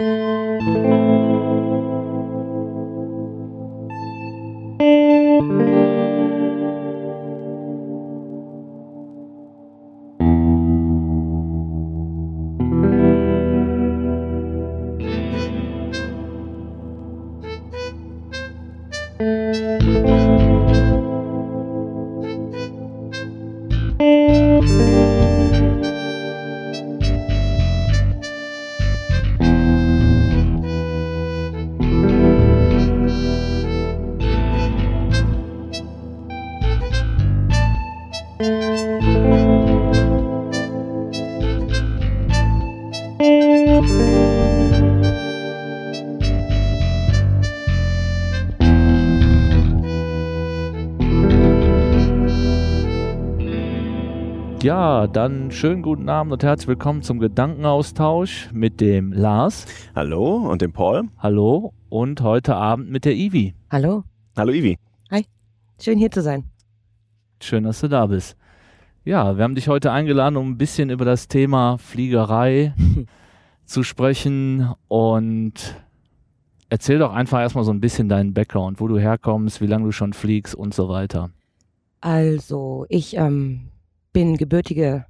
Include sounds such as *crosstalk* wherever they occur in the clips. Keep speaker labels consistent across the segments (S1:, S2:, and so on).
S1: Música Ja, dann schönen guten Abend und herzlich willkommen zum Gedankenaustausch mit dem Lars.
S2: Hallo und dem Paul.
S1: Hallo und heute Abend mit der Ivi.
S3: Hallo.
S2: Hallo Ivi.
S3: Schön hier zu sein.
S1: Schön, dass du da bist. Ja, wir haben dich heute eingeladen, um ein bisschen über das Thema Fliegerei *laughs* zu sprechen und erzähl doch einfach erstmal so ein bisschen deinen Background, wo du herkommst, wie lange du schon fliegst und so weiter.
S3: Also, ich ähm, bin gebürtige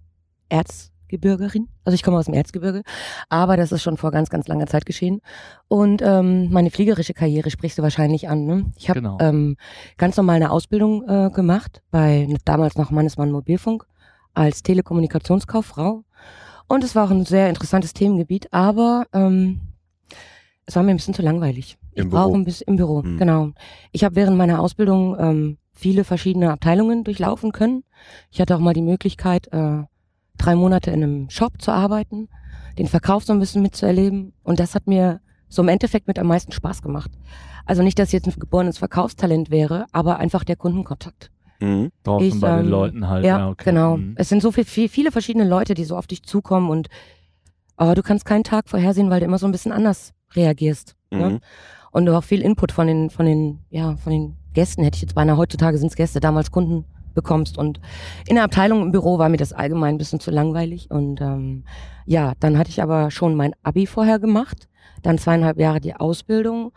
S3: Erzgebirgerin. Also ich komme aus dem Erzgebirge, aber das ist schon vor ganz, ganz langer Zeit geschehen. Und ähm, meine fliegerische Karriere sprichst du wahrscheinlich an. Ne? Ich habe
S1: Genau.
S3: ähm, ganz normal eine Ausbildung äh, gemacht bei damals noch Mannesmann Mobilfunk als Telekommunikationskauffrau. Und es war auch ein sehr interessantes Themengebiet, aber ähm, es war mir ein bisschen zu langweilig. Ich
S2: Im
S3: brauche
S2: Büro.
S3: ein bisschen im Büro,
S2: Hm.
S3: genau. Ich habe während meiner Ausbildung ähm, viele verschiedene Abteilungen durchlaufen können. Ich hatte auch mal die Möglichkeit, äh, drei Monate in einem Shop zu arbeiten, den Verkauf so ein bisschen mitzuerleben. Und das hat mir so im Endeffekt mit am meisten Spaß gemacht. Also nicht, dass ich jetzt ein geborenes Verkaufstalent wäre, aber einfach der Kundenkontakt.
S2: Mhm.
S1: Draußen
S3: Ich,
S1: bei den
S3: ähm,
S1: Leuten halt.
S3: ja,
S1: okay.
S3: genau.
S1: Mhm.
S3: Es sind so viel, viel, viele verschiedene Leute, die so auf dich zukommen und aber du kannst keinen Tag vorhersehen, weil du immer so ein bisschen anders reagierst. Ne?
S2: Mhm.
S3: Und du auch viel Input von den, von den, ja, von den Gästen, hätte ich jetzt beinahe, heutzutage sind es Gäste, damals Kunden bekommst. Und in der Abteilung im Büro war mir das allgemein ein bisschen zu langweilig. Und ähm, ja, dann hatte ich aber schon mein Abi vorher gemacht, dann zweieinhalb Jahre die Ausbildung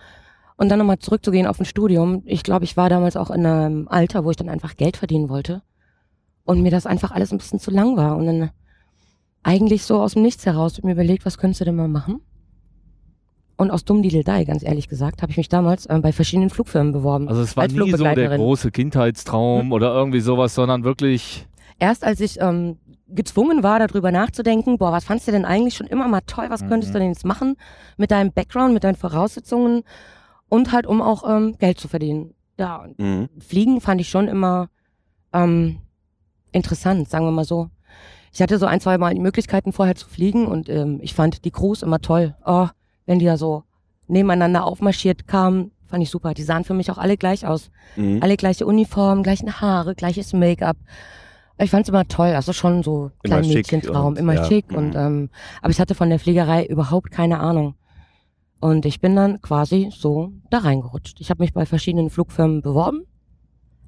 S3: und dann nochmal zurückzugehen auf ein Studium. Ich glaube, ich war damals auch in einem Alter, wo ich dann einfach Geld verdienen wollte und mir das einfach alles ein bisschen zu lang war. Und dann eigentlich so aus dem Nichts heraus mir überlegt, was könntest du denn mal machen? Und aus dumm Diddledei, ganz ehrlich gesagt, habe ich mich damals äh, bei verschiedenen Flugfirmen beworben.
S1: Also es war
S3: als
S1: nie so der große Kindheitstraum
S3: Hm.
S1: oder irgendwie sowas, sondern wirklich
S3: Erst als ich ähm, gezwungen war, darüber nachzudenken, boah, was fandst du denn eigentlich schon immer mal toll, was könntest
S1: Mhm.
S3: du denn jetzt machen mit deinem Background, mit deinen Voraussetzungen und halt, um auch ähm, Geld zu verdienen. Ja, und
S2: Mhm.
S3: Fliegen fand ich schon immer ähm, interessant, sagen wir mal so. Ich hatte so ein, zwei Mal die Möglichkeiten vorher zu fliegen und ähm, ich fand die Crews immer toll. Oh, wenn die da so nebeneinander aufmarschiert kamen, fand ich super. Die sahen für mich auch alle gleich aus.
S2: Mhm.
S3: Alle gleiche Uniform, gleichen Haare, gleiches Make-up. Ich fand's immer toll, also schon so
S2: Immer
S3: klein
S2: schick
S3: Mädchentraum, immer
S2: ja,
S3: schick
S2: mhm.
S3: und ähm, aber ich hatte von der Fliegerei überhaupt keine Ahnung. Und ich bin dann quasi so da reingerutscht. Ich habe mich bei verschiedenen Flugfirmen beworben,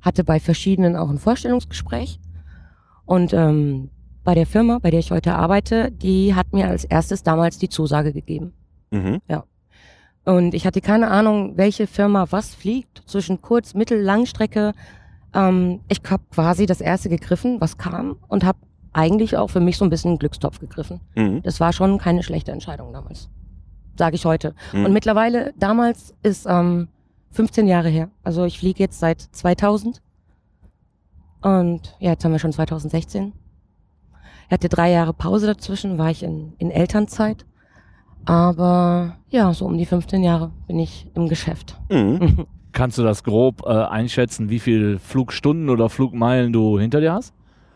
S3: hatte bei verschiedenen auch ein Vorstellungsgespräch und ähm, bei der Firma, bei der ich heute arbeite, die hat mir als erstes damals die Zusage gegeben.
S2: Mhm.
S3: Und ich hatte keine Ahnung, welche Firma was fliegt, zwischen Kurz-, Mittel-, Langstrecke. Ähm, ich habe quasi das erste gegriffen, was kam und habe eigentlich auch für mich so ein bisschen einen Glückstopf gegriffen.
S2: Mhm.
S3: Das war schon keine schlechte Entscheidung damals, sage ich heute.
S2: Mhm.
S3: Und mittlerweile, damals ist ähm, 15 Jahre her. Also ich fliege jetzt seit 2000 und ja, jetzt haben wir schon 2016. Ich hatte drei Jahre Pause dazwischen, war ich in, in Elternzeit. Aber ja, so um die 15 Jahre bin ich im Geschäft.
S2: Mhm. *laughs*
S1: Kannst du das grob äh, einschätzen, wie viel Flugstunden oder Flugmeilen du hinter dir hast?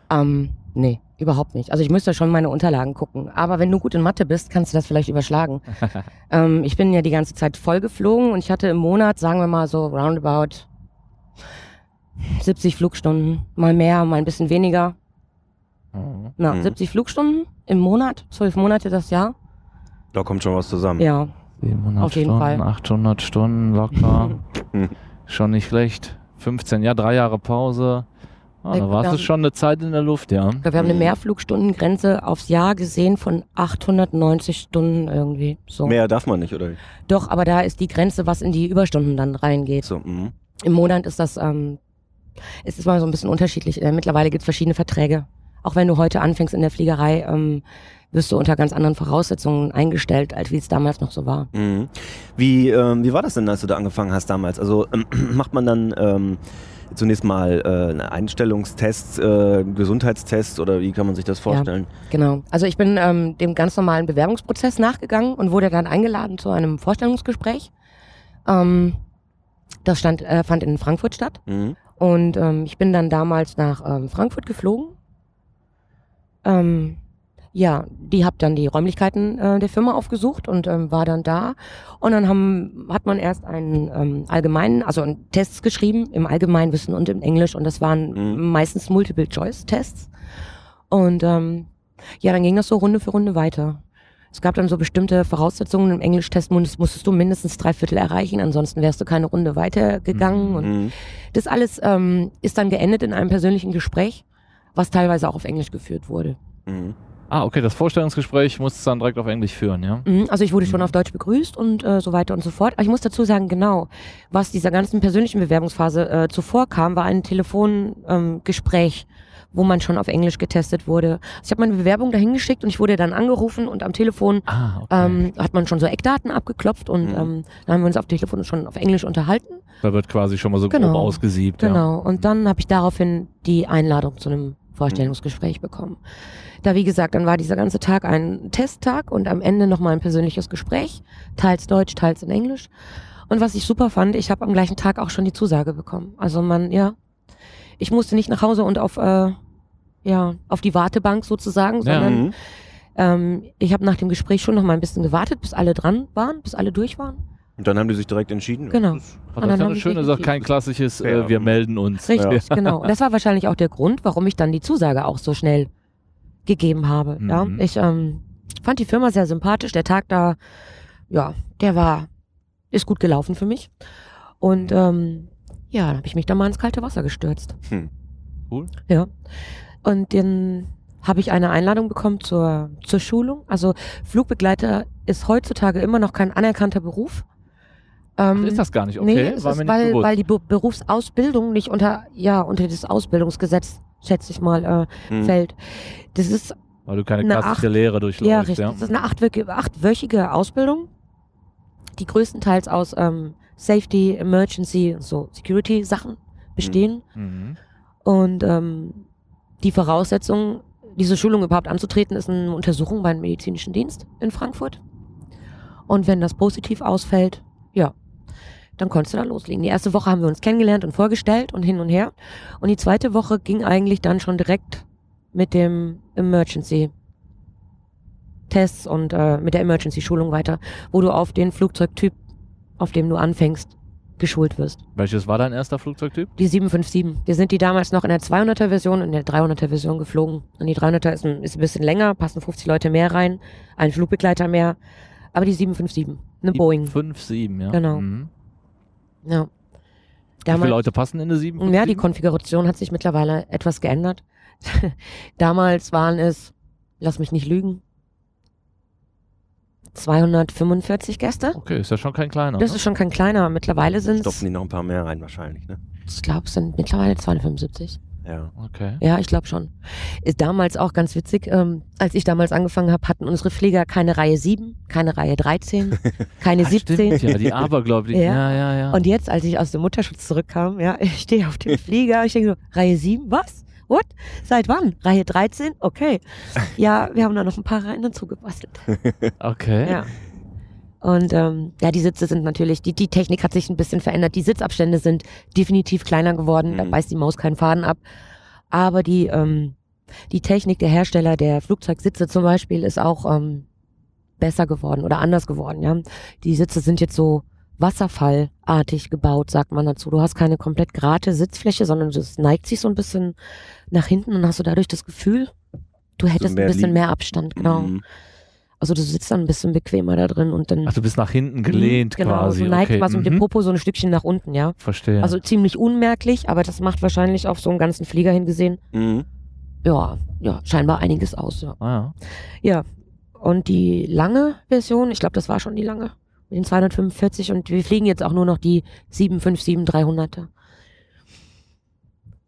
S3: ähm, nee, überhaupt nicht. Also ich müsste schon meine Unterlagen gucken. Aber wenn du gut in Mathe bist, kannst du das vielleicht überschlagen. *laughs* ähm, ich bin ja die ganze Zeit voll geflogen und ich hatte im Monat, sagen wir mal so roundabout 70 Flugstunden. Mal mehr, mal ein bisschen weniger. Na,
S2: Mhm.
S3: 70 Flugstunden im Monat, zwölf Monate das Jahr.
S2: Da kommt schon was zusammen.
S3: Ja,
S1: 700
S3: Auf jeden
S1: Stunden,
S3: Fall.
S1: 800 Stunden locker. *laughs* Schon nicht schlecht. 15, ja, drei Jahre Pause. Ah, da warst du schon eine Zeit in der Luft, ja.
S3: Wir haben eine
S2: Mhm.
S3: Mehrflugstundenngrenze aufs Jahr gesehen von 890 Stunden irgendwie. So.
S2: Mehr darf man nicht, oder? wie?
S3: Doch, aber da ist die Grenze, was in die Überstunden dann reingeht.
S2: So, mhm.
S3: Im Monat ist das, ähm, es ist mal so ein bisschen unterschiedlich. Äh, mittlerweile gibt es verschiedene Verträge. Auch wenn du heute anfängst in der Fliegerei, ähm, wirst du unter ganz anderen Voraussetzungen eingestellt, als wie es damals noch so war.
S2: Mhm. Wie, ähm, wie war das denn, als du da angefangen hast damals? Also ähm, *clears throat* macht man dann ähm, zunächst mal äh, einen Einstellungstest, äh, Gesundheitstest oder wie kann man sich das vorstellen?
S3: Genau. Also ich bin ähm, dem ganz normalen Bewerbungsprozess nachgegangen und wurde dann eingeladen zu einem Vorstellungsgespräch. Ähm, das stand, äh, fand in Frankfurt statt.
S2: Mhm.
S3: Und ähm, ich bin dann damals nach Frankfurt geflogen. Ähm, ja, die hab dann die Räumlichkeiten äh, der Firma aufgesucht und ähm, war dann da. Und dann haben, hat man erst einen ähm, allgemeinen, also einen Tests geschrieben im Allgemeinwissen und im Englisch. Und das waren
S2: Mhm.
S3: meistens Multiple-Choice-Tests. Und ähm, ja, dann ging das so Runde für Runde weiter. Es gab dann so bestimmte Voraussetzungen im Englischtest, musstest, du mindestens drei Viertel erreichen, ansonsten wärst du keine Runde weitergegangen. Und
S2: Mhm.
S3: das alles ähm, ist dann geendet in einem persönlichen Gespräch, was teilweise auch auf Englisch geführt wurde.
S2: Mhm.
S1: Ah, okay, das Vorstellungsgespräch musst du dann direkt auf Englisch führen, ja?
S3: Mhm, Also ich wurde schon
S1: Mhm.
S3: auf Deutsch begrüßt und äh, so weiter und so fort. Aber ich muss dazu sagen, genau, was dieser ganzen persönlichen Bewerbungsphase äh, zuvor kam, war ein Telefongespräch, ähm, wo man schon auf Englisch getestet wurde. Also ich habe meine Bewerbung dahin geschickt und ich wurde dann angerufen und am Telefon
S1: Ah, okay.
S3: ähm, hat man schon so Eckdaten abgeklopft und
S2: Mhm.
S3: ähm, dann haben wir uns auf Telefon schon auf Englisch unterhalten.
S1: da wird quasi schon mal so
S3: Genau.
S1: grob ausgesiebt, ja.
S3: Genau. Und dann habe ich daraufhin die Einladung zu einem Vorstellungsgespräch bekommen. Da, wie gesagt, dann war dieser ganze Tag ein Testtag und am Ende nochmal ein persönliches Gespräch, teils Deutsch, teils in Englisch. Und was ich super fand, ich habe am gleichen Tag auch schon die Zusage bekommen. Also man, ja, ich musste nicht nach Hause und auf, äh, ja, auf die Wartebank sozusagen,
S1: Ja.
S3: sondern
S2: Mhm.
S3: ähm, ich habe nach dem Gespräch schon noch mal ein bisschen gewartet, bis alle dran waren, bis alle durch waren.
S2: Und dann haben die sich direkt entschieden.
S3: Genau.
S2: Das ist-
S3: Und
S1: das ja
S3: haben
S1: eine schöne Sache, kein klassisches,
S2: Ja.
S1: äh, wir melden uns.
S3: Richtig, genau. Und das war wahrscheinlich auch der Grund, warum ich dann die Zusage auch so schnell gegeben habe. Ja,
S1: Mhm.
S3: ich ähm, fand die Firma sehr sympathisch. Der Tag da, ja, der war, ist gut gelaufen für mich. Und ähm, ja, dann habe ich mich da mal ins kalte Wasser gestürzt.
S2: Hm.
S1: Cool.
S3: Ja. Und dann habe ich eine Einladung bekommen zur, zur Schulung. Also Flugbegleiter ist heutzutage immer noch kein anerkannter Beruf. Ähm,
S1: Ist das gar nicht, okay?
S3: Nee, ist, weil, weil die Be Berufsausbildung nicht unter, ja, unter das Ausbildungsgesetz, schätze ich mal, äh,
S2: Mhm.
S3: fällt. Das ist,
S1: weil du keine
S3: eine
S1: klassische
S3: Acht-
S1: Lehre durchläufst,
S3: ja,
S1: ja.
S3: richtig. Das ist eine achtwöchige, achtwöchige Ausbildung, die größtenteils aus ähm, Safety, Emergency und so Security-Sachen bestehen.
S1: Mhm.
S3: Und ähm, die Voraussetzung, diese Schulung überhaupt anzutreten, ist eine Untersuchung beim medizinischen Dienst in Frankfurt. Und wenn das positiv ausfällt, ja, dann konntest du da loslegen. Die erste Woche haben wir uns kennengelernt und vorgestellt und hin und her. Und die zweite Woche ging eigentlich dann schon direkt mit dem Emergency Tests und äh, mit der Emergency Schulung weiter, wo du auf den Flugzeugtyp, auf dem du anfängst, geschult wirst.
S1: Welches war dein erster Flugzeugtyp?
S3: Die 757. Wir sind die damals noch in der 200er Version und in der 300er Version geflogen. Und die 300er ist ein, ist ein bisschen länger, passen 50 Leute mehr rein, ein Flugbegleiter mehr. Aber die 757, eine Boeing.
S1: 5, 7, ja.
S3: Genau.
S1: Mhm.
S3: Ja.
S1: Wie viele
S3: Damals,
S1: Leute passen in eine 7?
S3: ja, die Konfiguration hat sich mittlerweile etwas geändert. *laughs* damals waren es, lass mich nicht lügen, 245 Gäste.
S1: Okay, ist ja schon kein kleiner.
S3: Das
S1: ne?
S3: ist schon kein kleiner. Mittlerweile sind
S2: Stopfen
S3: es,
S2: die noch ein paar mehr rein wahrscheinlich, ne?
S3: ich glaube, es sind mittlerweile 275.
S2: Ja.
S1: Okay.
S3: Ja, ich glaube schon. Ist damals auch ganz witzig, ähm, als ich damals angefangen habe, hatten unsere Flieger keine Reihe 7, keine Reihe 13, *laughs* keine
S1: Ah,
S3: 17.
S1: Stimmt, ja, die Abergläubigen. *laughs*
S3: Ja.
S1: Ja, ja, ja.
S3: Und jetzt, als ich aus dem Mutterschutz zurückkam, ja, *laughs* ich stehe auf dem Flieger, ich denke so, Reihe 7, was? What? Seit wann? Reihe 13? Okay. Ja, wir haben da noch ein paar Reihen dazu gebastelt.
S1: okay.
S3: Ja. Und ähm, ja, die Sitze sind natürlich, die, die Technik hat sich ein bisschen verändert. Die Sitzabstände sind definitiv kleiner geworden. Da
S2: Mhm.
S3: beißt die Maus keinen Faden ab. Aber die, ähm, die Technik der Hersteller der Flugzeugsitze zum Beispiel ist auch ähm, besser geworden oder anders geworden. Ja, Die Sitze sind jetzt so wasserfallartig gebaut, sagt man dazu. Du hast keine komplett gerade Sitzfläche, sondern es neigt sich so ein bisschen nach hinten und hast du dadurch das Gefühl, du hättest
S2: mehr
S3: ein bisschen
S2: liegen.
S3: mehr Abstand. Genau.
S2: Mhm.
S3: Also du sitzt dann ein bisschen bequemer da drin und dann
S1: Ach, du bist nach hinten gelehnt
S3: genau,
S1: quasi.
S3: so neigt
S1: okay.
S3: man so mit dem
S1: mhm.
S3: Popo so ein Stückchen nach unten, ja.
S1: Verstehe.
S3: Also ziemlich unmerklich, aber das macht wahrscheinlich auf so einen ganzen Flieger hingesehen,
S2: Mhm.
S3: ja, ja, scheinbar einiges aus, ja.
S1: ah, ja.
S3: Ja, und die lange Version, ich glaube, das war schon die lange, mit den 245 und wir fliegen jetzt auch nur noch die 757-300er.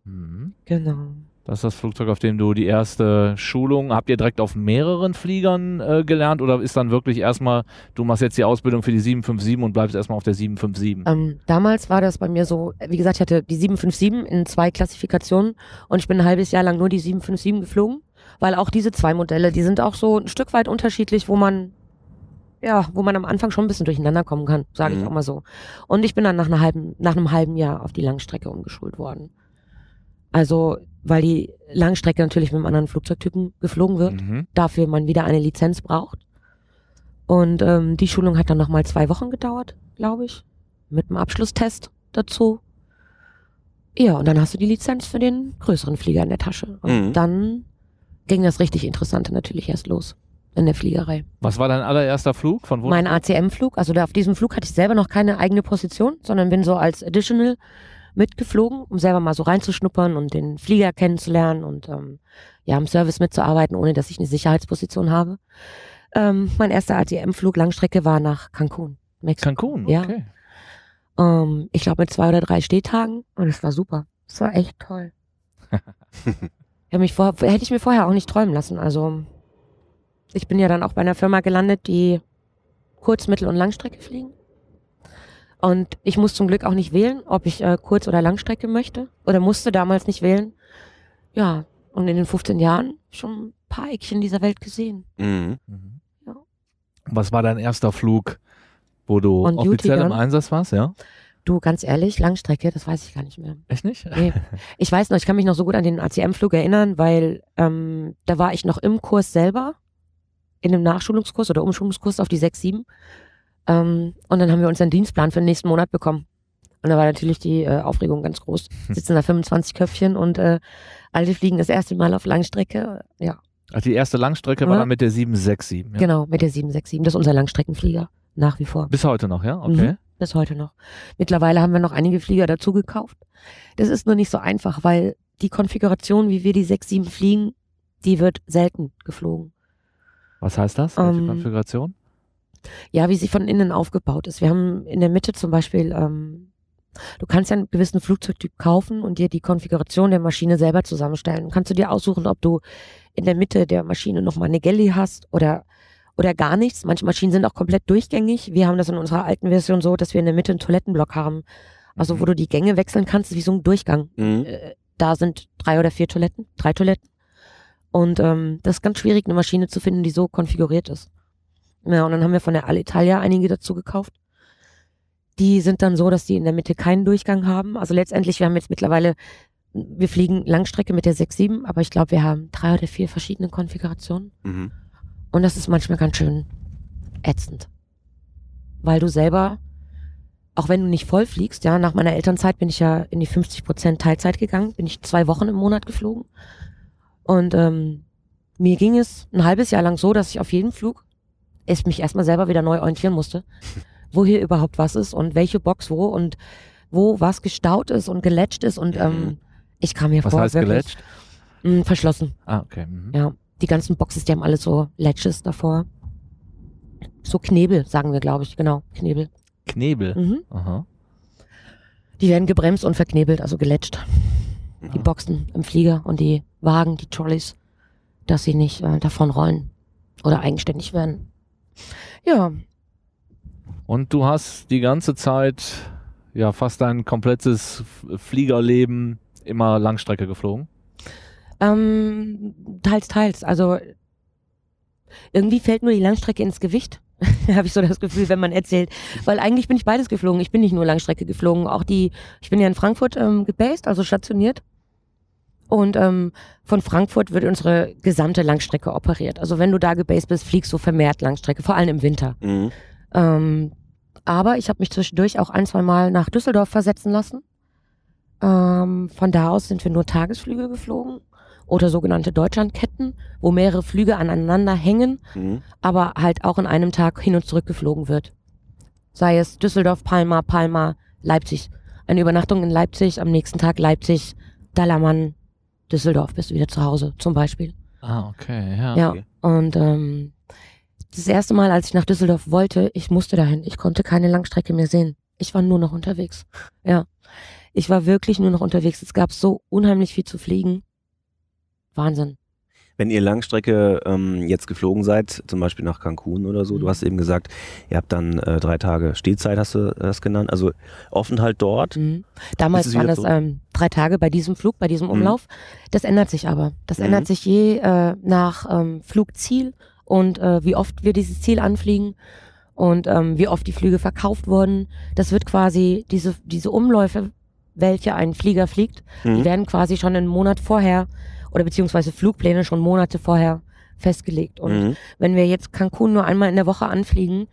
S1: Mhm.
S3: Genau.
S1: Das ist das Flugzeug, auf dem du die erste Schulung, habt ihr direkt auf mehreren Fliegern äh, gelernt oder ist dann wirklich erstmal, du machst jetzt die Ausbildung für die 757 und bleibst erstmal auf der 757?
S3: Ähm, damals war das bei mir so, wie gesagt, ich hatte die 757 in zwei Klassifikationen und ich bin ein halbes Jahr lang nur die 757 geflogen, weil auch diese zwei Modelle, die sind auch so ein Stück weit unterschiedlich, wo man ja, wo man am Anfang schon ein bisschen durcheinander kommen kann, sage ich
S2: Mhm.
S3: auch mal so. Und ich bin dann nach, einer halben, nach einem halben Jahr auf die Langstrecke umgeschult worden. Also, weil die Langstrecke natürlich mit einem anderen Flugzeugtypen geflogen wird,
S1: Mhm.
S3: dafür man wieder eine Lizenz braucht. Und ähm, die Schulung hat dann nochmal zwei Wochen gedauert, glaube ich, mit einem Abschlusstest dazu. Ja, und dann hast du die Lizenz für den größeren Flieger in der Tasche. Und
S2: Mhm.
S3: dann ging das richtig Interessante natürlich erst los in der Fliegerei.
S1: Was war dein allererster Flug? Von wo?
S3: Mein ACM-Flug, also da auf diesem Flug hatte ich selber noch keine eigene Position, sondern bin so als Additional mitgeflogen, um selber mal so reinzuschnuppern und den Flieger kennenzulernen und ähm, ja, im Service mitzuarbeiten, ohne dass ich eine Sicherheitsposition habe. Ähm, mein erster ATM-Flug Langstrecke war nach Cancun, Mexiko.
S1: Cancun,
S3: Ja.
S1: okay.
S3: Ähm, ich glaube mit zwei oder drei Stehtagen und es war super. Es war echt toll. *laughs* Hätte, mich vor, hätte ich mir vorher auch nicht träumen lassen. Also ich bin ja dann auch bei einer Firma gelandet, die Kurz-, Mittel- und Langstrecke fliegen. Und ich muss zum Glück auch nicht wählen, ob ich äh, Kurz- oder Langstrecke möchte. Oder musste damals nicht wählen. Ja, und in den 15 Jahren schon ein paar Eckchen dieser Welt gesehen.
S2: Mhm.
S3: Ja.
S1: Was war dein erster Flug, wo du
S3: duty
S1: offiziell im? Einsatz warst? Ja?
S3: Du, ganz ehrlich, Langstrecke, das weiß ich gar nicht mehr.
S1: Echt nicht?
S3: Nee. Ich weiß noch, ich kann mich noch so gut an den ACM-Flug erinnern, weil ähm, da war ich noch im Kurs selber, in einem Nachschulungskurs oder Umschulungskurs auf die 6, 7. Ähm, und dann haben wir unseren Dienstplan für den nächsten Monat bekommen. Und da war natürlich die äh, Aufregung ganz groß. Sitzen da 25 Köpfchen und äh, alle fliegen das erste Mal auf Langstrecke. Ja,
S1: Ach, die erste Langstrecke war
S3: Ja.
S1: dann mit der 767. Ja.
S3: genau, mit der 767. Das ist unser Langstreckenflieger, nach wie vor.
S1: Bis heute noch, ja? Okay.
S3: Mhm. Bis heute noch. Mittlerweile haben wir noch einige Flieger dazu gekauft. Das ist nur nicht so einfach, weil die Konfiguration, wie wir die 6-7 fliegen, die wird selten geflogen.
S1: Was heißt das? Welche
S3: Ähm,
S1: Konfiguration?
S3: Ja, wie sie von innen aufgebaut ist. Wir haben in der Mitte zum Beispiel, ähm, du kannst ja einen gewissen Flugzeugtyp kaufen und dir die Konfiguration der Maschine selber zusammenstellen. Kannst du dir aussuchen, ob du in der Mitte der Maschine nochmal eine Galley hast oder, oder gar nichts. Manche Maschinen sind auch komplett durchgängig. Wir haben das in unserer alten Version so, dass wir in der Mitte einen Toilettenblock haben. Also
S1: Mhm.
S3: wo du die Gänge wechseln kannst, wie so ein Durchgang.
S2: Mhm.
S3: Äh, da sind drei oder vier Toiletten, drei Toiletten. Und ähm, das ist ganz schwierig, eine Maschine zu finden, die so konfiguriert ist. Ja, und dann haben wir von der Alitalia einige dazu gekauft. Die sind dann so, dass die in der Mitte keinen Durchgang haben. Also letztendlich, wir haben jetzt mittlerweile, wir fliegen Langstrecke mit der 6-7, aber ich glaube, wir haben drei oder vier verschiedene Konfigurationen.
S2: Mhm.
S3: Und das ist manchmal ganz schön ätzend. Weil du selber, auch wenn du nicht voll fliegst, ja, nach meiner Elternzeit bin ich ja in die 50% Teilzeit gegangen, bin ich zwei Wochen im Monat geflogen. Und ähm, mir ging es ein halbes Jahr lang so, dass ich auf jedem Flug es mich erstmal selber wieder neu orientieren musste, wo hier überhaupt was ist und welche Box wo und wo was gestaut ist und geletcht ist. Und ähm, ich kam mir
S1: Was
S3: vor,
S1: heißt
S3: wirklich
S1: geletcht?
S3: mh, verschlossen.
S1: Ah, okay. Mhm.
S3: Ja, die ganzen Boxes, die haben alle so Ledges davor. So Knebel, sagen wir, glaube ich, genau, Knebel.
S1: Knebel.
S3: Mhm.
S1: Aha.
S3: Die werden gebremst und verknebelt, also geletscht. Die
S2: Mhm.
S3: Boxen im Flieger und die Wagen, die Trolleys, dass sie nicht äh, davon rollen oder eigenständig werden. Ja,
S1: Und du hast die ganze Zeit, ja, fast dein komplettes Fliegerleben immer Langstrecke geflogen.
S3: ähm, teils, teils. Also irgendwie fällt nur die Langstrecke ins Gewicht. *laughs* Habe ich so das Gefühl, wenn man erzählt. Weil eigentlich bin ich beides geflogen. Ich bin nicht nur Langstrecke geflogen. Auch die, ich bin ja in Frankfurt ähm, gebased, also stationiert. Und ähm, von Frankfurt wird unsere gesamte Langstrecke operiert. Also wenn du da gebased bist, fliegst du vermehrt Langstrecke, vor allem im Winter.
S2: Mhm.
S3: Ähm, aber ich habe mich zwischendurch auch ein, zwei Mal nach Düsseldorf versetzen lassen. Ähm, von da aus sind wir nur Tagesflüge geflogen oder sogenannte Deutschlandketten, wo mehrere Flüge aneinander hängen,
S2: Mhm.
S3: aber halt auch in einem Tag hin und zurück geflogen wird. Sei es Düsseldorf, Palma, Palma, Leipzig. Eine Übernachtung in Leipzig, am nächsten Tag Leipzig, Dallermann, Düsseldorf, bist du wieder zu Hause, zum Beispiel.
S1: Ah, okay, ja.
S3: Ja,
S2: okay.
S3: und ähm, das erste Mal, als ich nach Düsseldorf wollte, ich musste dahin. Ich konnte keine Langstrecke mehr sehen. Ich war nur noch unterwegs. Ja, ich war wirklich nur noch unterwegs. Es gab so unheimlich viel zu fliegen. Wahnsinn.
S2: Wenn ihr Langstrecke ähm, jetzt geflogen seid, zum Beispiel nach Cancun oder so,
S3: Mhm.
S2: du hast eben gesagt, ihr habt dann äh, drei Tage Stehzeit, hast du das genannt, also Aufenthalt dort.
S3: Mhm. Damals waren das ähm, drei Tage bei diesem Flug, bei diesem
S2: Mhm.
S3: Umlauf. Das ändert sich aber. Das
S2: Mhm.
S3: ändert sich je äh, nach ähm, Flugziel und äh, wie oft wir dieses Ziel anfliegen und ähm, wie oft die Flüge verkauft wurden. Das wird quasi diese, diese Umläufe, welche ein Flieger fliegt, die
S2: Mhm.
S3: werden quasi schon einen Monat vorher oder beziehungsweise Flugpläne schon Monate vorher festgelegt. Und
S2: Mhm.
S3: wenn wir jetzt Cancun nur einmal in der Woche anfliegen,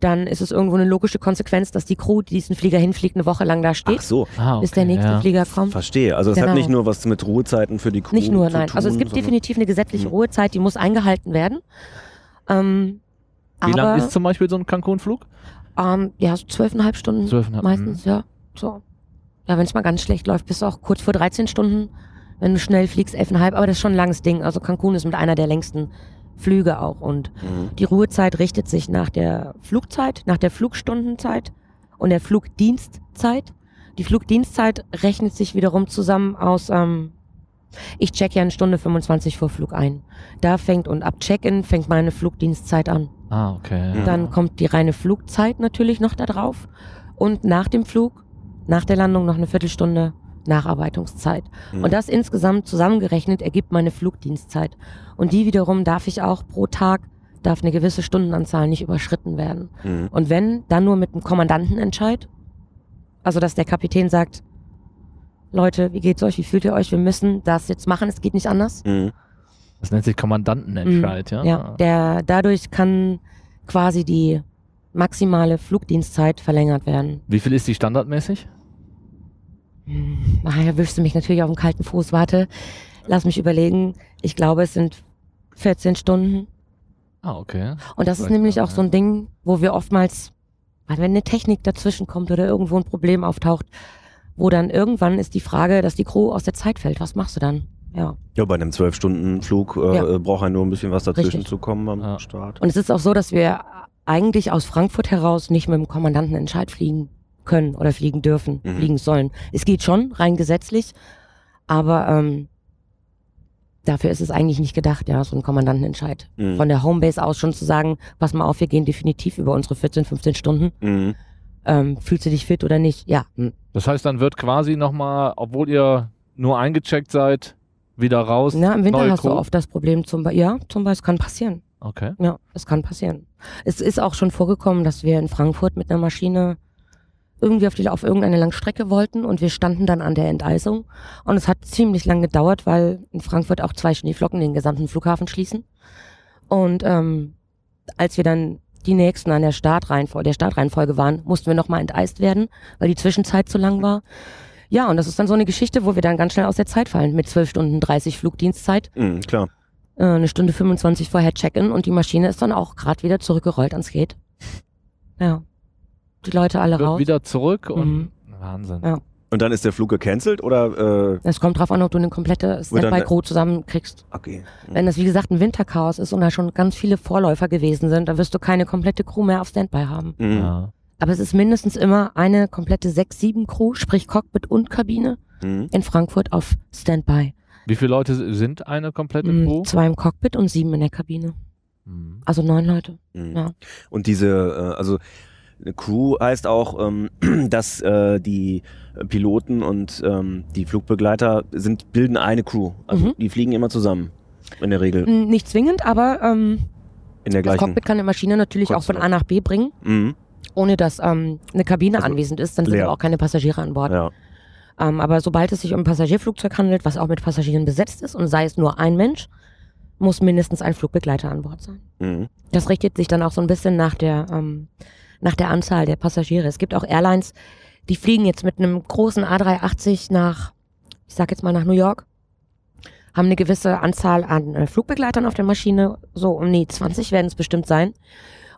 S3: dann ist es irgendwo eine logische Konsequenz, dass die Crew, die diesen Flieger hinfliegt, eine Woche lang da
S2: Ach
S3: steht,
S2: so,
S1: Ah, okay,
S3: bis der nächste
S1: ja.
S3: Flieger kommt.
S2: verstehe. Also es hat
S3: Genau.
S2: nicht nur was mit Ruhezeiten für die Crew
S3: Nicht nur,
S2: zu
S3: nein. Also es
S2: tun,
S3: gibt definitiv eine gesetzliche
S2: Mhm.
S3: Ruhezeit, die muss eingehalten werden. Ähm,
S1: Wie lang ist zum Beispiel so ein Cancun-Flug?
S3: ähm, ja, so zwölfeinhalb Stunden
S1: Zwölfeinhalb.
S3: meistens, ja. So. Ja, wenn es mal ganz schlecht läuft, bist du auch kurz vor 13 Stunden. Wenn du schnell fliegst, elfeinhalb, aber das ist schon ein langes Ding. Also Cancun ist mit einer der längsten Flüge auch. Und
S2: Mhm.
S3: die Ruhezeit richtet sich nach der Flugzeit, nach der Flugstundenzeit und der Flugdienstzeit. Die Flugdienstzeit rechnet sich wiederum zusammen aus, ähm, ich check ja eine Stunde 25 vor Flug ein. Da fängt und ab Check-in fängt meine Flugdienstzeit an.
S1: Ah, okay.
S2: Mhm.
S1: Ja.
S3: Dann kommt die reine Flugzeit natürlich noch da drauf. Und nach dem Flug, nach der Landung noch eine Viertelstunde Nacharbeitungszeit.
S2: Mhm.
S3: Und das insgesamt zusammengerechnet ergibt meine Flugdienstzeit. Und die wiederum darf ich auch pro Tag, darf eine gewisse Stundenanzahl nicht überschritten werden.
S2: Mhm.
S3: Und wenn, dann nur mit dem Kommandantenentscheid. Also, dass der Kapitän sagt, Leute, wie geht's euch? Wie fühlt ihr euch? Wir müssen das jetzt machen. Es geht nicht anders.
S2: Mhm.
S1: Das nennt sich Kommandantenentscheid, ja?
S3: Mhm. Ja, der, dadurch kann quasi die maximale Flugdienstzeit verlängert werden.
S1: Wie viel ist die standardmäßig?
S3: Ah, erwischst du mich natürlich auf dem kalten Fuß. Warte, lass mich überlegen. Ich glaube, es sind 14 Stunden.
S1: Ah, okay.
S3: Und das ist
S1: Vielleicht
S3: nämlich
S1: auch,
S3: so ein Ding, wo wir oftmals, weil wenn eine Technik dazwischen kommt oder irgendwo ein Problem auftaucht, wo dann irgendwann ist die Frage, dass die Crew aus der Zeit fällt. Was machst du dann? Ja.
S2: Ja, bei einem 12-Stunden-Flug äh,
S3: Ja.
S2: braucht er nur ein bisschen was dazwischen
S3: Richtig.
S2: zu kommen am
S1: Ja.
S2: Start.
S3: Und es ist auch so, dass wir eigentlich aus Frankfurt heraus nicht mit dem Kommandantenentscheid fliegen können oder fliegen dürfen,
S2: Mhm.
S3: fliegen sollen. Es geht schon, rein gesetzlich, aber ähm, dafür ist es eigentlich nicht gedacht, ja, so ein Kommandantenentscheid.
S2: Mhm.
S3: Von der Homebase aus schon zu sagen, pass mal auf, wir gehen definitiv über unsere 14, 15 Stunden.
S2: Mhm.
S3: Ähm, fühlst du dich fit oder nicht? Ja. hm.
S1: Das heißt, dann wird quasi nochmal, obwohl ihr nur eingecheckt seid, wieder raus.
S3: Na, Im Winter hast du
S1: Crew?
S3: oft das Problem zum Beispiel, ja, zum Beispiel, es kann passieren.
S1: Okay.
S3: Ja, es kann passieren. Es ist auch schon vorgekommen, dass wir in Frankfurt mit einer Maschine irgendwie auf, die, auf irgendeine Langstrecke wollten und wir standen dann an der Enteisung. Und es hat ziemlich lang gedauert, weil in Frankfurt auch zwei Schneeflocken den gesamten Flughafen schließen. Und ähm, als wir dann die nächsten an der Startreihenfolge, der Startreihenfolge waren, mussten wir nochmal enteist werden, weil die Zwischenzeit zu lang war. Ja, und das ist dann so eine Geschichte, wo wir dann ganz schnell aus der Zeit fallen mit 12 Stunden 30 Flugdienstzeit
S2: Mhm, klar.
S3: äh, eine Stunde 25 vorher check-in und die Maschine ist dann auch gerade wieder zurückgerollt ans Gate. Ja. Die Leute alle raus.
S1: wieder zurück und
S3: Mhm.
S1: Wahnsinn.
S3: Ja.
S2: Und dann ist der Flug gecancelt oder äh,
S3: Es kommt drauf an, ob du eine komplette Standby-Crew zusammenkriegst.
S2: okay.
S3: Wenn das, wie gesagt, ein Winterchaos ist und da schon ganz viele Vorläufer gewesen sind, dann wirst du keine komplette Crew mehr auf Standby haben.
S2: Mhm.
S1: Ja.
S3: Aber es ist mindestens immer eine komplette 6-7-Crew, sprich Cockpit und Kabine,
S2: Mhm.
S3: in Frankfurt auf Standby.
S1: Wie viele Leute sind eine komplette
S3: Mm,
S1: Crew?
S3: Zwei im Cockpit und sieben in der Kabine.
S1: Mhm.
S3: Also neun Leute.
S2: Mhm.
S3: Ja.
S2: Und diese, äh, also Crew heißt auch, ähm, *clears throat* dass äh, die Piloten und ähm, die Flugbegleiter sind, bilden eine Crew. Also
S3: Mhm.
S2: die fliegen immer zusammen. In der Regel.
S3: Nicht zwingend, aber ähm,
S2: In der
S3: das
S2: gleichen.
S3: Cockpit kann eine Maschine natürlich auch von A nach B bringen.
S2: Mhm.
S3: ohne dass ähm, eine Kabine
S2: Also
S3: anwesend ist, dann sind
S2: leer.
S3: aber auch keine Passagiere an Bord.
S2: Ja.
S3: Ähm, aber sobald es sich um ein Passagierflugzeug handelt, was auch mit Passagieren besetzt ist und sei es nur ein Mensch, muss mindestens ein Flugbegleiter an Bord sein.
S2: Mhm.
S3: Das richtet sich dann auch so ein bisschen nach der, ähm, nach der Anzahl der Passagiere. Es gibt auch Airlines, die fliegen jetzt mit einem großen A380 nach, ich sag jetzt mal nach New York, haben eine gewisse Anzahl an äh, Flugbegleitern auf der Maschine, so um die 20 werden es bestimmt sein,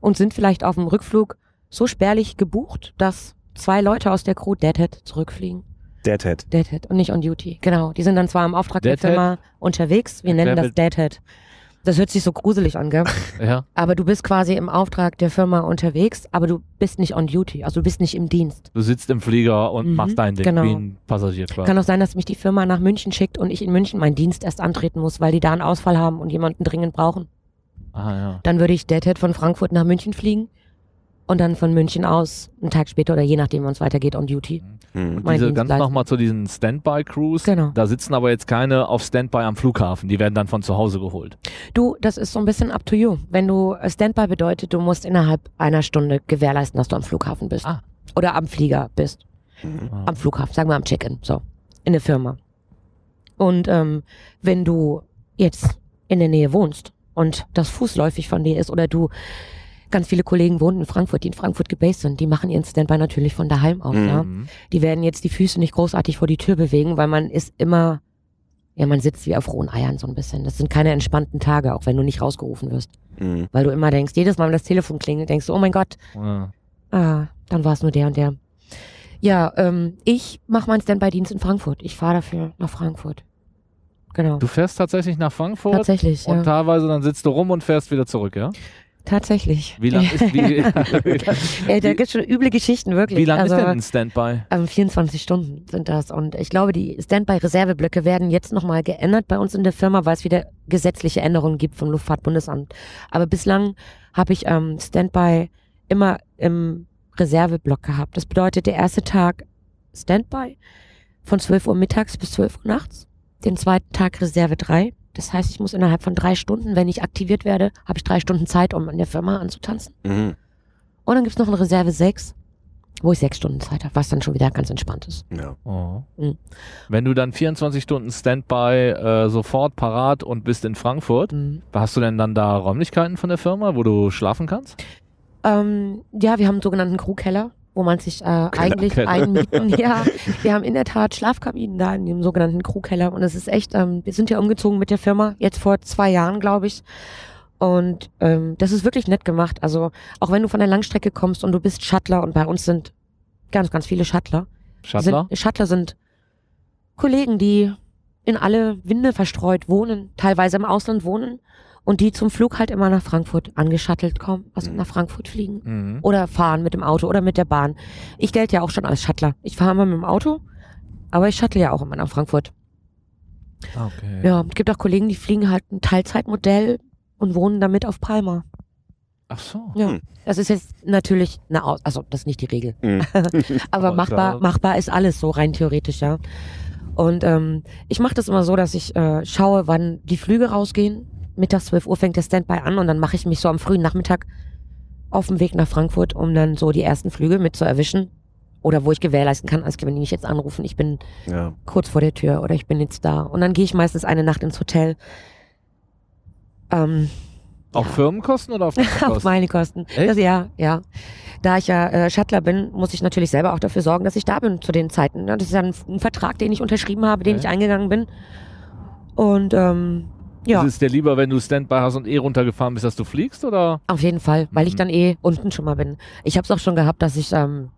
S3: und sind vielleicht auf dem Rückflug so spärlich gebucht, dass zwei Leute aus der Crew Deadhead zurückfliegen.
S2: Deadhead.
S3: Deadhead und nicht on duty. Genau. Die sind dann zwar im Auftrag der
S1: Deadhead?
S3: Firma unterwegs. Wir nennen das Deadhead. Das hört sich so gruselig an, gell? *laughs*
S1: Ja.
S3: Aber du bist quasi im Auftrag der Firma unterwegs, aber du bist nicht on duty. Also du bist nicht im Dienst.
S1: Du sitzt im Flieger und
S3: Mhm,
S1: machst dein Ding
S3: genau.
S1: wie ein Passagier quasi.
S3: Kann auch sein, dass mich die Firma nach München schickt und ich in München meinen Dienst erst antreten muss, weil die da einen Ausfall haben und jemanden dringend brauchen.
S1: Ah, ja.
S3: Dann würde ich Deadhead von Frankfurt nach München fliegen und dann von München aus einen Tag später oder je nachdem, wann es weitergeht, on duty.
S2: Mhm.
S3: Mein
S1: Diese
S3: Dienst
S1: ganz nochmal zu diesen Standby-Crews.
S3: Genau.
S1: Da sitzen aber jetzt keine auf Standby am Flughafen. Die werden dann von zu Hause geholt.
S3: Du, das ist so ein bisschen up to you. Wenn du äh, Standby bedeutet, du musst innerhalb einer Stunde gewährleisten, dass du am Flughafen bist.
S1: Ah.
S3: Oder am Flieger bist.
S2: Mhm.
S1: Ah.
S3: Am Flughafen, sagen wir am Check-in. So. In der Firma. Und ähm, wenn du jetzt in der Nähe wohnst und das fußläufig von dir ist oder du ganz viele Kollegen wohnen in Frankfurt, die in Frankfurt gebased sind, die machen ihren Standby natürlich von daheim aus,
S2: Mhm.
S3: ja. Die werden jetzt die Füße nicht großartig vor die Tür bewegen, weil man ist immer, ja, man sitzt wie auf rohen Eiern so ein bisschen. Das sind keine entspannten Tage, auch wenn du nicht rausgerufen wirst.
S2: Mhm.
S3: Weil du immer denkst, jedes Mal, wenn das Telefon klingelt, denkst du, oh mein Gott,
S1: Ja.
S3: ah, dann war es nur der und der. Ja, ähm, ich mache meinen Standby-Dienst in Frankfurt. Ich fahre dafür nach Frankfurt. Genau.
S1: Du fährst tatsächlich nach Frankfurt
S3: Tatsächlich,
S1: und
S3: ja.
S1: teilweise dann sitzt du rum und fährst wieder zurück, ja?
S3: Tatsächlich.
S1: Wie lang *laughs* ist, wie,
S3: Ey, da gibt's schon üble Geschichten, wirklich.
S1: wie lang
S3: also,
S1: ist denn ein Standby?
S3: Ähm, 24 Stunden sind das. Und ich glaube, die Standby-Reserveblöcke werden jetzt nochmal geändert bei uns in der Firma, weil es wieder gesetzliche Änderungen gibt vom Luftfahrtbundesamt. Aber bislang habe ich ähm, Standby immer im Reserveblock gehabt. Das bedeutet, der erste Tag Standby von 12 Uhr mittags bis 12 Uhr nachts. Den zweiten Tag Reserve 3. Das heißt, ich muss innerhalb von drei Stunden, wenn ich aktiviert werde, habe ich drei Stunden Zeit, um in der Firma anzutanzen.
S2: Mhm.
S3: Und dann gibt's noch eine Reserve 6, wo ich sechs Stunden Zeit habe, was dann schon wieder ganz entspannt ist.
S2: Ja.
S1: Oh.
S3: Mhm.
S1: Wenn du dann 24 Stunden Standby äh, sofort parat und bist in Frankfurt,
S3: Mhm.
S1: hast du denn dann da Räumlichkeiten von der Firma, wo du schlafen kannst?
S3: Ähm, ja, wir haben einen sogenannten Crewkeller, wo man sich äh, eigentlich einmieten. *laughs* Ja, wir haben in der Tat Schlafkabinen da in dem sogenannten Crewkeller und es ist echt, ähm, wir sind ja umgezogen mit der Firma, jetzt vor zwei Jahren, glaube ich. Und ähm, das ist wirklich nett gemacht. Also auch wenn du von der Langstrecke kommst und du bist Shuttler und bei uns sind ganz, ganz viele Shuttler.
S1: Shuttler?
S3: Sind, Shuttler sind Kollegen, die in alle Winde verstreut wohnen, teilweise im Ausland wohnen und die zum Flug halt immer nach Frankfurt angeschattelt kommen, also
S2: Mhm.
S3: nach Frankfurt fliegen
S1: Mhm.
S3: oder fahren mit dem Auto oder mit der Bahn. Ich gelte ja auch schon als Shuttler. Ich fahre immer mit dem Auto, aber ich shuttle ja auch immer nach Frankfurt.
S1: Okay.
S3: Ja, es gibt auch Kollegen, die fliegen halt ein Teilzeitmodell und wohnen damit auf Palma.
S1: Ach so.
S3: Ja.
S2: Hm.
S3: Das ist jetzt natürlich eine Aus also das ist nicht die Regel.
S2: Mhm. *laughs*
S3: Aber
S1: Aber
S3: machbar,
S1: da-
S3: machbar ist alles so rein theoretisch, ja. Und ähm, ich mache das immer so, dass ich äh, schaue, wann die Flüge rausgehen. Mittags 12 Uhr fängt der Standby an und dann mache ich mich so am frühen Nachmittag auf dem Weg nach Frankfurt, um dann so die ersten Flüge mit zu erwischen. Oder wo ich gewährleisten kann, als wenn die mich jetzt anrufen, ich bin
S2: ja.
S3: kurz vor der Tür oder ich bin jetzt da. Und dann gehe ich meistens eine Nacht ins Hotel. Ähm,
S1: Auf
S3: Ja.
S1: Firmenkosten oder auf *laughs* deine
S3: auf
S1: Kosten?
S3: meine Kosten. Das, ja, ja. Da ich ja äh, Shuttler bin, muss ich natürlich selber auch dafür sorgen, dass ich da bin zu den Zeiten. Ja, Das ist ja ein, ein Vertrag, den ich unterschrieben habe, den
S1: Okay.
S3: ich eingegangen bin. Und ähm, ja,
S1: Ist es dir lieber, wenn du Standby hast und eh runtergefahren bist, dass du fliegst oder?
S3: auf jeden Fall, weil ich
S1: Mhm.
S3: dann eh unten schon mal bin. Ich habe es auch schon gehabt, dass ich ähm,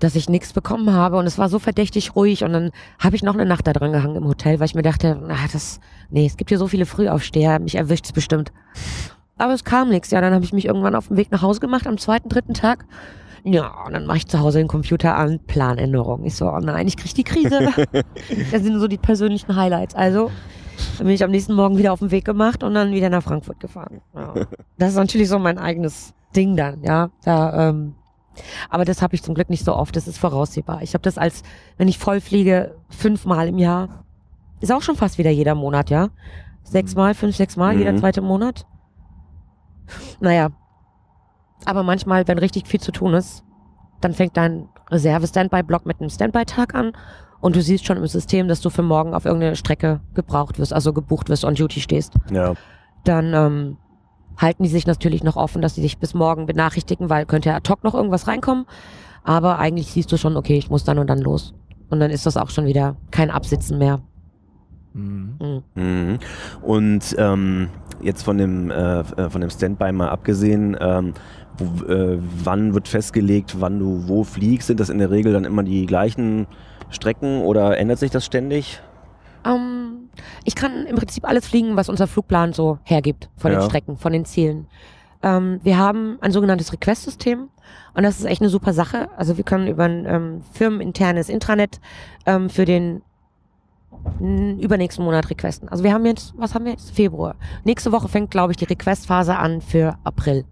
S3: dass ich nichts bekommen habe und es war so verdächtig ruhig und dann habe ich noch eine Nacht da dran gehangen im Hotel, weil ich mir dachte, na, das, nee, es gibt hier so viele Frühaufsteher, mich erwischt es bestimmt. Aber es kam nichts. Ja, dann habe ich mich irgendwann auf den Weg nach Hause gemacht am zweiten, dritten Tag. Ja, und dann mache ich zu Hause den Computer an, Planänderung. Ich so, oh nein, ich krieg die Krise. *laughs* das sind so die persönlichen Highlights. Also dann bin ich am nächsten Morgen wieder auf den Weg gemacht und dann wieder nach Frankfurt gefahren. Ja. *laughs* Das ist natürlich so mein eigenes Ding dann, ja. Da, ähm, aber das habe ich zum Glück nicht so oft. Das ist voraussehbar. Ich habe das als, wenn ich voll fliege, fünfmal im Jahr. Ist auch schon fast wieder jeder Monat, ja. Sechsmal, fünf, sechsmal, jeder
S2: Mhm.
S3: zweite Monat. Naja. Aber manchmal, wenn richtig viel zu tun ist, dann fängt dein Reserve-Standby-Block mit einem Standby-Tag an und du siehst schon im System, dass du für morgen auf irgendeine Strecke gebraucht wirst, also gebucht wirst, on duty stehst.
S2: Ja.
S3: Dann ähm, halten die sich natürlich noch offen, dass sie dich bis morgen benachrichtigen, weil könnte ja ad hoc noch irgendwas reinkommen. Aber eigentlich siehst du schon, okay, ich muss dann und dann los. Und dann ist das auch schon wieder kein Absitzen mehr.
S1: Mhm.
S3: Mhm.
S2: Mhm. Und ähm, jetzt von dem, äh, äh, von dem Standby mal abgesehen, ähm, wo, äh, wann wird festgelegt, wann du wo fliegst? Sind das in der Regel dann immer die gleichen Strecken oder ändert sich das ständig?
S3: Ähm, ich kann im Prinzip alles fliegen, was unser Flugplan so hergibt von
S2: Ja.
S3: den Strecken, von den Zielen. Ähm, wir haben ein sogenanntes Request-System und das ist echt eine super Sache. Also wir können über ein ähm, firmeninternes Intranet ähm, für den übernächsten Monat requesten. Also wir haben jetzt, was haben wir jetzt? Februar. Nächste Woche fängt, glaube ich, die Request-Phase an für April.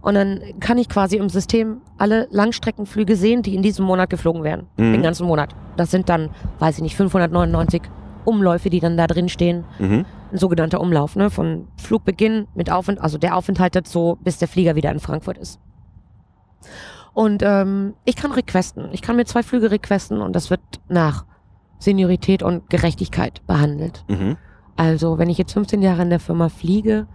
S3: Und dann kann ich quasi im System alle Langstreckenflüge sehen, die in diesem Monat geflogen werden.
S2: Mhm.
S3: Den ganzen Monat. Das sind dann, weiß ich nicht, 599 Umläufe, die dann da drin stehen.
S2: Mhm.
S3: Ein sogenannter Umlauf, ne? Von Flugbeginn mit Aufenthalt, also der Aufenthalt dazu, bis der Flieger wieder in Frankfurt ist. Und ähm, ich kann requesten. Ich kann mir zwei Flüge requesten und das wird nach Seniorität und Gerechtigkeit behandelt.
S2: Mhm.
S3: Also, wenn ich jetzt 15 Jahre in der Firma fliege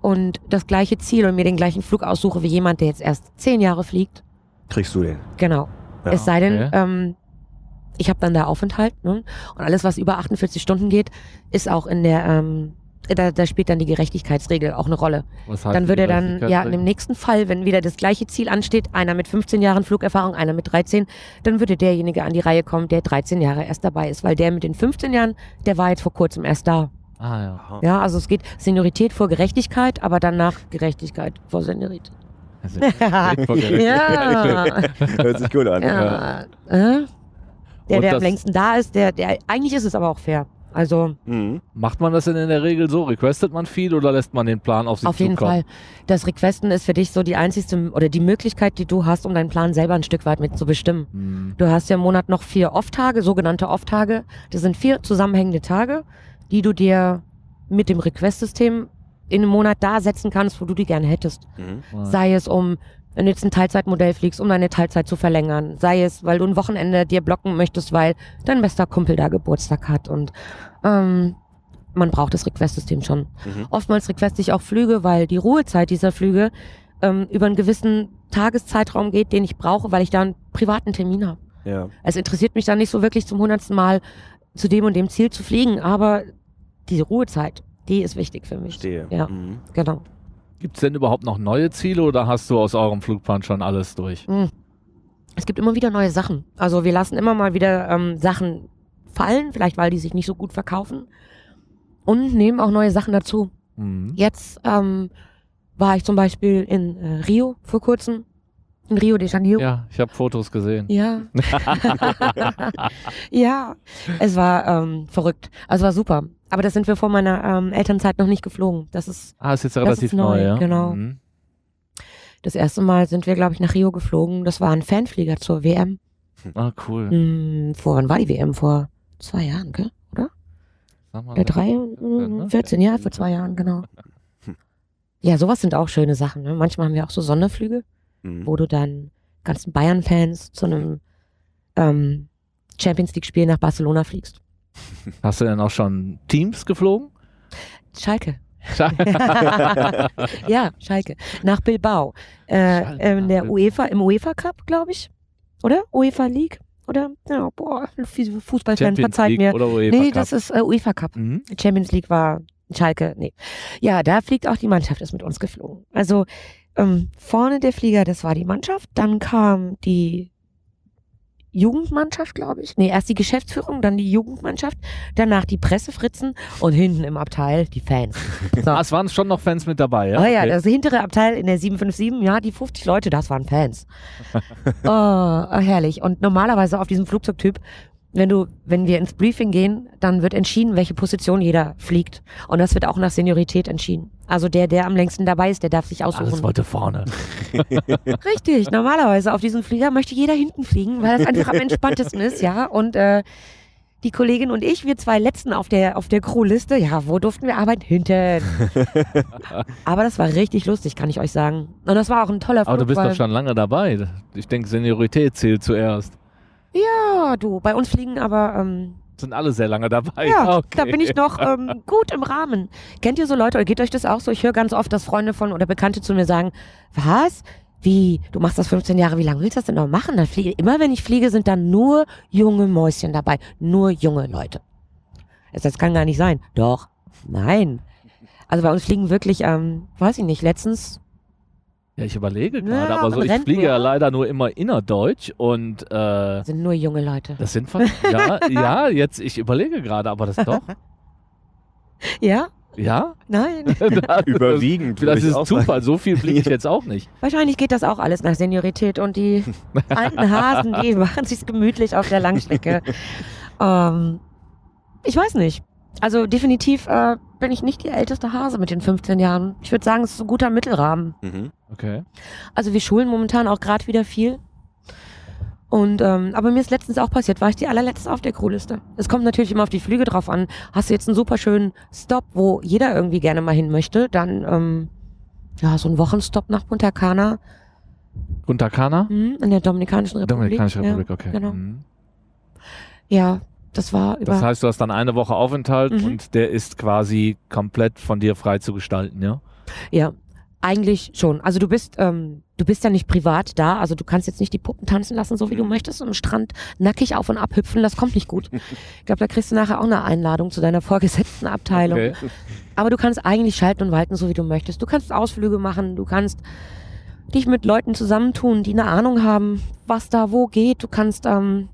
S3: und das gleiche Ziel und mir den gleichen Flug aussuche wie jemand, der jetzt erst 10 Jahre fliegt,
S2: Kriegst du den?
S3: genau.
S2: Ja.
S3: es sei denn,
S1: okay.
S3: ähm, ich habe dann da Aufenthalt ne? und alles, was über 48 Stunden geht, ist auch in der, ähm, da, da spielt dann die Gerechtigkeitsregel auch eine Rolle.
S1: Was heißt
S3: Dann würde dann, ja, dem nächsten Fall, wenn wieder das gleiche Ziel ansteht, einer mit 15 Jahren Flugerfahrung, einer mit 13, dann würde derjenige an die Reihe kommen, der 13 Jahre erst dabei ist, weil der mit den 15 Jahren, der war jetzt vor kurzem erst da.
S1: Ah ja.
S2: Aha.
S3: Ja, also es geht Seniorität vor Gerechtigkeit, aber danach Gerechtigkeit vor Seniorität.
S1: Also, vor *laughs* Gericht.
S3: ja,
S2: Hört sich gut an.
S3: ja. Äh? Der, der am längsten da ist, der, der, eigentlich ist es aber auch fair. Also
S2: Mhm.
S1: Macht man das denn in der Regel so? Requestet man viel oder lässt man den Plan auf sich
S3: auf jeden
S1: zukommen?
S3: Fall. Das Requesten ist für dich so die einzigste oder die Möglichkeit, die du hast, um deinen Plan selber ein Stück weit mit zu bestimmen.
S1: Hm.
S3: Du hast ja im Monat noch vier Off-Tage, sogenannte Off-Tage. Das sind vier zusammenhängende Tage, die du dir mit dem Request-System in einem Monat da setzen kannst, wo du die gerne hättest.
S2: Mhm.
S3: Sei es um, wenn du jetzt ein Teilzeitmodell fliegst, um deine Teilzeit zu verlängern. Sei es, weil du ein Wochenende dir blocken möchtest, weil dein bester Kumpel da Geburtstag hat. Und ähm, man braucht das Request-System schon.
S2: Mhm.
S3: Oftmals requeste ich auch Flüge, weil die Ruhezeit dieser Flüge ähm, über einen gewissen Tageszeitraum geht, den ich brauche, weil ich da einen privaten Termin habe.
S2: Ja.
S3: Es interessiert mich dann nicht so wirklich zum hundertsten Mal zu dem und dem Ziel zu fliegen, aber diese Ruhezeit, die ist wichtig für mich.
S2: Verstehe.
S3: Ja.
S2: Mhm.
S3: Genau.
S1: Gibt es denn überhaupt noch neue Ziele oder hast du aus eurem Flugplan schon alles durch?
S3: Mm. Es gibt immer wieder neue Sachen. Also wir lassen immer mal wieder ähm, Sachen fallen, vielleicht weil die sich nicht so gut verkaufen. Und nehmen auch neue Sachen dazu.
S1: Mhm.
S3: Jetzt ähm, war ich zum Beispiel in äh, Rio vor kurzem. In Rio de Janeiro.
S1: Ja, ich habe Fotos gesehen.
S3: Ja. *laughs* *laughs* ja, es war ähm, verrückt. Also war super. Aber das sind wir vor meiner ähm, Elternzeit noch nicht geflogen. Das ist
S1: Ah, ist jetzt relativ
S3: ist neu,
S1: ja.
S3: genau.
S1: Mhm.
S3: das erste Mal sind wir, glaube ich, nach Rio geflogen. Das war ein Fanflieger zur WM.
S1: Ah, cool.
S3: Hm, vor wann war die WM? Vor zwei Jahren, gell?
S1: Sag mal,
S3: Oder drei?
S1: ne?
S3: Hm, 14, ja, vor zwei Jahren, genau. *laughs* Ja, sowas sind auch schöne Sachen. Ne? Manchmal haben wir auch so Sonderflüge.
S2: Mhm.
S3: wo du dann ganzen Bayern-Fans zu einem ähm, Champions League-Spiel nach Barcelona fliegst.
S1: Hast du denn auch schon Teams geflogen?
S3: Schalke. *laughs* ja, Schalke. Nach Bilbao. Äh,
S1: nach
S3: der. UEFA, im UEFA Cup, glaube ich. Oder? UEFA League? Oder? Ja, boah, Fußballfans,
S1: Champions
S3: verzeiht mir.
S1: oder UEFA
S3: Nee,
S1: Cup?
S3: das ist äh, UEFA Cup.
S1: Mhm.
S3: Champions League war Schalke, nee. Ja, da fliegt auch die Mannschaft, ist mit uns geflogen. Also ähm, vorne der Flieger, das war die Mannschaft, dann kam die Jugendmannschaft, glaube ich. Nee, erst die Geschäftsführung, dann die Jugendmannschaft, danach die Pressefritzen und hinten im Abteil die Fans. *laughs* So.
S1: Ah, es waren schon noch Fans mit dabei, ja?
S3: Oh ja,
S1: Okay.
S3: das hintere Abteil in der 757, ja, die 50 Leute, das waren Fans. *laughs* oh, herrlich. Und normalerweise auf diesem Flugzeugtyp, wenn du, wenn wir ins Briefing gehen, dann wird entschieden, welche Position jeder fliegt. Und das wird auch nach Seniorität entschieden. Also der, der am längsten dabei ist, der darf sich
S1: Alles
S3: aussuchen.
S1: wollte vorne. *laughs*
S3: Richtig, normalerweise auf diesem Flieger möchte jeder hinten fliegen, weil das einfach am entspanntesten ist, ja. Und äh, die Kollegin und ich, wir zwei Letzten auf der, auf der Crewliste, ja, wo durften wir arbeiten? Hinten. *laughs* Aber das war richtig lustig, kann ich euch sagen. Und das war auch ein toller Flug.
S1: Aber du bist doch schon lange dabei. Ich denke, Seniorität zählt zuerst.
S3: Ja, du, bei uns fliegen aber, ähm,
S1: Sind alle sehr lange dabei.
S3: ja,
S1: okay. *laughs*
S3: da bin ich noch ähm, *laughs* gut im Rahmen. Kennt ihr so Leute, oder geht euch das auch so? Ich höre ganz oft, dass Freunde von oder Bekannte zu mir sagen, was? Wie? Du machst das 15 Jahre, wie lange willst du das denn noch machen? Dann fliege, immer wenn ich fliege, sind dann nur junge Mäuschen dabei. Nur junge Leute. Das kann gar nicht sein. Doch, nein. Also bei uns fliegen wirklich, ähm, weiß ich nicht, letztens
S1: Ja, ich überlege
S3: Ja,
S1: gerade, aber so, ich fliege ja
S3: ja.
S1: leider nur immer innerdeutsch und äh,
S3: sind nur junge Leute.
S1: das sind fast, ja, *laughs* ja, jetzt, ich überlege gerade, aber das doch, *laughs*
S3: Ja?
S1: ja?
S3: Nein. *laughs*
S2: Überwiegend.
S1: Das
S2: ich
S1: ist. Zufall, so viel fliege ich jetzt auch nicht.
S3: Wahrscheinlich geht das auch alles nach Seniorität und die alten Hasen, die machen sich's gemütlich auf der Langstrecke. ähm, ich weiß nicht. Also definitiv äh, bin ich nicht die älteste Hase mit den 15 Jahren. Ich würde sagen, es ist ein guter Mittelrahmen.
S2: Mhm.
S1: Okay.
S3: Also wir schulen momentan auch gerade wieder viel. Und ähm, aber mir ist letztens auch passiert, war ich die allerletzte auf der Crewliste. Es kommt natürlich immer auf die Flüge drauf an. Hast du jetzt einen super schönen Stop, wo jeder irgendwie gerne mal hin möchte, dann ähm, ja so ein Wochenstopp nach Punta Cana
S1: Punta Cana?
S3: mhm, in der Dominikanischen Republik.
S1: Dominikanische Republik,
S3: ja,
S1: okay.
S3: Genau.
S1: Mhm.
S3: Ja, das war über.
S1: Das heißt, du hast dann eine Woche Aufenthalt
S3: Mhm.
S1: und der ist quasi komplett von dir frei zu gestalten, ja?
S3: Ja, eigentlich schon. Also du bist, ähm, du bist ja nicht privat da, also du kannst jetzt nicht die Puppen tanzen lassen, so wie du
S2: Mhm.
S3: möchtest, am Strand nackig auf und ab hüpfen, das kommt nicht gut. *laughs* Ich glaube, da kriegst du nachher auch eine Einladung zu deiner vorgesetzten Abteilung.
S1: Okay.
S3: Aber du kannst eigentlich schalten und walten, so wie du möchtest. Du kannst Ausflüge machen, du kannst dich mit Leuten zusammentun, die eine Ahnung haben, was da wo geht. Du kannst ähm,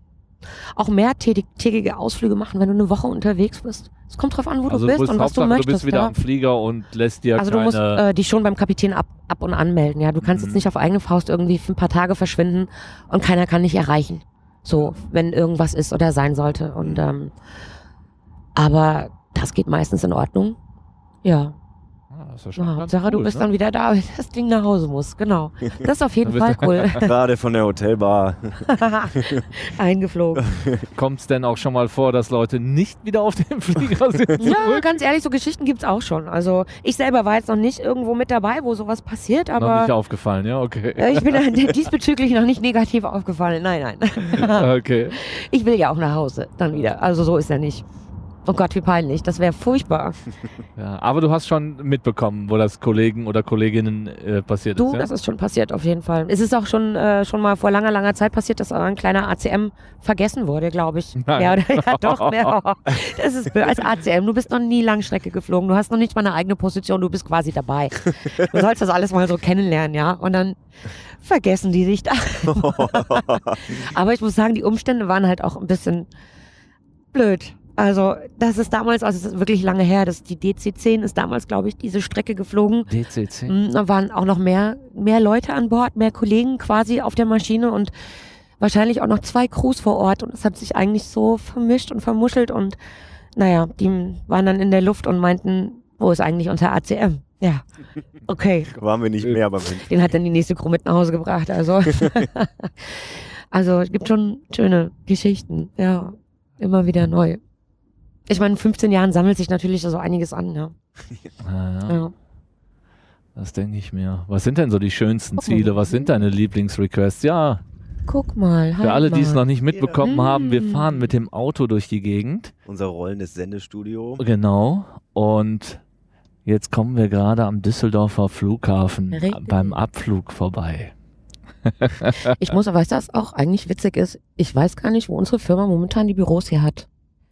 S3: auch mehrtägige Ausflüge machen, wenn du eine Woche unterwegs bist. Es kommt drauf an, wo
S1: also
S3: du bist und was du möchtest.
S1: du bist wieder
S3: ja.
S1: am Flieger und lässt dir
S3: Also du musst äh, dich schon beim Kapitän ab, ab und anmelden. Ja, du kannst
S1: Mhm.
S3: jetzt nicht auf eigene Faust irgendwie für ein paar Tage verschwinden und keiner kann dich erreichen. So, wenn irgendwas ist oder sein sollte. Und ähm, aber das geht meistens in Ordnung. Ja,
S1: das ist ja schon
S3: ja
S1: ganz
S3: Hauptsache du
S1: cool,
S3: bist
S1: ne?
S3: dann wieder da, wenn das Ding nach Hause muss. Genau, das ist auf jeden *laughs* Fall cool.
S2: Gerade von der Hotelbar. *laughs*
S3: Eingeflogen. *laughs*
S1: Kommt es denn auch schon mal vor, dass Leute nicht wieder auf dem Flieger sind?
S3: Ja, ganz ehrlich, so Geschichten gibt's auch schon. Also ich selber war jetzt noch nicht irgendwo mit dabei, wo sowas passiert,
S1: Noch
S3: aber
S1: nicht aufgefallen, ja, okay.
S3: äh, ich bin diesbezüglich noch nicht negativ aufgefallen. Nein, nein.
S1: okay.
S3: Ich will ja auch nach Hause dann wieder. Also so ist er nicht. Oh Gott, wie peinlich. Das wäre furchtbar. *laughs*
S1: Ja, aber du hast schon mitbekommen, wo das Kollegen oder Kolleginnen äh, passiert
S3: Du,
S1: ist, ja?
S3: das ist schon passiert auf jeden Fall. Es ist auch schon, äh, schon mal vor langer, langer Zeit passiert, dass ein kleiner ACM vergessen wurde, glaube ich.
S1: Nein.
S3: Ja, oder, ja, *laughs* doch, mehr. Das ist als ACM. Du bist noch nie Langstrecke geflogen. Du hast noch nicht mal eine eigene Position. Du bist quasi dabei. Du sollst das alles mal so kennenlernen, ja. Und dann vergessen die sich da. *laughs* Aber ich muss sagen, die Umstände waren halt auch ein bisschen blöd. Also, das ist damals, also es ist wirklich lange her, dass die DC-10 ist damals, glaube ich, diese Strecke geflogen.
S1: DCC.
S3: Mm, Da waren auch noch mehr, mehr Leute an Bord, mehr Kollegen quasi auf der Maschine und wahrscheinlich auch noch zwei Crews vor Ort. Und es hat sich eigentlich so vermischt und vermuschelt und naja, die waren dann in der Luft und meinten, wo ist eigentlich unser ACM? Ja, *laughs* okay.
S2: Waren wir nicht mehr beim Hin. *laughs*
S3: Den hat dann die nächste Crew mit nach Hause gebracht. Also, *laughs* also es gibt schon schöne Geschichten. Ja, immer wieder neu. Ich meine, in 15 Jahren sammelt sich natürlich so einiges an. Ja.
S1: Ja, *laughs* ja.
S3: Ja.
S1: Das denke ich mir. Was sind denn so die schönsten
S3: Guck mal.
S1: Ziele? Was sind deine Lieblingsrequests? Ja,
S3: Guck mal.
S1: für alle, die es noch nicht mitbekommen
S3: Ja.
S1: haben, wir
S3: Mm.
S1: fahren mit dem Auto durch die Gegend.
S2: Unser rollendes Sendestudio.
S1: Genau. Und jetzt kommen wir gerade am Düsseldorfer Flughafen
S3: Richtig.
S1: beim Abflug vorbei.
S3: Ich muss, weißt du, was auch eigentlich witzig ist? Ich weiß gar nicht, wo unsere Firma momentan die Büros hier hat.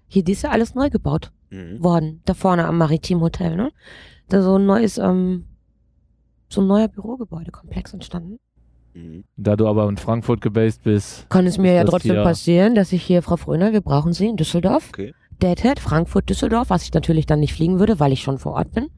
S3: Hier die ist ja alles neu gebaut
S2: Mhm.
S3: worden. Da vorne am Maritim Hotel, ne? Da so ein neues, ähm, so ein neuer Bürogebäudekomplex entstanden.
S2: Mhm.
S1: Da du aber in Frankfurt gebased bist,
S3: Kann es mir ja trotzdem
S1: hier-
S3: passieren, dass ich hier, Frau Fröner, wir brauchen Sie in Düsseldorf.
S2: Okay.
S3: Deadhead, Frankfurt, Düsseldorf, was ich natürlich dann nicht fliegen würde, weil ich schon vor Ort bin.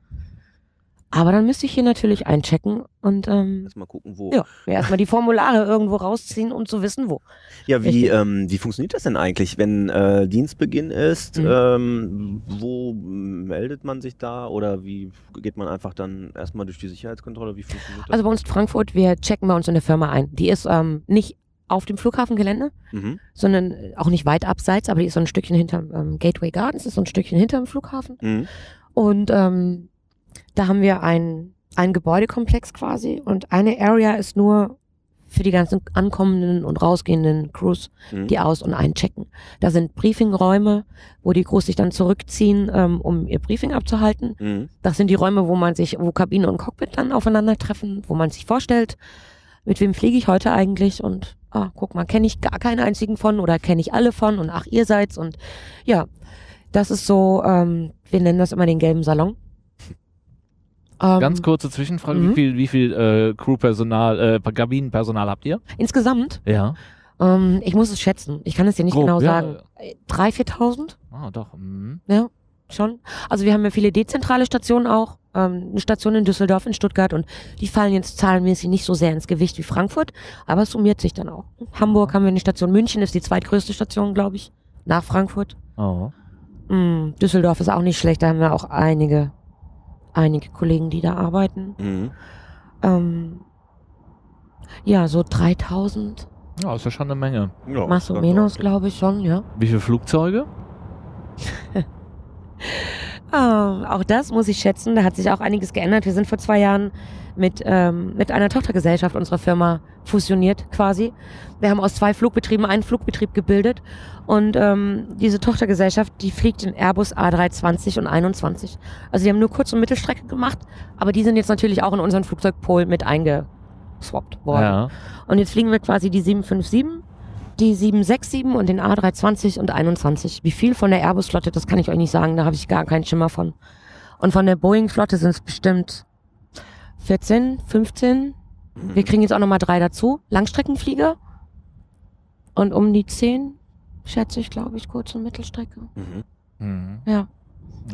S3: Aber dann müsste ich hier natürlich einchecken und ähm,
S2: Lass mal gucken, wo.
S3: ja, erstmal die Formulare irgendwo rausziehen, um zu wissen, wo.
S2: Ja, wie, ähm, wie funktioniert das denn eigentlich, wenn äh, Dienstbeginn ist?
S3: Mhm.
S2: Ähm, wo meldet man sich da oder wie geht man einfach dann erstmal durch die Sicherheitskontrolle? Wie funktioniert das?
S3: Also bei uns in Frankfurt, wir checken bei uns in der Firma ein. Die ist ähm, nicht auf dem Flughafengelände,
S2: mhm.
S3: sondern äh, auch nicht weit abseits, aber die ist so ein Stückchen hinterm ähm, Gateway Gardens, ist so ein Stückchen hinterm Flughafen.
S2: Mhm.
S3: Und ähm, da haben wir ein, ein Gebäudekomplex quasi und eine Area ist nur für die ganzen ankommenden und rausgehenden Crews,
S2: Mhm.
S3: die aus- und einchecken. Da sind Briefingräume, wo die Crews sich dann zurückziehen, ähm, um ihr Briefing abzuhalten.
S2: Mhm.
S3: Das sind die Räume, wo man sich, wo Kabine und Cockpit dann aufeinandertreffen, wo man sich vorstellt, mit wem fliege ich heute eigentlich und ah, guck mal, kenne ich gar keinen einzigen von oder kenne ich alle von und ach, ihr seid's und ja, Das ist so, ähm, wir nennen das immer den gelben Salon. Ähm,
S1: Ganz kurze Zwischenfrage, wie
S3: mhm.
S1: viel, wie viel äh, Crewpersonal, äh, Kabinenpersonal habt ihr?
S3: Insgesamt,
S1: Ja.
S3: ähm, ich muss es schätzen. Ich kann es dir nicht
S1: Grob,
S3: genau
S1: ja.
S3: sagen. Äh, 3.000, 4.000?
S1: Ah, doch. Mhm.
S3: Ja, schon. Also wir haben ja viele dezentrale Stationen auch. Ähm, eine Station in Düsseldorf, in Stuttgart und die fallen jetzt zahlenmäßig nicht so sehr ins Gewicht wie Frankfurt, aber es summiert sich dann auch. Hamburg haben wir eine Station, München ist die zweitgrößte Station, glaube ich, nach Frankfurt.
S1: Oh.
S3: Mm, Düsseldorf ist auch nicht schlecht, da haben wir auch einige, einige Kollegen, die da arbeiten.
S2: Mhm.
S3: Ähm, ja, so 3000,
S1: Ja, ist ja schon eine Menge.
S2: Ja,
S3: más o
S2: ja,
S3: menos, glaube ich schon, ja.
S1: Wie viele Flugzeuge? *laughs*
S3: Ähm, auch das muss ich schätzen. Da hat sich auch einiges geändert. Wir sind vor zwei Jahren mit, ähm, mit einer Tochtergesellschaft unserer Firma fusioniert quasi. Wir haben aus zwei Flugbetrieben einen Flugbetrieb gebildet und ähm, diese Tochtergesellschaft, die fliegt in Airbus A320 und 21. Also die haben nur Kurz- und Mittelstrecke gemacht, aber die sind jetzt natürlich auch in unseren Flugzeugpool mit eingeswappt worden.
S1: Ja.
S3: Und jetzt fliegen wir quasi die 757, die 767 und den A320 und 21. Wie viel von der Airbus-Flotte, das kann ich euch nicht sagen, da habe ich gar keinen Schimmer von. Und von der Boeing-Flotte sind es bestimmt 14, 15. Wir kriegen jetzt auch nochmal drei dazu. Langstreckenflieger. Und um die 10, schätze ich, glaube ich, Kurz- und Mittelstrecke.
S2: Mhm.
S1: Mhm.
S3: Ja.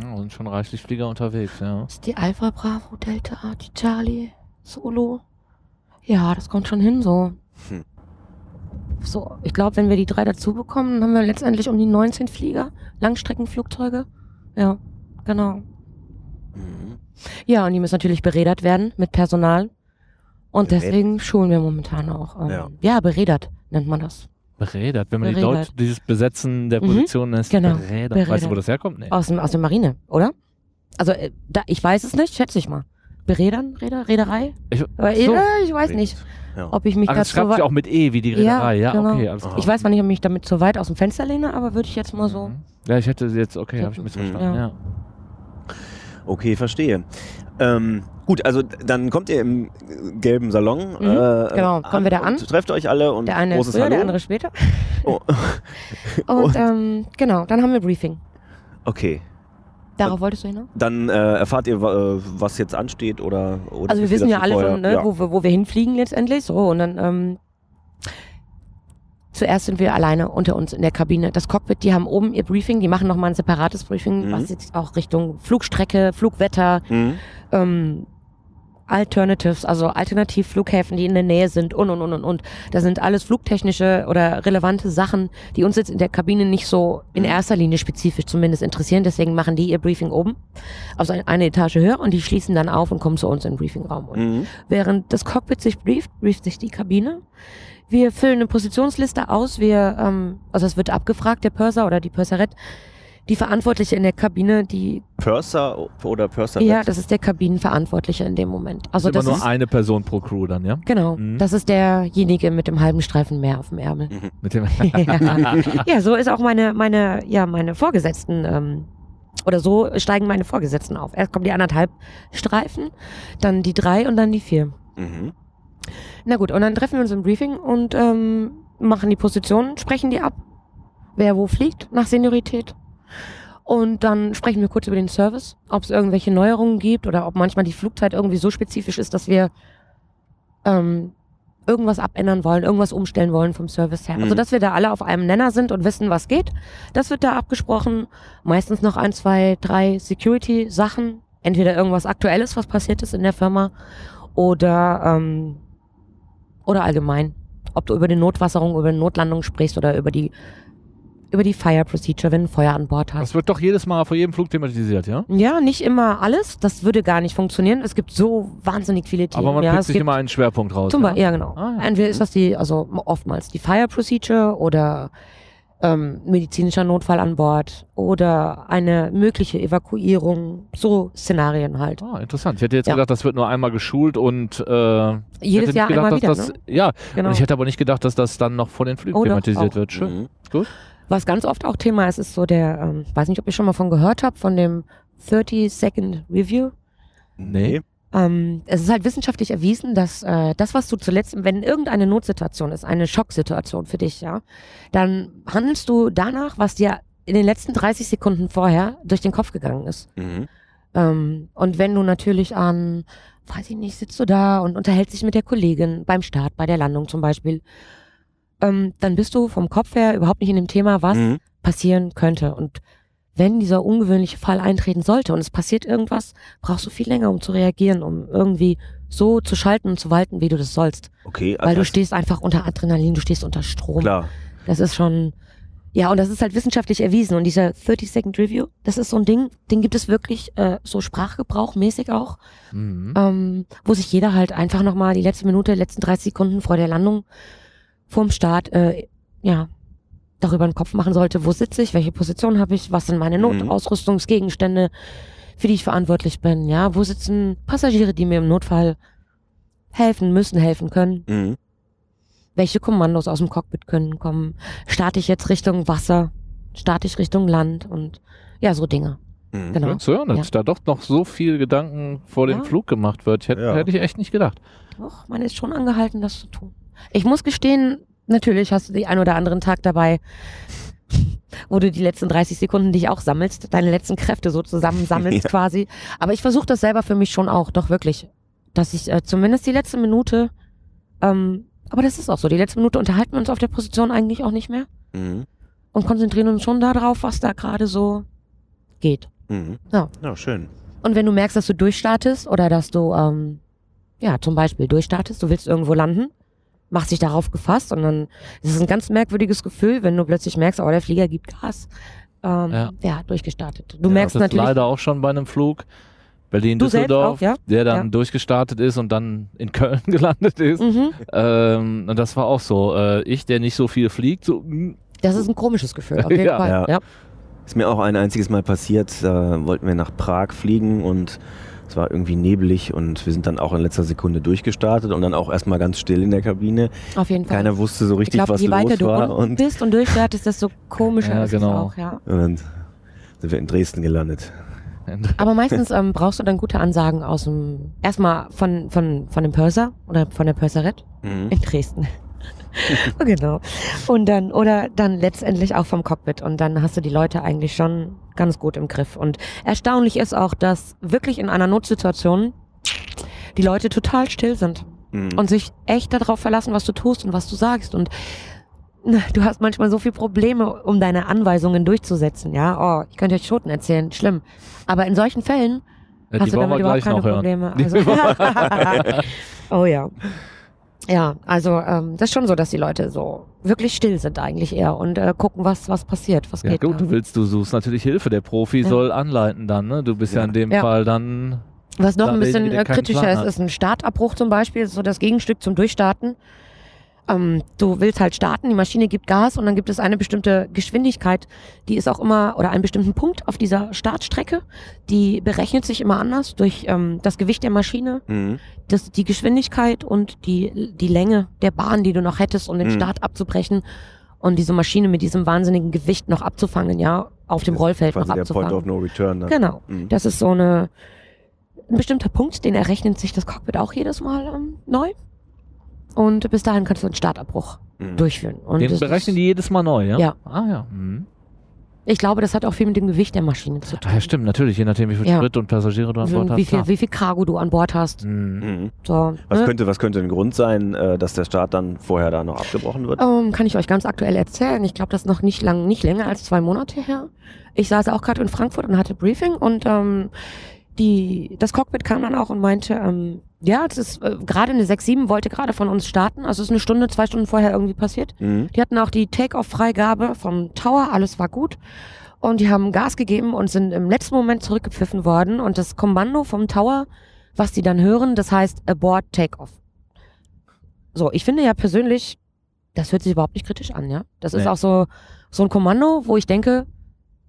S1: ja. Sind schon reichlich Flieger unterwegs, ja.
S3: Das ist die Alpha, Bravo, Delta, die Charlie, Solo. Ja, das kommt schon hin so.
S2: Hm.
S3: So, ich glaube, wenn wir die drei dazu bekommen, dann haben wir letztendlich um die 19 Flieger, Langstreckenflugzeuge. Ja, genau.
S2: Mhm.
S3: Ja, und die müssen natürlich beredert werden mit Personal. Und
S2: Beredet?
S3: deswegen schulen wir momentan auch. Ähm,
S2: Ja.
S3: ja. beredert nennt man das.
S1: Beredert. Wenn man die
S3: Beredert.
S1: Deutsch, dieses Besetzen der
S3: Mhm.
S1: Position ist.
S3: Genau.
S1: Beredert.
S3: Beredert.
S1: Weißt du, wo das herkommt? Nee.
S3: Aus, dem, aus der Marine, oder? Also, äh, da, ich weiß es nicht, schätze ich mal. Beredern, Räder, Reederei?
S1: Ich,
S3: Aber
S1: so.
S3: äh, ich weiß nicht,
S2: Ja.
S3: ob ich mich dazu
S1: schreibt sich auch mit E, wie die Reederei. Ja,
S3: genau.
S1: okay, alles klar.
S3: Ich weiß zwar nicht, ob ich mich damit zu weit aus dem Fenster lehne, aber würde ich jetzt mal so.
S1: Mhm. Ja, ich hätte jetzt, okay, habe ich missverstanden.
S3: Ja.
S1: Ja.
S2: Okay, verstehe. Ähm, gut, also dann kommt ihr im äh, gelben Salon.
S3: Mhm,
S2: äh,
S3: genau, kommen wir da an.
S2: und Trefft euch alle und
S3: Der eine
S2: großes
S3: früher,
S2: Hallo.
S3: der andere später.
S2: Oh. *laughs*
S3: Und, *laughs*
S2: Und?
S3: ähm, genau, dann haben wir Briefing.
S2: Okay.
S3: Darauf wolltest du hinaus?
S2: Dann äh, erfahrt ihr, äh, was jetzt ansteht oder, oder
S3: Also wir wissen ja alle
S2: vorher?
S3: schon, ne,
S2: Ja.
S3: wo, wir, wo wir hinfliegen letztendlich. So, und dann ähm, zuerst sind wir alleine unter uns in der Kabine. Das Cockpit, die haben oben ihr Briefing, die machen nochmal ein separates Briefing,
S2: Mhm.
S3: was jetzt auch Richtung Flugstrecke, Flugwetter,
S2: Mhm.
S3: ähm, Alternatives, also Alternativflughäfen, die in der Nähe sind und und und und und. Das sind alles flugtechnische oder relevante Sachen, die uns jetzt in der Kabine nicht so in
S2: Mhm.
S3: erster Linie spezifisch zumindest interessieren. Deswegen machen die ihr Briefing oben, also ein- eine Etage höher und die schließen dann auf und kommen zu uns in den Briefingraum. Und
S2: Mhm.
S3: während das Cockpit sich brieft, brieft sich die Kabine. Wir füllen eine Positionsliste aus. Wir, ähm, also es wird abgefragt, der Purser oder die Purserette, die Verantwortliche in der Kabine, die,
S2: Purser oder Purser?
S3: ja, das ist der Kabinenverantwortliche in dem Moment. Also
S1: ist immer
S3: das
S1: nur
S3: ist,
S1: eine Person pro Crew dann, ja?
S3: genau,
S1: Mhm.
S3: das ist derjenige mit dem halben Streifen mehr auf dem Ärmel.
S1: Mit dem *laughs*
S3: ja. ja, so ist auch meine, meine, ja, meine Vorgesetzten, ähm, oder so steigen meine Vorgesetzten auf. Erst kommen die anderthalb Streifen, dann die drei und dann die vier.
S2: Mhm.
S3: Na gut, und dann treffen wir uns im Briefing und ähm, machen die Positionen, sprechen die ab, wer wo fliegt nach Seniorität. Und dann sprechen wir kurz über den Service, ob es irgendwelche Neuerungen gibt oder ob manchmal die Flugzeit irgendwie so spezifisch ist, dass wir ähm, irgendwas abändern wollen, irgendwas umstellen wollen vom Service her. Also
S2: Mhm.
S3: dass wir da alle auf einem Nenner sind und wissen, was geht. Das wird da abgesprochen. Meistens noch ein, zwei, drei Security-Sachen. Entweder irgendwas Aktuelles, was passiert ist in der Firma, oder ähm, oder allgemein. Ob du über die Notwasserung, über die Notlandung sprichst oder über die über die Fire Procedure, wenn du ein Feuer an Bord hast.
S1: Das wird doch jedes Mal vor jedem Flug thematisiert, ja?
S3: Ja, nicht immer alles. Das würde gar nicht funktionieren. Es gibt so wahnsinnig viele Themen.
S1: Aber man
S3: ja,
S1: pickt sich immer einen Schwerpunkt raus.
S3: zum
S1: ja?
S3: Ja genau.
S1: Ah, ja.
S3: Entweder ist das die, also oftmals die Fire Procedure oder ähm, medizinischer Notfall an Bord oder eine mögliche Evakuierung. So Szenarien halt.
S1: Ah, interessant. Ich hätte jetzt
S3: Ja.
S1: gedacht, das wird nur einmal geschult und äh, ich
S3: Jedes Jahr
S1: gedacht,
S3: einmal
S1: dass
S3: wieder.
S1: das,
S3: ne?
S1: Ja,
S3: Genau.
S1: und ich hätte aber nicht gedacht, dass das dann noch vor den Flügen
S3: Oh, doch,
S1: thematisiert
S3: auch.
S1: wird. Schön.
S2: Mhm.
S3: Was ganz oft auch Thema ist, ist so der, ähm, weiß nicht, ob ihr schon mal von gehört habt, von dem 30-Second Review.
S1: Nee.
S3: Ähm, es ist halt wissenschaftlich erwiesen, dass äh, das, was du zuletzt, wenn irgendeine Notsituation ist, eine Schocksituation für dich, ja, dann handelst du danach, was dir in den letzten 30 Sekunden vorher durch den Kopf gegangen ist.
S2: Mhm.
S3: Ähm, und wenn du natürlich an, weiß ich nicht, sitzt du da und unterhältst dich mit der Kollegin beim Start, bei der Landung zum Beispiel, ähm, dann bist du vom Kopf her überhaupt nicht in dem Thema, was
S2: Mhm.
S3: passieren könnte. Und wenn dieser ungewöhnliche Fall eintreten sollte und es passiert irgendwas, brauchst du viel länger, um zu reagieren, um irgendwie so zu schalten und zu walten, wie du das sollst.
S2: Okay,
S3: Weil du stehst einfach unter Adrenalin, du stehst unter Strom.
S2: Klar.
S3: Das ist schon, ja, und das ist halt wissenschaftlich erwiesen. Und dieser 30-Second-Review, das ist so ein Ding, den gibt es wirklich äh, so sprachgebrauchmäßig auch,
S1: Mhm.
S3: ähm, wo sich jeder halt einfach nochmal die letzte Minute, letzten 30 Sekunden vor der Landung, vorm Start, äh, ja, darüber einen Kopf machen sollte, wo sitze ich, welche Position habe ich, was sind meine
S2: Mhm.
S3: Notausrüstungsgegenstände, für die ich verantwortlich bin, ja, wo sitzen Passagiere, die mir im Notfall helfen müssen, helfen können
S2: Mhm.
S3: welche Kommandos aus dem Cockpit können kommen. Starte ich jetzt Richtung Wasser? Starte ich Richtung Land? Und ja, so Dinge.
S2: Mhm.
S3: Genau.
S1: Schön zu hören, dass
S3: Ja.
S1: da doch noch so viel Gedanken vor dem
S3: Ja.
S1: Flug gemacht wird. Hätte,
S2: Ja.
S1: hätte ich echt nicht gedacht.
S3: Doch, man ist schon angehalten, das zu tun. Ich muss gestehen, natürlich hast du die ein oder anderen Tag dabei, wo du die letzten 30 Sekunden dich auch sammelst, deine letzten Kräfte so zusammensammelst *laughs*
S2: Ja.
S3: quasi. Aber ich versuche das selber für mich schon auch, doch wirklich. Dass ich äh, zumindest die letzte Minute, ähm, aber das ist auch so, die letzte Minute unterhalten wir uns auf der Position eigentlich auch nicht mehr
S2: Mhm.
S3: und konzentrieren uns schon darauf, was da gerade so geht.
S2: Mhm.
S3: Ja.
S2: ja, schön.
S3: Und wenn du merkst, dass du durchstartest oder dass du, ähm, ja, zum Beispiel durchstartest, du willst irgendwo landen, machst dich darauf gefasst und dann ist es ein ganz merkwürdiges Gefühl, wenn du plötzlich merkst, oh, der Flieger gibt Gas. Ähm,
S1: Ja.
S3: ja. durchgestartet. Du
S1: Ja,
S3: merkst
S1: das ist
S3: natürlich,
S1: leider auch schon bei einem Flug Berlin-Düsseldorf,
S3: ja?
S1: der dann
S3: Ja.
S1: durchgestartet ist und dann in Köln *laughs* gelandet ist.
S3: mhm,
S1: Ähm, und das war auch so. Äh, ich, der nicht so viel fliegt, so, mm,
S3: das ist ein komisches Gefühl, auf jeden
S1: Ja.
S3: Fall.
S2: Ja.
S3: Ja.
S2: Ist mir auch ein einziges Mal passiert, da wollten wir nach Prag fliegen und es war irgendwie nebelig und wir sind dann auch in letzter Sekunde durchgestartet und dann auch erstmal ganz still in der Kabine.
S3: Auf jeden Fall.
S2: Keiner wusste so
S3: ich
S2: richtig,
S3: glaube,
S2: was
S3: je weiter
S2: los
S3: du
S2: war
S3: unten
S2: und,
S3: bist und durchstartest, desto komischer
S1: Ja,
S3: ist
S1: genau.
S3: es auch, ja.
S2: und dann sind wir in Dresden gelandet. *laughs*
S3: Aber meistens ähm, brauchst du dann gute Ansagen aus dem, erstmal von, von, von dem Purser oder von der Purserette
S2: Mhm.
S3: in Dresden. *laughs* genau. Und dann, oder dann letztendlich auch vom Cockpit. Und dann hast du die Leute eigentlich schon ganz gut im Griff. Und erstaunlich ist auch, dass wirklich in einer Notsituation die Leute total still sind
S2: Mhm.
S3: und sich echt darauf verlassen, was du tust und was du sagst. Und na, du hast manchmal so viele Probleme, um deine Anweisungen durchzusetzen. Ja, oh, ich könnte euch Schoten erzählen, schlimm. Aber in solchen Fällen
S1: Ja,
S3: hast du damit überhaupt keine. Probleme. *laughs* Also, *laughs* oh ja. Ja, also ähm, das ist schon so, dass die Leute so wirklich still sind eigentlich eher und äh, gucken, was, was passiert, was
S1: Ja
S3: geht.
S1: gut,
S3: da.
S1: du willst, du suchst natürlich Hilfe. Der Profi
S3: Ja.
S1: soll anleiten dann, ne? Du bist ja,
S2: Ja.
S1: in dem
S3: Ja.
S1: Fall dann.
S3: Was noch ein bisschen äh, kritischer ist, ist ein Startabbruch zum Beispiel, so das Gegenstück zum Durchstarten. Ähm, du willst halt starten, die Maschine gibt Gas und dann gibt es eine bestimmte Geschwindigkeit, die ist auch immer, oder einen bestimmten Punkt auf dieser Startstrecke, die berechnet sich immer anders durch ähm, das Gewicht der Maschine,
S2: Mhm.
S3: das, die Geschwindigkeit und die, die Länge der Bahn, die du noch hättest, um den
S2: Mhm.
S3: Start abzubrechen und diese Maschine mit diesem wahnsinnigen Gewicht noch abzufangen, ja, auf dem Rollfeld noch
S2: Quasi der Point
S3: abzufangen.
S2: of No Return. Dann.
S3: Genau.
S2: Mhm.
S3: Das ist so eine, ein bestimmter Punkt, den errechnet sich das Cockpit auch jedes Mal ähm, neu. Und bis dahin kannst du einen Startabbruch
S2: Mhm.
S3: durchführen. Und
S1: Den
S3: das
S1: berechnen
S3: ist,
S1: die jedes Mal neu, ja?
S3: Ja.
S1: Ah ja. Mhm.
S3: Ich glaube, das hat auch viel mit dem Gewicht der Maschine zu tun.
S1: Ah, ja, stimmt, natürlich, je nachdem, wie viel
S3: Ja.
S1: Sprit und Passagiere du an Bord hast.
S3: wie, viel, wie viel Cargo du an Bord hast.
S1: Mhm.
S2: Mhm.
S3: So,
S2: Was,
S3: ne?
S2: könnte, was könnte ein Grund sein, äh, dass der Start dann vorher da noch abgebrochen wird?
S3: Ähm, kann ich euch ganz aktuell erzählen. Ich glaube, das ist noch nicht lang, nicht länger als zwei Monate her. Ich saß auch gerade in Frankfurt und hatte Briefing und ähm, die, das Cockpit kam dann auch und meinte, ähm, ja, es ist äh, gerade eine 6-7 wollte gerade von uns starten. Also es ist eine Stunde, zwei Stunden vorher irgendwie passiert.
S2: Mhm.
S3: Die hatten auch die Take-off-Freigabe vom Tower, alles war gut. Und die haben Gas gegeben und sind im letzten Moment zurückgepfiffen worden. Und das Kommando vom Tower, was die dann hören, das heißt Abort Take-off. So, ich finde ja persönlich, das hört sich überhaupt nicht kritisch an, ja. Das ist
S1: Nee.
S3: auch so, so ein Kommando, wo ich denke,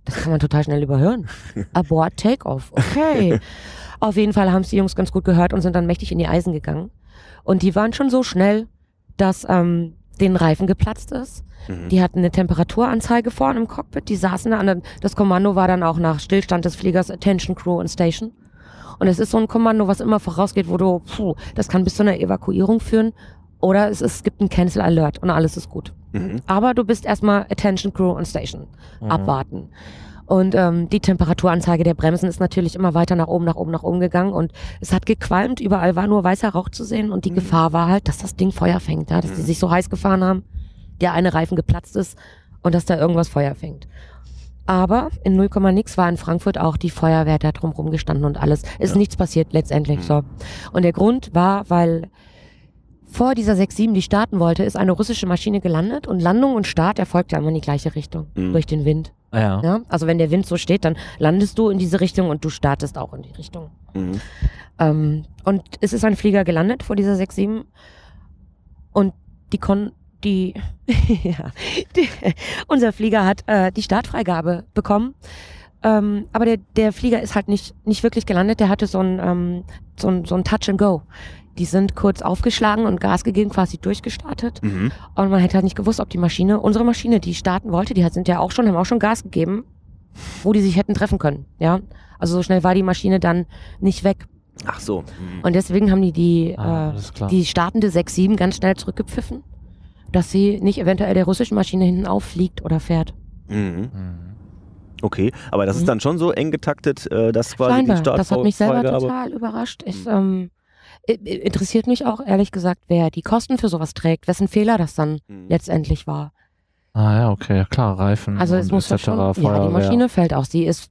S3: das kann man total schnell überhören. *laughs* Abort Take-off, okay. *laughs* Auf jeden Fall haben es die Jungs ganz gut gehört und sind dann mächtig in die Eisen gegangen. Und die waren schon so schnell, dass ähm, den Reifen geplatzt ist.
S2: Mhm.
S3: Die hatten eine Temperaturanzeige vorne im Cockpit, die saßen da. Und das Kommando war dann auch nach Stillstand des Fliegers Attention Crew and Station. Und es ist so ein Kommando, was immer vorausgeht, wo du, puh, das kann bis zu einer Evakuierung führen. oder es, es gibt einen Cancel Alert und alles ist gut.
S2: Mhm.
S3: Aber du bist erstmal Attention Crew on Station.
S1: Mhm.
S3: Abwarten. Und ähm, die Temperaturanzeige der Bremsen ist natürlich immer weiter nach oben, nach oben, nach oben gegangen und es hat gequalmt, überall war nur weißer Rauch zu sehen und die
S2: Mhm.
S3: Gefahr war halt, dass das Ding Feuer fängt, ja? dass die
S2: Mhm.
S3: sich so heiß gefahren haben, der eine Reifen geplatzt ist und dass da irgendwas Feuer fängt. Aber in 0, nix war in Frankfurt auch die Feuerwehr da drumherum gestanden und alles. Ist
S2: Ja.
S3: nichts passiert letztendlich
S2: Mhm.
S3: so. Und der Grund war, weil vor dieser 6-7, die starten wollte, ist eine russische Maschine gelandet und Landung und Start erfolgt ja immer in die gleiche Richtung,
S2: Mhm.
S3: durch den Wind.
S1: Ja.
S3: Ja? Also wenn der Wind so steht, dann landest du in diese Richtung und du startest auch in die Richtung.
S2: Mhm.
S3: Ähm, und es ist ein Flieger gelandet vor dieser 6-7 und die kon die, *laughs* ja, die unser Flieger hat äh, die Startfreigabe bekommen. Ähm, aber der, der Flieger ist halt nicht, nicht wirklich gelandet, der hatte so ein, ähm, so ein, so ein Touch and Go. Die sind kurz aufgeschlagen und Gas gegeben, quasi durchgestartet.
S2: Mhm.
S3: Und man hätte halt nicht gewusst, ob die Maschine, unsere Maschine, die starten wollte, die hat- sind ja auch schon, haben auch schon Gas gegeben, wo die sich hätten treffen können. Ja, also so schnell war die Maschine dann nicht weg.
S2: Ach so. Mhm.
S3: Und deswegen haben die die,
S1: Ah,
S3: äh, die startende 6-7 ganz schnell zurückgepfiffen, dass sie nicht eventuell der russischen Maschine hinten auffliegt oder fährt.
S2: Mhm.
S1: Mhm.
S2: Okay, aber das ist
S3: Mhm.
S2: dann schon so eng getaktet, äh, dass quasi
S3: Scheinbar.
S2: die Start
S3: Das hat mich selber total überrascht. Ich,
S2: Mhm.
S3: ähm, interessiert mich auch ehrlich gesagt, wer die Kosten für sowas trägt, wessen Fehler das dann
S2: Mhm.
S3: letztendlich war.
S1: Ah ja, okay, ja, klar, Reifen
S3: Also es muss schon, ja, die. Maschine fällt aus. Sie ist,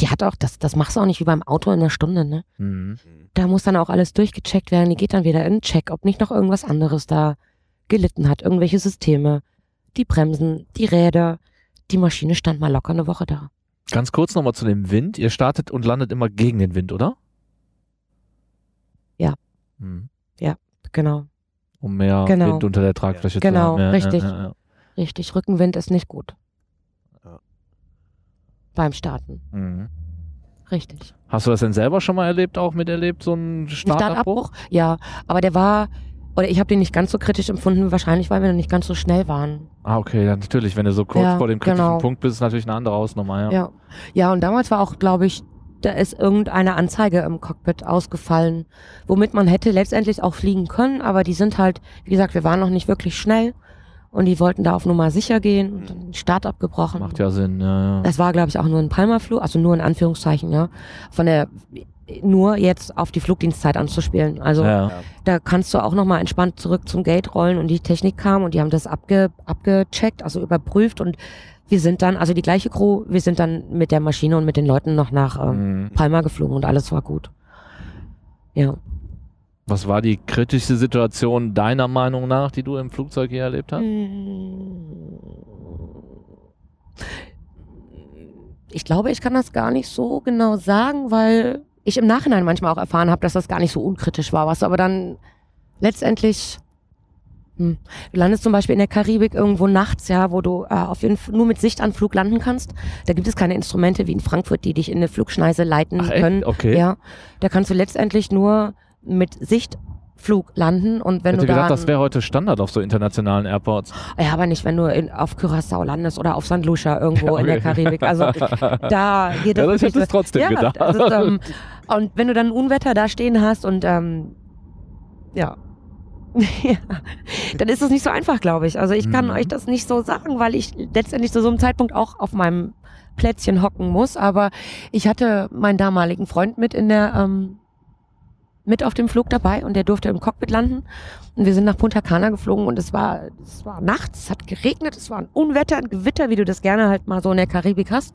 S3: die hat auch, das, das machst du auch nicht wie beim Auto in einer Stunde, ne?
S1: Mhm.
S2: Mhm.
S3: Da muss dann auch alles durchgecheckt werden. Die geht dann wieder in den Check, ob nicht noch irgendwas anderes da gelitten hat, irgendwelche Systeme, die Bremsen, die Räder. Die Maschine stand mal locker eine Woche da.
S1: Ganz kurz nochmal zu dem Wind. Ihr startet und landet immer gegen den Wind, oder?
S3: Ja.
S1: Mhm.
S3: Genau,
S1: Um mehr
S3: Genau.
S1: Wind unter der Tragfläche
S3: Genau,
S1: zu haben. Ja,
S3: richtig.
S1: Ja, ja, ja.
S3: richtig. Rückenwind ist nicht gut.
S2: Ja.
S3: Beim Starten.
S1: Mhm.
S3: Richtig.
S1: Hast du das denn selber schon mal erlebt, auch miterlebt, so ein
S3: Ein
S1: Startabbruch?
S3: Ja, aber der war, oder ich habe den nicht ganz so kritisch empfunden, wahrscheinlich, weil wir noch nicht ganz so schnell waren.
S1: Ah, okay, ja, natürlich. Wenn du so kurz
S3: Ja,
S1: vor dem kritischen
S3: genau.
S1: Punkt bist, ist natürlich eine andere Hausnummer, ja.
S3: Ja. Ja, und damals war auch, glaube ich, da ist irgendeine Anzeige im Cockpit ausgefallen, womit man hätte letztendlich auch fliegen können, aber die sind halt, wie gesagt, wir waren noch nicht wirklich schnell und die wollten da auf Nummer sicher gehen und dann den Start abgebrochen.
S1: Macht ja Sinn, ja, ja.
S3: Das war, glaube ich, auch nur ein Palmerflug, also nur in Anführungszeichen, ja. Von der, nur jetzt auf die Flugdienstzeit anzuspielen. Also
S1: ja.
S3: da kannst du auch nochmal entspannt zurück zum Gate rollen und die Technik kam und die haben das abge, abgecheckt, also überprüft und wir sind dann, also die gleiche Crew, wir sind dann mit der Maschine und mit den Leuten noch nach ähm,
S1: Mhm.
S3: Palma geflogen und alles war gut. Ja.
S1: Was war die kritischste Situation deiner Meinung nach, die du im Flugzeug hier erlebt hast?
S3: Ich glaube, ich kann das gar nicht so genau sagen, weil ich im Nachhinein manchmal auch erfahren habe, dass das gar nicht so unkritisch war, was aber dann letztendlich hm. Du landest zum Beispiel in der Karibik irgendwo nachts, ja, wo du äh, auf jeden Fall nur mit Sichtanflug landen kannst. Da gibt es keine Instrumente wie in Frankfurt, die dich in eine Flugschneise leiten
S1: Ach,
S3: können.
S1: Okay.
S3: Ja, da kannst du letztendlich nur mit Sichtflug landen und wenn
S1: Ich hätte
S3: du
S1: gedacht,
S3: da
S1: das wäre heute Standard auf so internationalen Airports.
S3: ja, aber nicht, wenn du in, auf Curaçao landest oder auf St. Lucia irgendwo
S1: Ja,
S3: in der
S1: okay.
S3: Karibik. Also *laughs* da geht das
S1: Ja, das
S3: wirklich
S1: hätte ich
S3: so-
S1: trotzdem
S3: ja,
S1: gedacht.
S3: Ist, ähm, und wenn du dann ein Unwetter da stehen hast und ähm, ja. *laughs* ja, dann ist das nicht so einfach, glaube ich. Also ich kann
S1: Mhm.
S3: euch das nicht so sagen, weil ich letztendlich zu so einem Zeitpunkt auch auf meinem Plätzchen hocken muss. Aber ich hatte meinen damaligen Freund mit in der ähm, mit auf dem Flug dabei und der durfte im Cockpit landen. Und wir sind nach Punta Cana geflogen und es war, es war nachts, es hat geregnet, es war ein Unwetter, ein Gewitter, wie du das gerne halt mal so in der Karibik hast.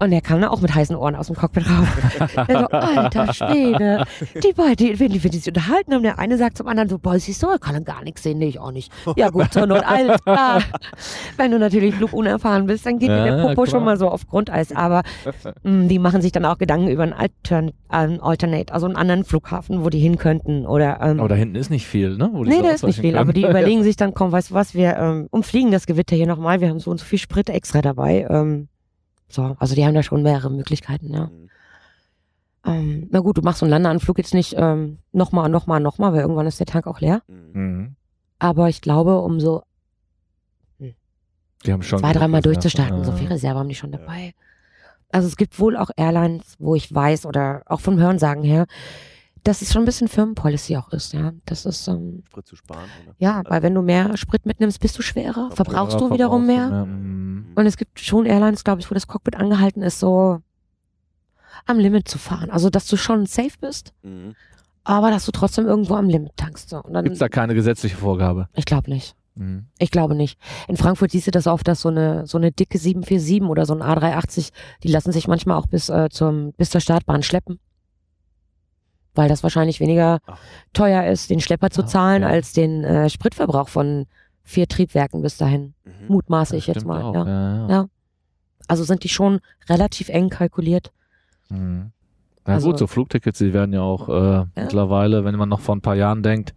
S3: Und er kam da auch mit heißen Ohren aus dem Cockpit raus. *laughs* er so, alter Schwede. Die beiden, die, wenn die, wenn die sich unterhalten haben, der eine sagt zum anderen so, boah, siehst du, ich kann gar nichts sehen. Nee, ich auch nicht. Ja gut, zur Not, alles klar. *laughs* Wenn du natürlich flugunerfahren bist, dann geht dir der
S1: Ja,
S3: Popo
S1: klar.
S3: schon mal so auf Grundeis. Aber *laughs* mh, die machen sich dann auch Gedanken über einen Altern, einen Alternate, also einen anderen Flughafen, wo die hin könnten. Oder, ähm,
S1: Aber da hinten ist nicht viel, ne? Wo
S3: Nee, da ist nicht viel,
S1: können.
S3: aber die überlegen sich dann, komm, weißt du was, wir ähm, umfliegen das Gewitter hier nochmal, wir haben so und so viel Sprit extra dabei. Ähm, so, also die haben da schon mehrere Möglichkeiten, ja.
S2: Mhm.
S3: Ähm, na gut, du machst so einen Landeanflug jetzt nicht ähm, nochmal, nochmal, nochmal, weil irgendwann ist der Tank auch leer.
S2: Mhm.
S1: Mhm.
S3: Aber ich glaube, um so
S1: Die haben schon
S3: zwei, dreimal durchzustarten,
S1: Reserven,
S3: so
S1: ja.
S3: viel Reserve haben die schon dabei. Also es gibt wohl auch Airlines, wo ich weiß oder auch vom Hörensagen her, das ist schon ein bisschen Firmenpolicy auch ist, ja. Das ist, ähm,
S2: Sprit zu sparen, oder?
S3: ja, weil wenn du mehr Sprit mitnimmst, bist du schwerer, verbrauchst du wiederum mehr.
S1: du Mhm.
S3: Und es gibt schon Airlines, glaube ich, wo das Cockpit angehalten ist, so am Limit zu fahren. Also, dass du schon safe bist,
S2: Mhm.
S3: aber dass du trotzdem irgendwo am Limit tankst. So.
S1: Gibt es da keine gesetzliche Vorgabe?
S3: ich glaube nicht.
S1: Mhm.
S3: Ich glaube nicht. In Frankfurt siehst du das oft, dass so eine, so eine dicke 747 oder so ein A380, die lassen sich manchmal auch bis, äh, zum, bis zur Startbahn schleppen. Weil das wahrscheinlich weniger
S2: Ach.
S3: teuer ist, den Schlepper zu
S1: Ah,
S3: zahlen,
S1: okay.
S3: als den äh, Spritverbrauch von vier Triebwerken bis dahin.
S2: Mhm.
S3: Mutmaße ich jetzt mal.
S1: auch,
S3: Ja.
S1: ja, ja.
S3: Ja. Also sind die schon relativ eng kalkuliert.
S1: Mhm. Na
S3: Also-
S1: gut, so Flugtickets, die werden ja auch äh, mittlerweile, wenn man noch vor ein paar Jahren denkt,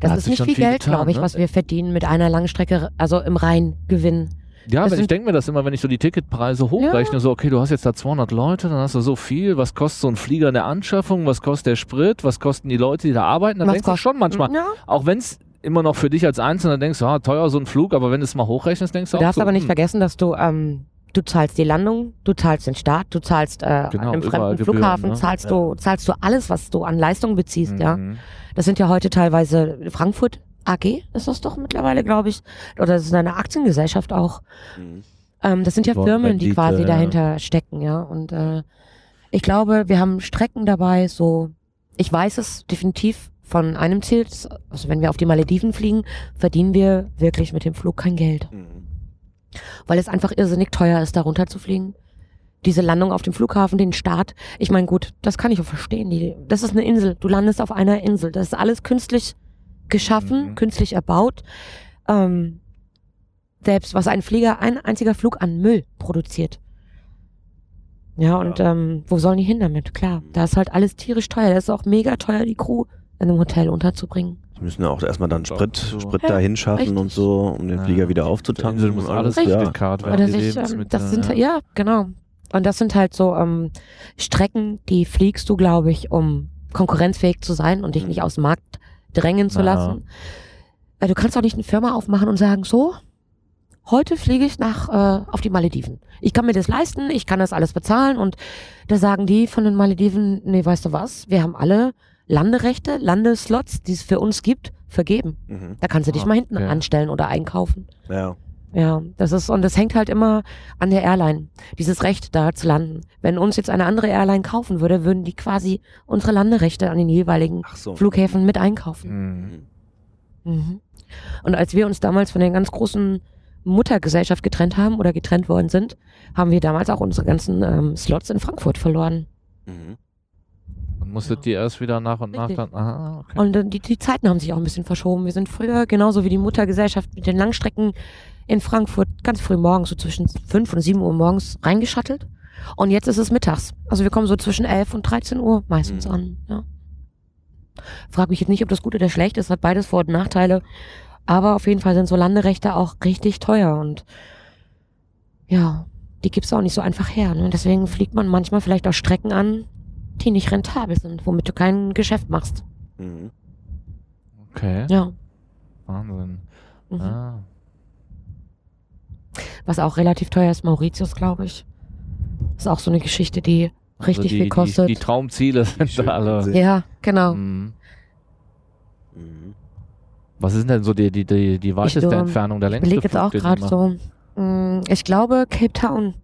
S3: Das ist nicht viel
S1: viel
S3: Geld, glaube ich,
S1: ne?
S3: was wir verdienen mit einer Langstrecke, also im Reingewinn.
S1: Ja, aber ich denke mir das immer, wenn ich so die Ticketpreise hochrechne, so, okay, du hast jetzt da 200 Leute, dann hast du so viel, was kostet so ein Flieger in der Anschaffung, was kostet der Sprit, was kosten die Leute, die da arbeiten, dann
S3: Was
S1: denkst du schon manchmal,
S3: Ja.
S1: auch wenn es immer noch für dich als Einzelner denkst, ah, teuer so ein Flug, aber wenn du es mal hochrechnest, denkst du
S3: Du
S1: auch
S3: darfst
S1: so,
S3: aber nicht
S1: hm,
S3: vergessen, dass du, ähm, du zahlst die Landung, du zahlst den Start, du zahlst äh, an
S1: Genau,
S3: einem
S1: überall
S3: fremden
S1: Gebühren,
S3: Flughafen,
S1: ne?
S3: zahlst, du, zahlst du alles, was du an Leistung beziehst, ja.
S1: mhm.
S3: Das sind ja heute teilweise Frankfurt AG, ist das doch mittlerweile, glaube ich. Oder das ist eine Aktiengesellschaft auch.
S2: Mhm.
S3: Ähm, das sind ja
S1: Boah,
S3: Firmen, die quasi
S1: ja.
S3: dahinter stecken, ja. Und äh, ich glaube, wir haben Strecken dabei, so, ich weiß es definitiv von einem Ziel, also wenn wir auf die Malediven fliegen, verdienen wir wirklich mit dem Flug kein Geld.
S2: Mhm.
S3: Weil es einfach irrsinnig teuer ist, da runter zu fliegen. Diese Landung auf dem Flughafen, den Start. Ich meine, gut, das kann ich auch verstehen. Die, das ist eine Insel. Du landest auf einer Insel. Das ist alles künstlich geschaffen,
S1: Mhm.
S3: künstlich erbaut. Ähm, selbst was ein Flieger, ein einziger Flug an Müll produziert. Ja, und Ähm, wo sollen die hin damit? Klar, da ist halt alles tierisch teuer. Da ist auch mega teuer, die Crew in einem Hotel unterzubringen.
S2: Die müssen ja auch erstmal dann Sprit,
S1: so.
S2: Sprit
S3: Ja,
S2: dahin schaffen
S3: richtig.
S2: und so, um den
S1: Ja.
S2: Flieger wieder
S1: Der
S2: aufzutanken.
S1: Insel muss
S2: und
S1: alles
S2: ja.
S1: werden. Die
S3: sich, ähm, das sind,
S1: ja.
S3: ja, genau. Und das sind halt so ähm, Strecken, die fliegst du, glaube ich, um konkurrenzfähig zu sein und dich
S2: Mhm.
S3: nicht aus dem Markt drängen zu lassen. Äh, Du kannst auch nicht eine Firma aufmachen und sagen, so, heute fliege ich nach äh, auf die Malediven. Ich kann mir das leisten, ich kann das alles bezahlen und da sagen die von den Malediven, nee, weißt du was, wir haben alle Landerechte, Landeslots, die es für uns gibt, vergeben.
S2: Mhm.
S3: Da kannst du dich
S1: Ah,
S3: mal hinten
S1: okay.
S3: anstellen oder einkaufen.
S2: Ja.
S3: Ja, das ist, und das hängt halt immer an der Airline, dieses Recht da zu landen. Wenn uns jetzt eine andere Airline kaufen würde, würden die quasi unsere Landerechte an den jeweiligen
S2: so.
S3: Flughäfen mit einkaufen.
S1: Mhm.
S2: Mhm.
S3: Und als wir uns damals von der ganz großen Muttergesellschaft getrennt haben oder getrennt worden sind, haben wir damals auch unsere ganzen ähm, Slots in Frankfurt verloren.
S2: Mhm.
S1: Und musstet ihr erst wieder nach und nach
S3: Richtig.
S1: dann. Aha, okay.
S3: Und äh, die, die Zeiten haben sich auch ein bisschen verschoben. Wir sind früher, genauso wie die Muttergesellschaft mit den Langstrecken in Frankfurt, ganz früh morgens, so zwischen 5 und 7 Uhr morgens reingeschattelt. Und jetzt ist es mittags. Also wir kommen so zwischen 11 und 13 Uhr meistens
S2: Mhm.
S3: an. Ja. Frag mich jetzt nicht, ob das gut oder schlecht ist, hat beides Vor- und Nachteile. Aber auf jeden Fall sind so Landerechte auch richtig teuer und ja, die gibt's auch nicht so einfach her. Ne? Deswegen fliegt man manchmal vielleicht auch Strecken an, die nicht rentabel sind, womit du kein Geschäft machst.
S2: Mhm.
S1: okay.
S3: Ja.
S1: Wahnsinn.
S3: Mhm.
S1: Ah.
S3: Was auch relativ teuer ist, Mauritius, glaube ich. Ist auch so eine Geschichte, die richtig
S1: also die,
S3: viel kostet.
S1: Die, die Traumziele sind
S2: schönen
S1: alle.
S3: Ja, genau.
S1: Mhm.
S2: Mhm.
S1: Was ist denn so die, die, die, die weiteste
S3: ähm,
S1: Entfernung der
S3: Ich
S1: längste
S3: überlege jetzt auch gerade so. mh, Ich glaube, Cape Town.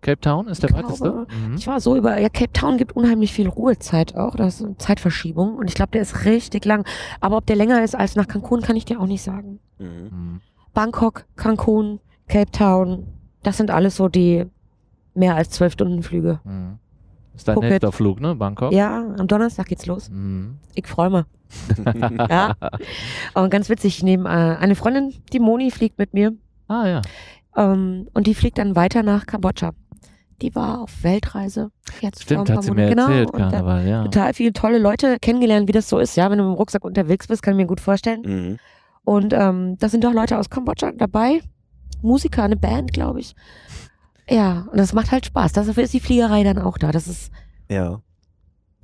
S1: Cape Town ist der
S3: Ich
S1: weiteste?
S3: glaube,
S1: Mhm.
S3: Ich war so über, ja, Cape Town gibt unheimlich viel Ruhezeit auch. Das ist eine Zeitverschiebung. Und ich glaube, der ist richtig lang. Aber ob der länger ist als nach Cancun, kann ich dir auch nicht sagen.
S2: Mhm.
S3: Bangkok, Cancun, Cape Town, das sind alles so die mehr als zwölf Stunden Flüge.
S1: Mhm. Ist dein
S3: Phuket.
S1: nächster Flug, ne? Bangkok?
S3: Ja, am Donnerstag geht's los.
S1: Mhm.
S3: Ich freue mich. *laughs* Ja. Und ganz witzig, ich nehme äh, eine Freundin, die Moni, fliegt mit mir.
S1: Ah ja.
S3: Ähm, und die fliegt dann weiter nach Kambodscha. Die war auf Weltreise. Jetzt vor
S1: Stimmt,
S3: ein paar
S1: hat sie mir erzählt,
S3: genau. Und da
S1: Karneval, ja.
S3: total viele tolle Leute kennengelernt, wie das so ist, ja, wenn du mit dem Rucksack unterwegs bist, kann ich mir gut vorstellen.
S2: Mhm.
S3: Und ähm, da sind auch Leute aus Kambodscha dabei. Musiker, eine Band, glaube ich. Ja, und das macht halt Spaß. Dafür ist die Fliegerei dann auch da. Das ist,
S2: Ja.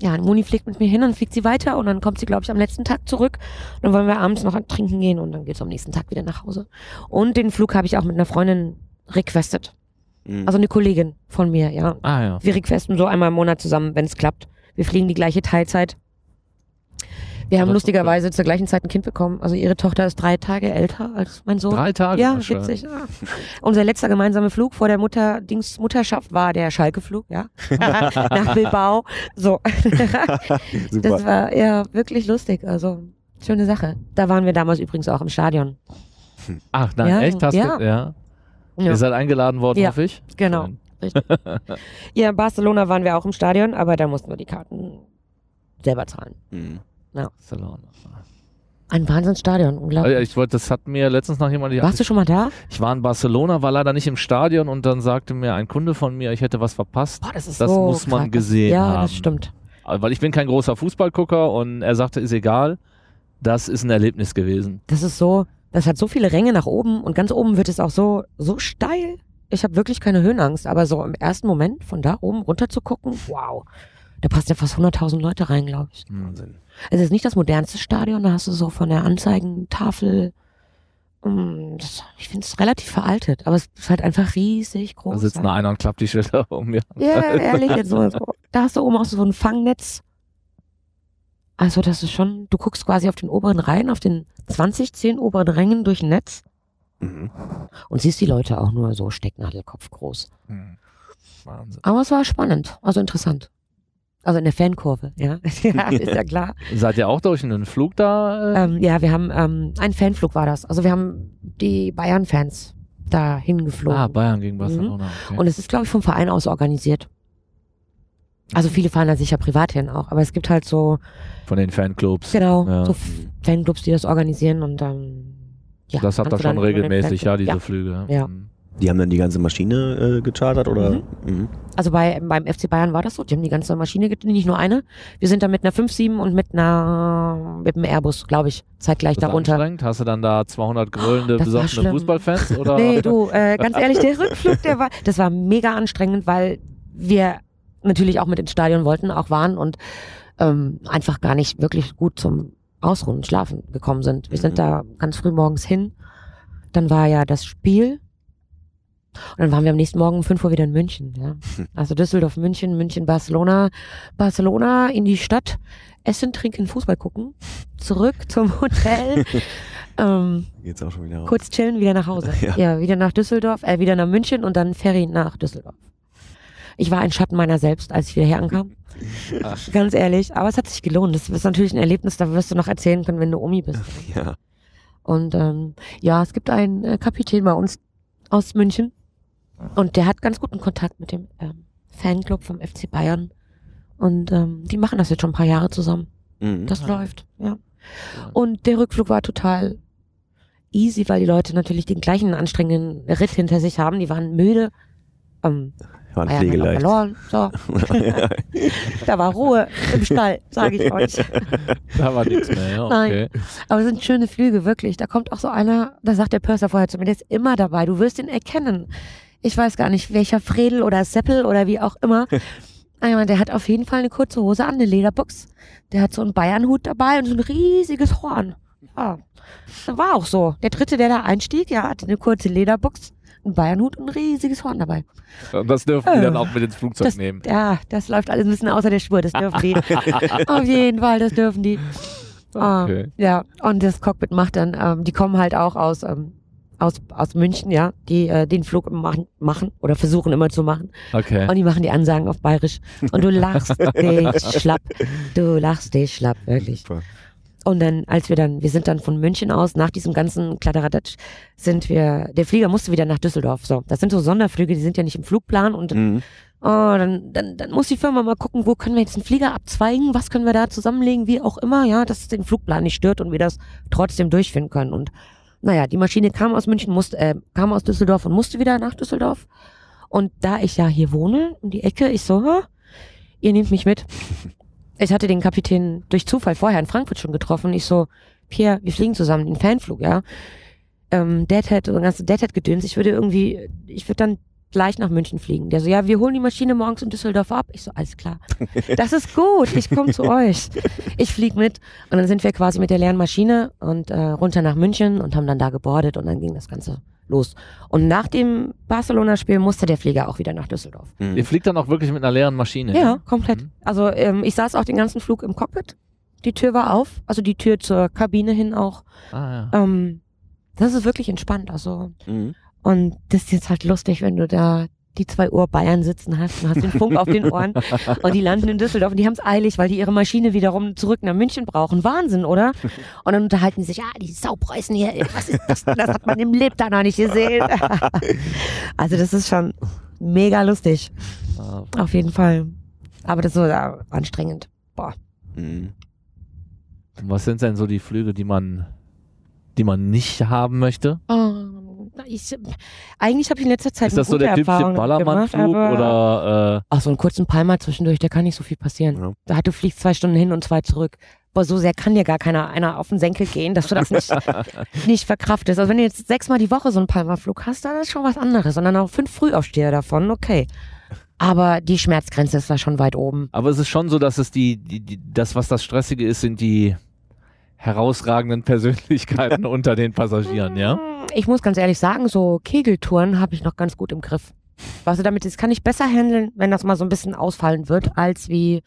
S3: ja, Moni fliegt mit mir hin, dann fliegt sie weiter und dann kommt sie, glaube ich, am letzten Tag zurück. Und dann wollen wir abends noch trinken gehen und dann geht's am nächsten Tag wieder nach Hause. Und den Flug habe ich auch mit einer Freundin requested.
S2: Mhm.
S3: Also eine Kollegin von mir, ja.
S1: Ah ja.
S3: Wir requesten so einmal im Monat zusammen, wenn es klappt. Wir fliegen die gleiche Teilzeit. Wir haben lustigerweise zur gleichen Zeit ein Kind bekommen. Also ihre Tochter ist drei Tage älter als mein Sohn.
S1: Drei Tage?
S3: Ja,
S1: Ach,
S3: witzig. Ja. Unser letzter gemeinsamer Flug vor der Mutter Dings Mutterschaft war der Schalke-Flug, ja. *laughs* Nach Bilbao. So. *laughs*
S2: Super.
S3: Das war ja wirklich lustig. Also schöne Sache. Da waren wir damals übrigens auch im Stadion.
S1: Ach nein,
S3: Ja,
S1: echt? Hast
S3: ja.
S1: du? Ja.
S3: Ja,
S1: Ihr seid eingeladen worden,
S3: Ja,
S1: hoffe ich?
S3: genau.
S1: Schön. *laughs*
S3: Ja, in Barcelona waren wir auch im Stadion, aber da mussten wir die Karten selber zahlen.
S2: Mhm.
S1: Barcelona.
S3: Ein Wahnsinnsstadion,
S1: Ah,
S3: unglaublich.
S1: ja, ich wollte, das hat mir letztens noch jemand.
S3: Warst du schon mal da?
S1: Ich war in Barcelona, war leider nicht im Stadion und dann sagte mir ein Kunde von mir, ich hätte was verpasst.
S3: Boah, das ist
S1: Das
S3: so
S1: muss man
S3: krass.
S1: gesehen
S3: ja,
S1: haben.
S3: das stimmt.
S1: Aber Weil ich bin kein großer Fußballgucker und er sagte, ist egal. Das ist ein Erlebnis gewesen.
S3: Das ist so, das hat so viele Ränge nach oben und ganz oben wird es auch so, so steil. Ich habe wirklich keine Höhenangst, aber so im ersten Moment von da oben runter zu gucken, wow. Da passt ja fast 100.000 Leute rein, glaube ich.
S1: Hm.
S2: Wahnsinn.
S3: Es ist nicht das modernste Stadion, da hast du so von der Anzeigentafel, mm, das, ich finde es relativ veraltet, aber es ist halt einfach riesig groß.
S1: Da sitzt nur einer und klappt die Schilder um mir.
S3: Ja, ehrlich, jetzt so. *laughs* Da hast du oben auch so ein Fangnetz. Also das ist schon, du guckst quasi auf den oberen Reihen, auf den 20, 10 oberen Rängen durch ein Netz
S2: Mhm.
S3: und siehst die Leute auch nur so Stecknadelkopf groß.
S1: Hm. Wahnsinn.
S3: Aber es war spannend, also interessant. Also in der Fankurve, ja. *laughs* ja, ist ja klar.
S1: Seid ihr auch durch einen Flug da? äh?
S3: Ähm, ja, wir haben, ähm, ein Fanflug war das. Also wir haben die Bayern-Fans da hingeflogen.
S1: ah, Bayern gegen Barcelona. Okay.
S3: Mhm. Und es ist, glaube ich, vom Verein aus organisiert. Also viele fahren da sicher privat hin auch, aber es gibt halt so,
S1: Von den Fanclubs.
S3: genau,
S1: Ja.
S3: so Fanclubs, die das organisieren und ähm, ja.
S1: Das hat er schon
S3: dann
S1: regelmäßig, ja, diese
S3: ja.
S1: Flüge.
S3: Ja.
S1: Hm.
S2: Die haben dann die ganze Maschine äh, gechartert oder? Mhm.
S3: Also bei, beim FC Bayern war das so, die haben die ganze Maschine, nicht nur eine. Wir sind da mit einer 5-7 und mit einer, mit einem Airbus, glaube ich, zeitgleich
S1: das
S3: darunter.
S1: anstrengend? Hast du dann da 200 grölende,
S3: war
S1: besoffene. Fußballfans? Oder?
S3: Nee, du, äh, ganz ehrlich, der Rückflug, der war, das war mega anstrengend, weil wir natürlich auch mit ins Stadion wollten, auch waren und ähm, einfach gar nicht wirklich gut zum Ausruhen und Schlafen gekommen sind. Wir
S2: Mhm.
S3: sind da ganz früh morgens hin. Dann war ja das Spiel. Und dann waren wir am nächsten Morgen um 5 Uhr wieder in München. Ja. Also Düsseldorf, München, München, Barcelona. Barcelona in die Stadt, essen, trinken, Fußball gucken. Zurück zum Hotel. *laughs* ähm,
S2: Geht's auch schon wieder raus.
S3: kurz chillen, wieder nach Hause. *laughs*
S2: Ja.
S3: Ja, wieder nach Düsseldorf, äh, wieder nach München und dann Ferry nach Düsseldorf. Ich war ein Schatten meiner selbst, als ich wieder hier ankam.
S1: Ach.
S3: Ganz ehrlich. Aber es hat sich gelohnt. Das ist natürlich ein Erlebnis, da wirst du noch erzählen können, wenn du Omi bist.
S2: Ja.
S3: Und ähm, ja, es gibt einen äh, Kapitän bei uns aus München und der hat ganz guten Kontakt mit dem ähm, Fanclub vom FC Bayern. Und ähm, die machen das jetzt schon ein paar Jahre zusammen.
S2: Mhm.
S3: Das
S1: Ah.
S3: läuft, ja. Und der Rückflug war total easy, weil die Leute natürlich den gleichen anstrengenden Ritt hinter sich haben. Die waren müde. Ähm,
S2: War ein
S3: Bayern hat verloren. So, *laughs* da war Ruhe im Stall, sage ich euch.
S1: Da war nichts mehr, ja,
S3: Nein.
S1: okay.
S3: Aber es sind schöne Flüge, wirklich. Da kommt auch so einer, da sagt der Purser vorher zu mir, der ist immer dabei. Du wirst ihn erkennen. Ich weiß gar nicht, welcher Fredel oder Seppel oder wie auch immer. *laughs* Aber der hat auf jeden Fall eine kurze Hose an, eine Lederbox. Der hat so einen Bayernhut dabei und so ein riesiges Horn. Ja, das war auch so. Der dritte, der da einstieg, ja, hatte eine kurze Lederbox, einen Bayernhut und ein riesiges Horn dabei.
S1: Und das dürfen die
S3: Äh,
S1: dann auch mit ins Flugzeug
S3: Das,
S1: nehmen.
S3: ja, das läuft alles ein bisschen außer der Spur. Das dürfen die. *laughs* auf jeden Fall, das dürfen die.
S1: Okay.
S3: ja, und das Cockpit macht dann, ähm, die kommen halt auch aus, ähm, aus, aus München, ja, die äh, den Flug immer machen, machen oder versuchen immer zu machen.
S1: Okay.
S3: Und die machen die Ansagen auf Bayerisch. Und du lachst *laughs* dich schlapp. Du lachst dich schlapp, wirklich.
S2: Super.
S3: Und dann, als wir dann, wir sind dann von München aus, nach diesem ganzen Kladderadatsch, sind wir, der Flieger musste wieder nach Düsseldorf. So, das sind so Sonderflüge, die sind ja nicht im Flugplan und
S2: Mhm.
S3: oh, dann, dann, dann muss die Firma mal gucken, wo können wir jetzt einen Flieger abzweigen, was können wir da zusammenlegen, wie auch immer, ja, dass es den Flugplan nicht stört und wir das trotzdem durchführen können. Und naja, die Maschine kam aus München, musste, äh, kam aus Düsseldorf und musste wieder nach Düsseldorf. Und da ich ja hier wohne, um die Ecke, ich so, "Ha, ihr nehmt mich mit. *laughs* Ich hatte den Kapitän durch Zufall vorher in Frankfurt schon getroffen. Ich so, Pierre, wir fliegen zusammen, den Fanflug, ja. Ähm, Deadhead, so ganze Deadhead-Gedöns. Ich würde irgendwie, ich würde dann gleich nach München fliegen. Der so, ja, wir holen die Maschine morgens in Düsseldorf ab. Ich so, alles klar. Das ist gut, ich komme zu euch. Ich flieg mit. Und dann sind wir quasi mit der leeren Maschine und äh, runter nach München und haben dann da gebordet und dann ging das Ganze los. Und nach dem Barcelona-Spiel musste der Flieger auch wieder nach Düsseldorf.
S2: Mhm.
S1: Ihr fliegt dann auch wirklich mit einer leeren Maschine.
S3: Ja,
S1: ne?
S3: komplett.
S1: Mhm.
S3: Also ähm, ich saß auch den ganzen Flug im Cockpit. Die Tür war auf, also die Tür zur Kabine hin auch.
S1: Ah, ja.
S3: Ähm, das ist wirklich entspannt. Also
S2: Mhm.
S3: Und das ist jetzt halt lustig, wenn du da die zwei Uhr Bayern sitzen hast und hast den Funk auf den Ohren *laughs* und die landen in Düsseldorf und die haben es eilig, weil die ihre Maschine wiederum zurück nach München brauchen. Wahnsinn, oder? *laughs* Und dann unterhalten die sich, ja, die Saupreußen hier, was ist das? denn? Das hat man im Leben da noch nicht gesehen. *laughs* also das ist schon mega lustig,
S1: Ah,
S3: auf jeden Fall. Aber das ist so ja, anstrengend. Boah.
S2: Mhm.
S1: Was sind denn so die Flüge, die man, die man nicht haben möchte?
S3: Oh, ich, eigentlich habe ich in letzter Zeit
S1: Ist das so der typische Ballermannflug oder äh,
S3: Ach, so einen kurzen Palmer zwischendurch, da kann nicht so viel passieren.
S2: Ja.
S3: Da hat du fliegst zwei Stunden hin und zwei zurück. Aber so sehr kann dir gar keiner einer auf den Senkel gehen, dass du das nicht, *laughs* nicht verkraftest. Also wenn du jetzt sechsmal die Woche so einen Palmerflug hast, dann ist schon was anderes. Und dann auch fünf Frühaufsteher davon, okay. Aber die Schmerzgrenze ist da schon weit oben.
S1: Aber es ist schon so, dass es die, die, die das, was das Stressige ist, sind die herausragenden Persönlichkeiten *laughs* unter den Passagieren, ja?
S3: Ich muss ganz ehrlich sagen, so Kegeltouren habe ich noch ganz gut im Griff. Was du damit ist, kann ich besser handeln, wenn das mal so ein bisschen ausfallen wird, als wie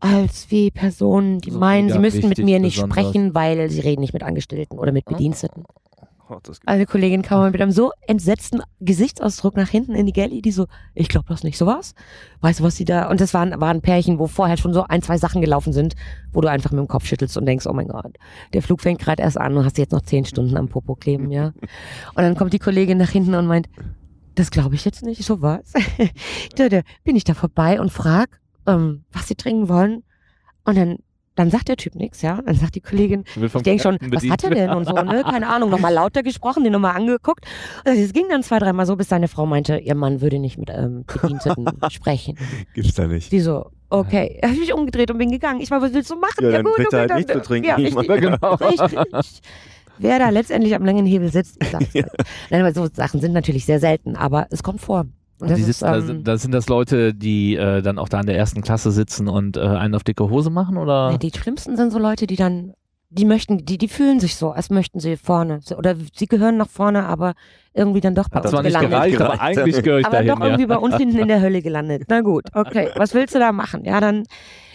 S3: als wie Personen, die
S1: So
S3: meinen, sie müssten mit mir nicht
S1: besonders.
S3: sprechen, weil sie reden nicht mit Angestellten oder mit Bediensteten.
S2: Oh,
S3: Eine Kollegin kam mit einem so entsetzten Gesichtsausdruck nach hinten in die Galley, die so, ich glaube das nicht, so was. Weißt du, was sie da, und das waren, waren Pärchen, wo vorher schon so ein, zwei Sachen gelaufen sind, wo du einfach mit dem Kopf schüttelst und denkst, oh mein Gott, der Flug fängt gerade erst an und hast jetzt noch zehn Stunden am Popo kleben, ja. *laughs* Und dann kommt die Kollegin nach hinten und meint, das glaube ich jetzt nicht, so was. *laughs* da, da bin ich da vorbei und frag, ähm, was sie trinken wollen. Und dann, dann sagt der Typ nichts, ja. Dann sagt die Kollegin, ich denke schon, was hat er denn und so, ne? Keine Ahnung, nochmal lauter gesprochen, den nochmal angeguckt. Und es ging dann zwei, dreimal so, bis seine Frau meinte, ihr Mann würde nicht mit ähm, Bediensteten *laughs* sprechen.
S2: gibt's da nicht.
S3: Die so, okay. Habe ich mich umgedreht und bin gegangen. Ich war, was willst du machen?
S2: Ja, dann kriegt er halt
S3: okay,
S2: nichts zu trinken.
S3: Ja,
S2: Ich
S3: richtig, *laughs*
S1: genau. *laughs*
S3: richtig. Wer da letztendlich am langen Hebel sitzt, ich sag's euch. Nein, aber so Sachen sind natürlich sehr selten, aber es kommt vor. Und das
S1: Die
S3: ist,
S1: sitzen, da,
S3: ähm,
S1: sind- da sind das Leute, die äh, dann auch da in der ersten Klasse sitzen und äh, einen auf dicke Hose machen, oder?
S3: Nee, die schlimmsten sind so Leute, die dann, die möchten, die, die fühlen sich so, als möchten sie vorne. Oder sie gehören nach vorne, aber irgendwie dann doch bei
S2: Hat
S3: uns
S1: Zwar nicht
S3: gelandet.
S1: gereicht, aber eigentlich gehöre ich
S3: aber
S1: dahin,
S3: doch irgendwie
S1: ja.
S3: bei uns hinten in der Hölle gelandet. Na gut, okay. Was willst du da machen? Ja, dann,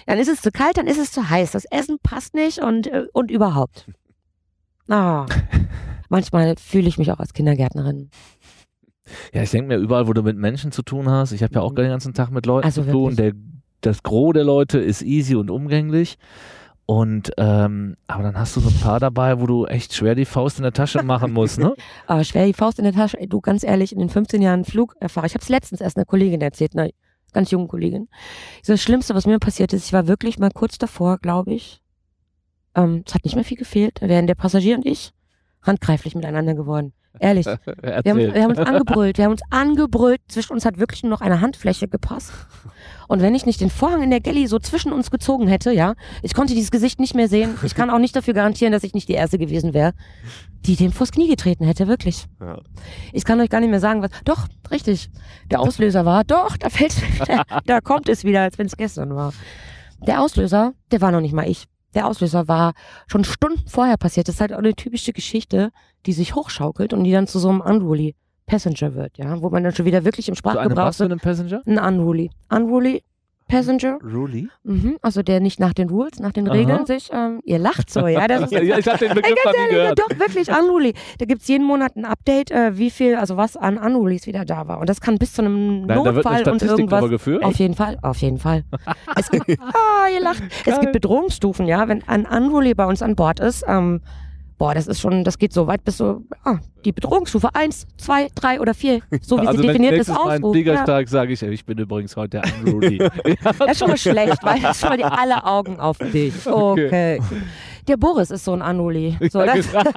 S3: dann ist es zu kalt, dann ist es zu heiß. Das Essen passt nicht und, äh, und überhaupt. Ah. Manchmal fühle ich mich auch als Kindergärtnerin.
S1: Ja, ich denke mir, überall, wo du mit Menschen zu tun hast, ich habe ja auch den ganzen Tag mit Leuten
S3: Also
S1: zu tun, der, das Gros der Leute ist easy und umgänglich. Und ähm, aber dann hast du so ein paar dabei, wo du echt schwer die Faust in der Tasche machen musst, ne? *laughs*
S3: Aber schwer die Faust in der Tasche. Du, ganz ehrlich, in den 15 Jahren Flugerfahrung, ich habe es letztens erst einer Kollegin erzählt, einer ganz jungen Kollegin. Das Schlimmste, was mir passiert ist, ich war wirklich mal kurz davor, glaube ich. Ähm, es hat nicht mehr viel gefehlt. Da wären der Passagier und ich handgreiflich miteinander geworden. Ehrlich. Wir *laughs* haben, wir haben uns angebrüllt, wir haben uns angebrüllt. Zwischen uns hat wirklich nur noch eine Handfläche gepasst. Und wenn ich nicht den Vorhang in der Galley so zwischen uns gezogen hätte, ja, ich konnte dieses Gesicht nicht mehr sehen. Ich kann auch nicht dafür garantieren, dass ich nicht die Erste gewesen wäre, die dem vors Knie getreten hätte, wirklich.
S2: Ja.
S3: Ich kann euch gar nicht mehr sagen, was. Doch, richtig. Der Auslöser war, doch, da fällt wieder, *laughs* da kommt es wieder, als wenn es gestern war. Der Auslöser, der war noch nicht mal ich. Der Auslöser war schon Stunden vorher passiert. Das ist halt auch eine typische Geschichte, die sich hochschaukelt und die dann zu so einem Unruly Passenger wird, ja, wo man dann schon wieder wirklich im
S1: so eine
S3: Sprachgebrauch
S1: was für
S3: so
S1: einen Passenger?
S3: ein Unruly. Unruly Passenger,
S1: Ruli?
S3: mhm, also der nicht nach den Rules, nach den
S1: Aha.
S3: Regeln sich, ähm, ihr lacht so, ja, das ist *laughs*
S1: Ja, ich habe den Begriff nie
S3: ja,
S1: gehört.
S3: doch, wirklich, Unruly. Da gibt es jeden Monat ein Update, äh, wie viel, also was an Unrulies wieder da war. Und das kann bis zu einem
S1: Nein, da wird eine
S3: Notfall und irgendwas.
S1: geführt.
S3: Auf jeden Fall, auf jeden Fall. Es gibt, *laughs* ah, ihr lacht. Es
S1: Geil.
S3: gibt Bedrohungsstufen, ja. Wenn ein Unruly bei uns an Bord ist, ähm, boah, das ist schon, das geht so weit bis so, ah, die Bedrohungsstufe 1, 2, 3 oder 4, so wie
S1: also
S3: sie definiert ist,
S1: nächstes Mal einen
S3: Ausruf.
S1: Flieger
S3: Ja.
S1: sage ich, ich bin übrigens heute der Unruly. *laughs*
S3: Das ist schon mal schlecht, weil das schon mal die alle Augen auf dich. Okay. Der Boris ist so ein Anuli. So, das, *laughs* weißt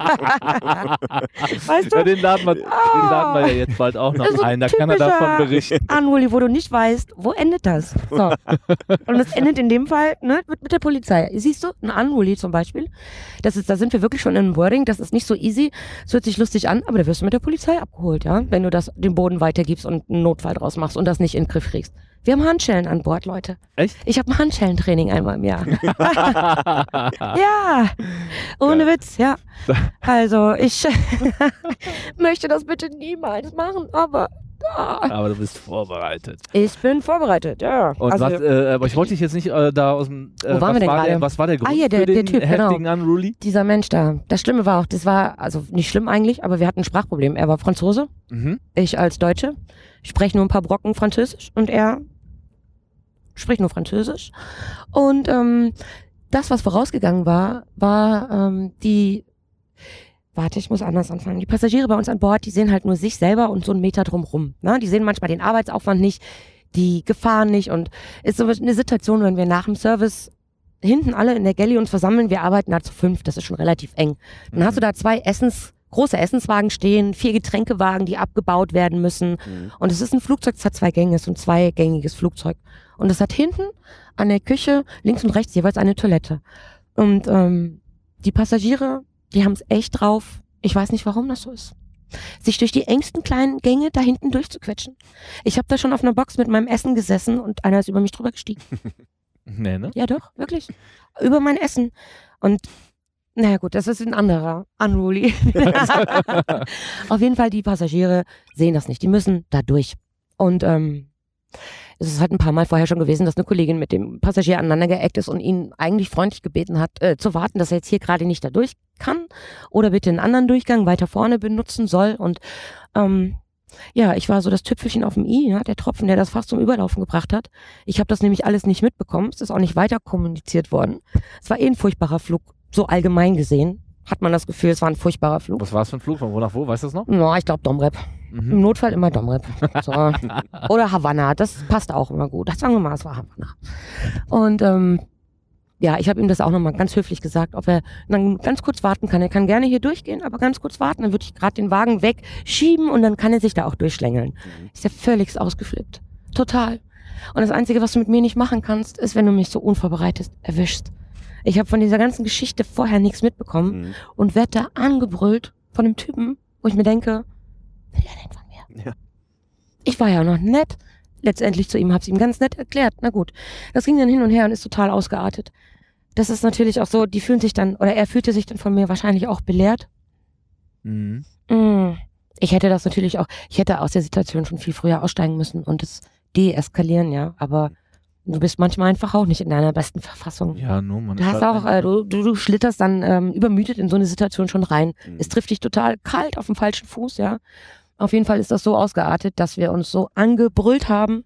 S1: ja,
S3: du?
S1: den laden, wir, den laden wir ja jetzt bald auch noch ein, da kann er davon berichten.
S3: Anuli, wo du nicht weißt, wo endet das? So. Und das endet in dem Fall ne, mit, mit der Polizei. Siehst du, ein Anuli zum Beispiel, das ist, da sind wir wirklich schon in einem Wording, das ist nicht so easy, es hört sich lustig an, aber da wirst du mit der Polizei abgeholt, ja, wenn du das den Boden weitergibst und einen Notfall draus machst und das nicht in den Griff kriegst. Wir haben Handschellen an Bord, Leute.
S1: Echt?
S3: Ich habe ein Handschellentraining einmal im Jahr. *laughs* ja. Ohne Witz, ja. *laughs* Also ich *laughs* möchte das bitte niemals machen, aber ah.
S1: Aber du bist vorbereitet.
S3: ich bin vorbereitet, ja.
S1: Und
S3: also,
S1: was, äh, aber ich wollte dich jetzt nicht äh, da aus dem. Äh,
S3: Wo waren
S1: was
S3: wir denn
S1: war der? Was war der Grund
S3: Ah, hier, der-
S1: für
S3: der
S1: den
S3: Typ, genau.
S1: heftigen Unruly?
S3: dieser Mensch da. Das Schlimme war auch, das war, also nicht schlimm eigentlich, aber wir hatten ein Sprachproblem. Er war Franzose,
S1: Mhm.
S3: ich als Deutsche. Ich spreche nur ein paar Brocken Französisch und er spricht nur Französisch. Und ähm, das, was vorausgegangen war, war ähm, die, warte, ich muss anders anfangen. Die Passagiere bei uns an Bord, die sehen halt nur sich selber und so einen Meter drumrum. Ne? Die sehen manchmal den Arbeitsaufwand nicht, die Gefahren nicht und ist so eine Situation, wenn wir nach dem Service hinten alle in der Galley uns versammeln, wir arbeiten da zu fünf, das ist schon relativ eng. Dann hast du da zwei Essens, große Essenswagen stehen, vier Getränkewagen, die abgebaut werden müssen.
S2: Mhm.
S3: Und es ist ein Flugzeug, das hat zwei Gänge, es ist ein zweigängiges Flugzeug. Und es hat hinten an der Küche links und rechts jeweils eine Toilette. Und ähm, die Passagiere, die haben es echt drauf. Ich weiß nicht, warum das so ist. Sich durch die engsten kleinen Gänge da hinten durchzuquetschen. Ich habe da schon auf einer Box mit meinem Essen gesessen und einer ist über mich drüber gestiegen. *laughs*
S1: Nee, ne?
S3: Ja, doch, wirklich. Über mein Essen. Und naja gut, das ist ein anderer Unruly. *laughs* Auf jeden Fall, die Passagiere sehen das nicht. Die müssen da durch. Und ähm, es ist halt ein paar Mal vorher schon gewesen, dass eine Kollegin mit dem Passagier aneinander geeckt ist und ihn eigentlich freundlich gebeten hat, äh, zu warten, dass er jetzt hier gerade nicht da durch kann oder bitte einen anderen Durchgang weiter vorne benutzen soll. Und ähm, ja, ich war so das Tüpfelchen auf dem i, ja, der Tropfen, der das fast zum Überlaufen gebracht hat. Ich habe das nämlich alles nicht mitbekommen. Es ist auch nicht weiter kommuniziert worden. Es war eh ein furchtbarer Flug, so allgemein gesehen. Hat man das Gefühl, es war ein furchtbarer Flug.
S1: Was war es für ein Flug? Von wo nach wo? Weißt du das noch?
S3: Ja, ich glaube Domrep. Im
S1: Mhm.
S3: Notfall immer Domrep. So. *laughs* Oder Havanna, das passt auch immer gut. Das sagen wir mal, es war Havanna. Und ähm, ja, ich habe ihm das auch nochmal ganz höflich gesagt, ob er dann ganz kurz warten kann. Er kann gerne hier durchgehen, aber ganz kurz warten. Dann würde ich gerade den Wagen wegschieben und dann kann er sich da auch durchschlängeln.
S2: Mhm.
S3: Ist ja völlig ausgeflippt. Total. Und das Einzige, was du mit mir nicht machen kannst, ist, wenn du mich so unvorbereitet erwischst. Ich habe von dieser ganzen Geschichte vorher nichts mitbekommen
S2: Mhm.
S3: und werd da angebrüllt von einem Typen, wo ich mir denke, will er denn von mir?
S2: Ja.
S3: Ich war ja noch nett. Letztendlich zu ihm, hab's ihm ganz nett erklärt. Na gut. Das ging dann hin und her und ist total ausgeartet. Das ist natürlich auch so, die fühlen sich dann, oder er fühlte sich dann von mir wahrscheinlich auch belehrt.
S1: Mhm.
S3: Mm. Ich hätte das natürlich auch, ich hätte aus der Situation schon viel früher aussteigen müssen und es deeskalieren, ja. Aber du bist manchmal einfach auch nicht in deiner besten Verfassung.
S1: Ja, nur man.
S3: Du hast
S1: halt
S3: auch, äh, du, du, du schlitterst dann ähm, übermüdet in so eine Situation schon rein.
S2: Mhm.
S3: Es trifft dich total kalt auf dem falschen Fuß, ja. Auf jeden Fall ist das so ausgeartet, dass wir uns so angebrüllt haben,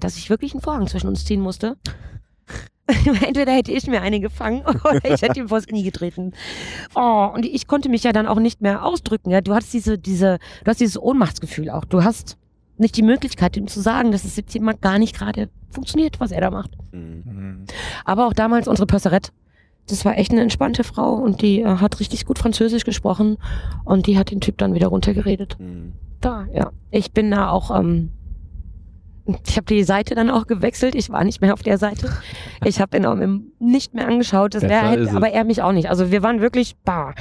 S3: dass ich wirklich einen Vorhang zwischen uns ziehen musste. *laughs* Entweder hätte ich mir eine gefangen *laughs* oder ich hätte ihm vors Knie getreten. Oh, und ich konnte mich ja dann auch nicht mehr ausdrücken. Ja? Du hast diese, diese, du hast dieses Ohnmachtsgefühl auch. Du hast nicht die Möglichkeit, ihm zu sagen, dass es jetzt jemand gar nicht gerade funktioniert, was er da macht.
S2: Mhm.
S1: Mhm.
S3: Aber auch damals unsere Pösserette, das war echt eine entspannte Frau und die äh, hat richtig gut Französisch gesprochen und die hat den Typ dann wieder runtergeredet.
S2: Mhm.
S3: Da, ja. Ich bin da auch, ähm, ich habe die Seite dann auch gewechselt. Ich war nicht mehr auf der Seite. Ich habe ihn auch nicht mehr angeschaut. Das wär, hätte, aber er mich auch nicht. Also wir waren wirklich, bah,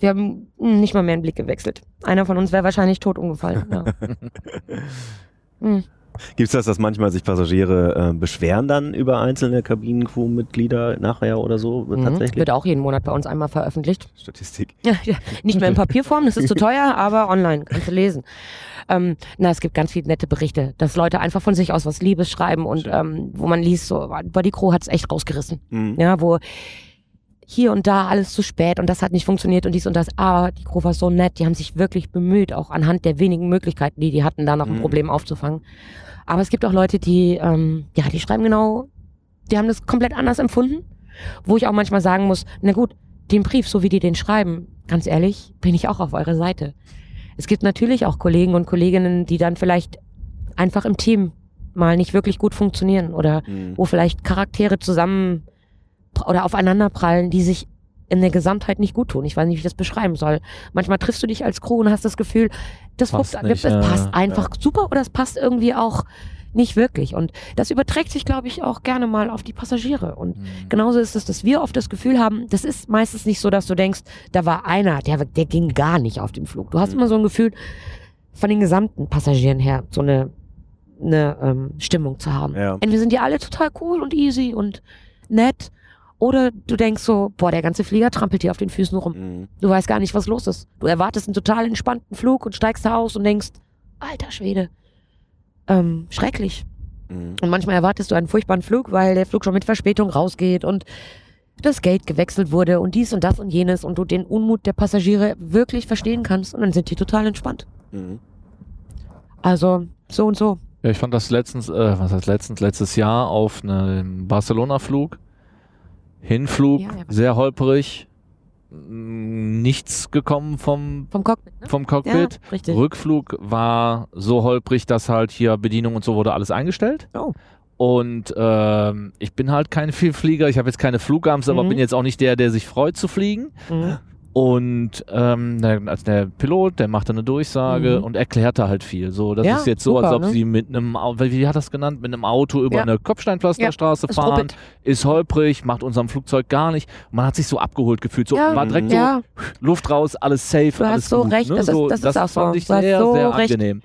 S3: wir haben nicht mal mehr einen Blick gewechselt. Einer von uns wäre wahrscheinlich tot umgefallen. Ja. *laughs* Hm.
S2: Gibt es das, dass manchmal sich Passagiere äh, beschweren dann über einzelne Kabinencrew-Mitglieder nachher oder so
S3: Mhm.
S2: tatsächlich?
S3: Wird auch jeden Monat bei uns einmal veröffentlicht.
S2: Statistik. *laughs*
S3: Ja, ja, nicht mehr in Papierform, das ist zu teuer, aber online, kannst du lesen. Ähm, na, es gibt ganz viele nette Berichte, dass Leute einfach von sich aus was Liebes schreiben und ähm, wo man liest, so, Body Crew hat es echt rausgerissen.
S2: Mhm.
S3: Ja, wo hier und da alles zu spät und das hat nicht funktioniert und dies und das. Aber die Crew war so nett, die haben sich wirklich bemüht, auch anhand der wenigen Möglichkeiten, die die hatten, da noch ein
S2: Mhm.
S3: Problem aufzufangen. Aber es gibt auch Leute, die, ähm, ja, die schreiben genau, die haben das komplett anders empfunden, wo ich auch manchmal sagen muss, na gut, den Brief, so wie die den schreiben, ganz ehrlich, bin ich auch auf eurer Seite. Es gibt natürlich auch Kollegen und Kolleginnen, die dann vielleicht einfach im Team mal nicht wirklich gut funktionieren oder
S2: Mhm.
S3: wo vielleicht Charaktere zusammen oder aufeinander prallen, die sich in der Gesamtheit nicht gut tun. Ich weiß nicht, wie ich das beschreiben soll. Manchmal triffst du dich als Crew und hast das Gefühl, das,
S1: Passt
S3: passt,
S1: nicht,
S3: das
S1: ja.
S3: passt einfach super oder das passt irgendwie auch nicht wirklich. Und das überträgt sich, glaube ich, auch gerne mal auf die Passagiere. Und
S1: Mhm.
S3: genauso ist es, dass wir oft das Gefühl haben, das ist meistens nicht so, dass du denkst, da war einer, der, der ging gar nicht auf dem Flug. Du hast
S2: Mhm.
S3: immer so ein Gefühl, von den gesamten Passagieren her, so eine, eine ähm, Stimmung zu haben.
S2: Ja.
S3: Und wir sind ja alle total cool und easy und nett. Oder du denkst so, boah, der ganze Flieger trampelt dir auf den Füßen rum.
S2: Mhm.
S3: Du weißt gar nicht, was los ist. Du erwartest einen total entspannten Flug und steigst da aus und denkst, alter Schwede, ähm, schrecklich.
S2: Mhm.
S3: Und manchmal erwartest du einen furchtbaren Flug, weil der Flug schon mit Verspätung rausgeht und das Gate gewechselt wurde und dies und das und jenes und du den Unmut der Passagiere wirklich verstehen kannst und dann sind die total entspannt.
S2: Mhm.
S3: Also so und so.
S1: Ja, ich fand das letztens, äh, was heißt letztens, letztes Jahr auf einem Barcelona-Flug. Hinflug,
S3: Ja,
S1: sehr holprig. m, Nichts gekommen vom,
S3: Vom Cockpit, ne?
S1: vom Cockpit.
S3: Ja.
S1: Rückflug war so holprig, dass halt hier Bedienung und so wurde alles eingestellt.
S3: Oh.
S1: Und ähm, ich bin halt kein Vielflieger, ich habe jetzt keine Flugangst, aber
S3: Mhm.
S1: bin jetzt auch nicht der, der sich freut zu fliegen.
S3: Mhm.
S1: Und ähm, der, also der Pilot, der machte eine Durchsage
S3: Mhm.
S1: und erklärte halt viel. So, das
S3: Ja,
S1: ist jetzt so,
S3: super,
S1: als ob
S3: ne?
S1: sie mit einem, wie hat das genannt, mit einem Auto über
S3: Ja.
S1: eine Kopfsteinpflasterstraße
S3: Es
S1: fahren,
S3: ruppelt.
S1: ist holprig, macht unserem Flugzeug gar nicht. Man hat sich so abgeholt gefühlt, so
S3: Ja,
S1: war direkt
S3: ja,
S1: so Luft raus, alles safe,
S3: Du hast
S1: alles
S3: so
S1: gut,
S3: recht,
S1: ne?
S3: das ist-
S1: so,
S3: das ist auch so.
S1: ich
S3: hast
S1: sehr,
S3: so
S1: sehr
S3: recht.
S1: angenehm.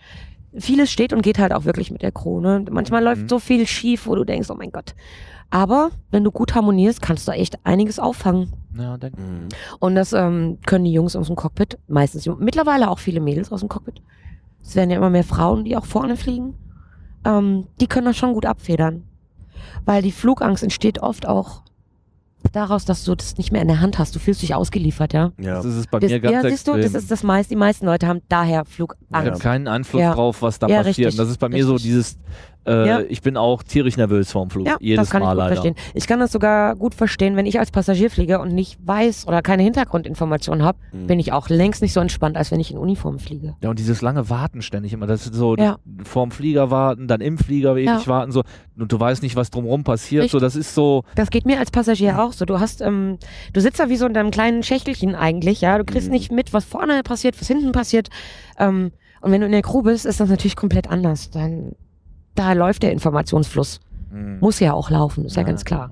S3: vieles steht und geht halt auch wirklich mit der Crew. Ne? Manchmal läuft
S1: Mhm.
S3: so viel schief, wo du denkst, oh mein Gott. Aber wenn du gut harmonierst, kannst du echt einiges auffangen.
S1: Ja, denk,
S2: Mhm.
S3: Und das ähm, können die Jungs aus dem Cockpit, meistens, mittlerweile auch viele Mädels aus dem Cockpit. Es werden ja immer mehr Frauen, die auch vorne fliegen. Ähm, die können das schon gut abfedern. Weil die Flugangst entsteht oft auch daraus, dass du das nicht mehr in der Hand hast. Du fühlst dich ausgeliefert, ja.
S2: Ja.
S1: das ist es bei
S3: Das,
S1: mir ganz
S3: ja, siehst du, das ist das meiste. Die meisten Leute haben daher Flugangst.
S1: ich habe keinen Einfluss
S3: Ja.
S1: drauf, was da
S3: Ja,
S1: passiert.
S3: richtig,
S1: das ist bei mir so dieses, äh,
S3: Ja.
S1: ich bin auch tierisch nervös vorm Flug.
S3: Ja,
S1: jedes
S3: das kann
S1: Mal
S3: ich gut
S1: leider.
S3: verstehen. Ich kann das sogar gut verstehen, wenn ich als Passagier fliege und nicht weiß oder keine Hintergrundinformationen habe,
S2: Mhm.
S3: bin ich auch längst nicht so entspannt, als wenn ich in Uniform fliege.
S1: Ja, und dieses lange Warten ständig immer, das ist so
S3: Ja.
S1: vorm Flieger warten, dann im Flieger ewig
S3: Ja.
S1: warten, so, und du weißt nicht, was drumherum passiert,
S3: Richtig.
S1: so, das ist so,
S3: Das geht mir als Passagier auch so. Du hast, ähm, du sitzt da wie so in deinem kleinen Schächtelchen eigentlich, ja. Du kriegst
S2: Mhm.
S3: nicht mit, was vorne passiert, was hinten passiert. Ähm, und wenn du in der Crew bist, ist das natürlich komplett anders. Dann, da läuft der Informationsfluss.
S1: mh.
S3: Muss ja auch laufen, ist ja, ganz klar.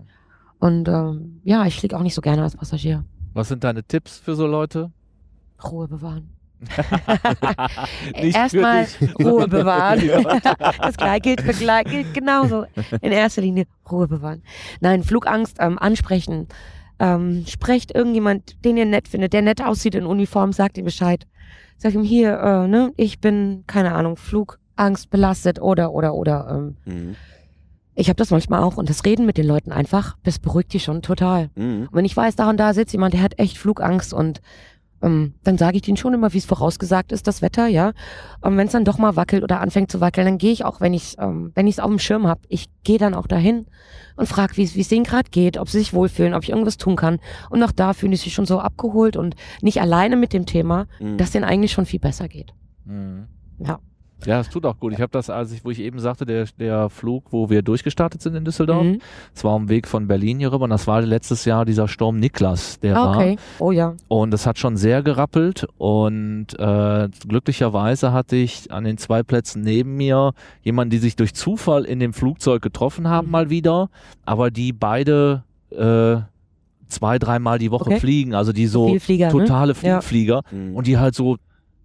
S3: Und ähm, ja, ich fliege auch nicht so gerne als Passagier.
S1: Was sind deine Tipps für so Leute?
S3: Ruhe bewahren. *laughs*
S1: Nicht
S3: Erstmal. Ruhe bewahren. *laughs*
S1: Ja.
S3: Das gleiche gilt, für gleich, gilt genauso. In erster Linie Ruhe bewahren. Nein, Flugangst ähm, ansprechen. Ähm, sprecht irgendjemand, den ihr nett findet, der nett aussieht in Uniform, sagt ihm Bescheid. Sag ihm hier, äh, ne, ich bin, keine Ahnung, Flugangst belastet oder, oder, oder. Ähm,
S2: Mhm.
S3: ich habe das manchmal auch und das Reden mit den Leuten einfach, das beruhigt die schon total.
S2: Mhm.
S3: Und wenn ich weiß, da und da sitzt jemand, der hat echt Flugangst und ähm, dann sage ich denen schon immer, wie es vorausgesagt ist, das Wetter, ja. Und wenn es dann doch mal wackelt oder anfängt zu wackeln, dann gehe ich auch, wenn ich ähm, wenn ich es auf dem Schirm habe, ich gehe dann auch dahin und frage, wie es denen gerade geht, ob sie sich wohlfühlen, ob ich irgendwas tun kann. Und auch da fühlen die sich schon so abgeholt und nicht alleine mit dem Thema,
S2: Mhm.
S3: dass denen eigentlich schon viel besser geht.
S1: Mhm.
S3: Ja.
S1: Ja, es tut auch gut. Ich habe das, als ich, wo ich eben sagte, der, der Flug, wo wir durchgestartet sind in Düsseldorf,
S3: Mhm.
S1: es war am Weg von Berlin hier rüber und das war letztes Jahr dieser Sturm Niklas, der
S3: Ah,
S1: war.
S3: okay. Oh ja.
S1: Und das hat schon sehr gerappelt und äh, glücklicherweise hatte ich an den zwei Plätzen neben mir jemanden, die sich durch Zufall in dem Flugzeug getroffen haben
S3: Mhm.
S1: mal wieder, aber die beide äh, zwei, dreimal die Woche
S3: Okay.
S1: fliegen, also die so
S3: Vielflieger,
S1: totale
S3: Ja.
S1: Flieger
S2: Mhm.
S1: und die halt so,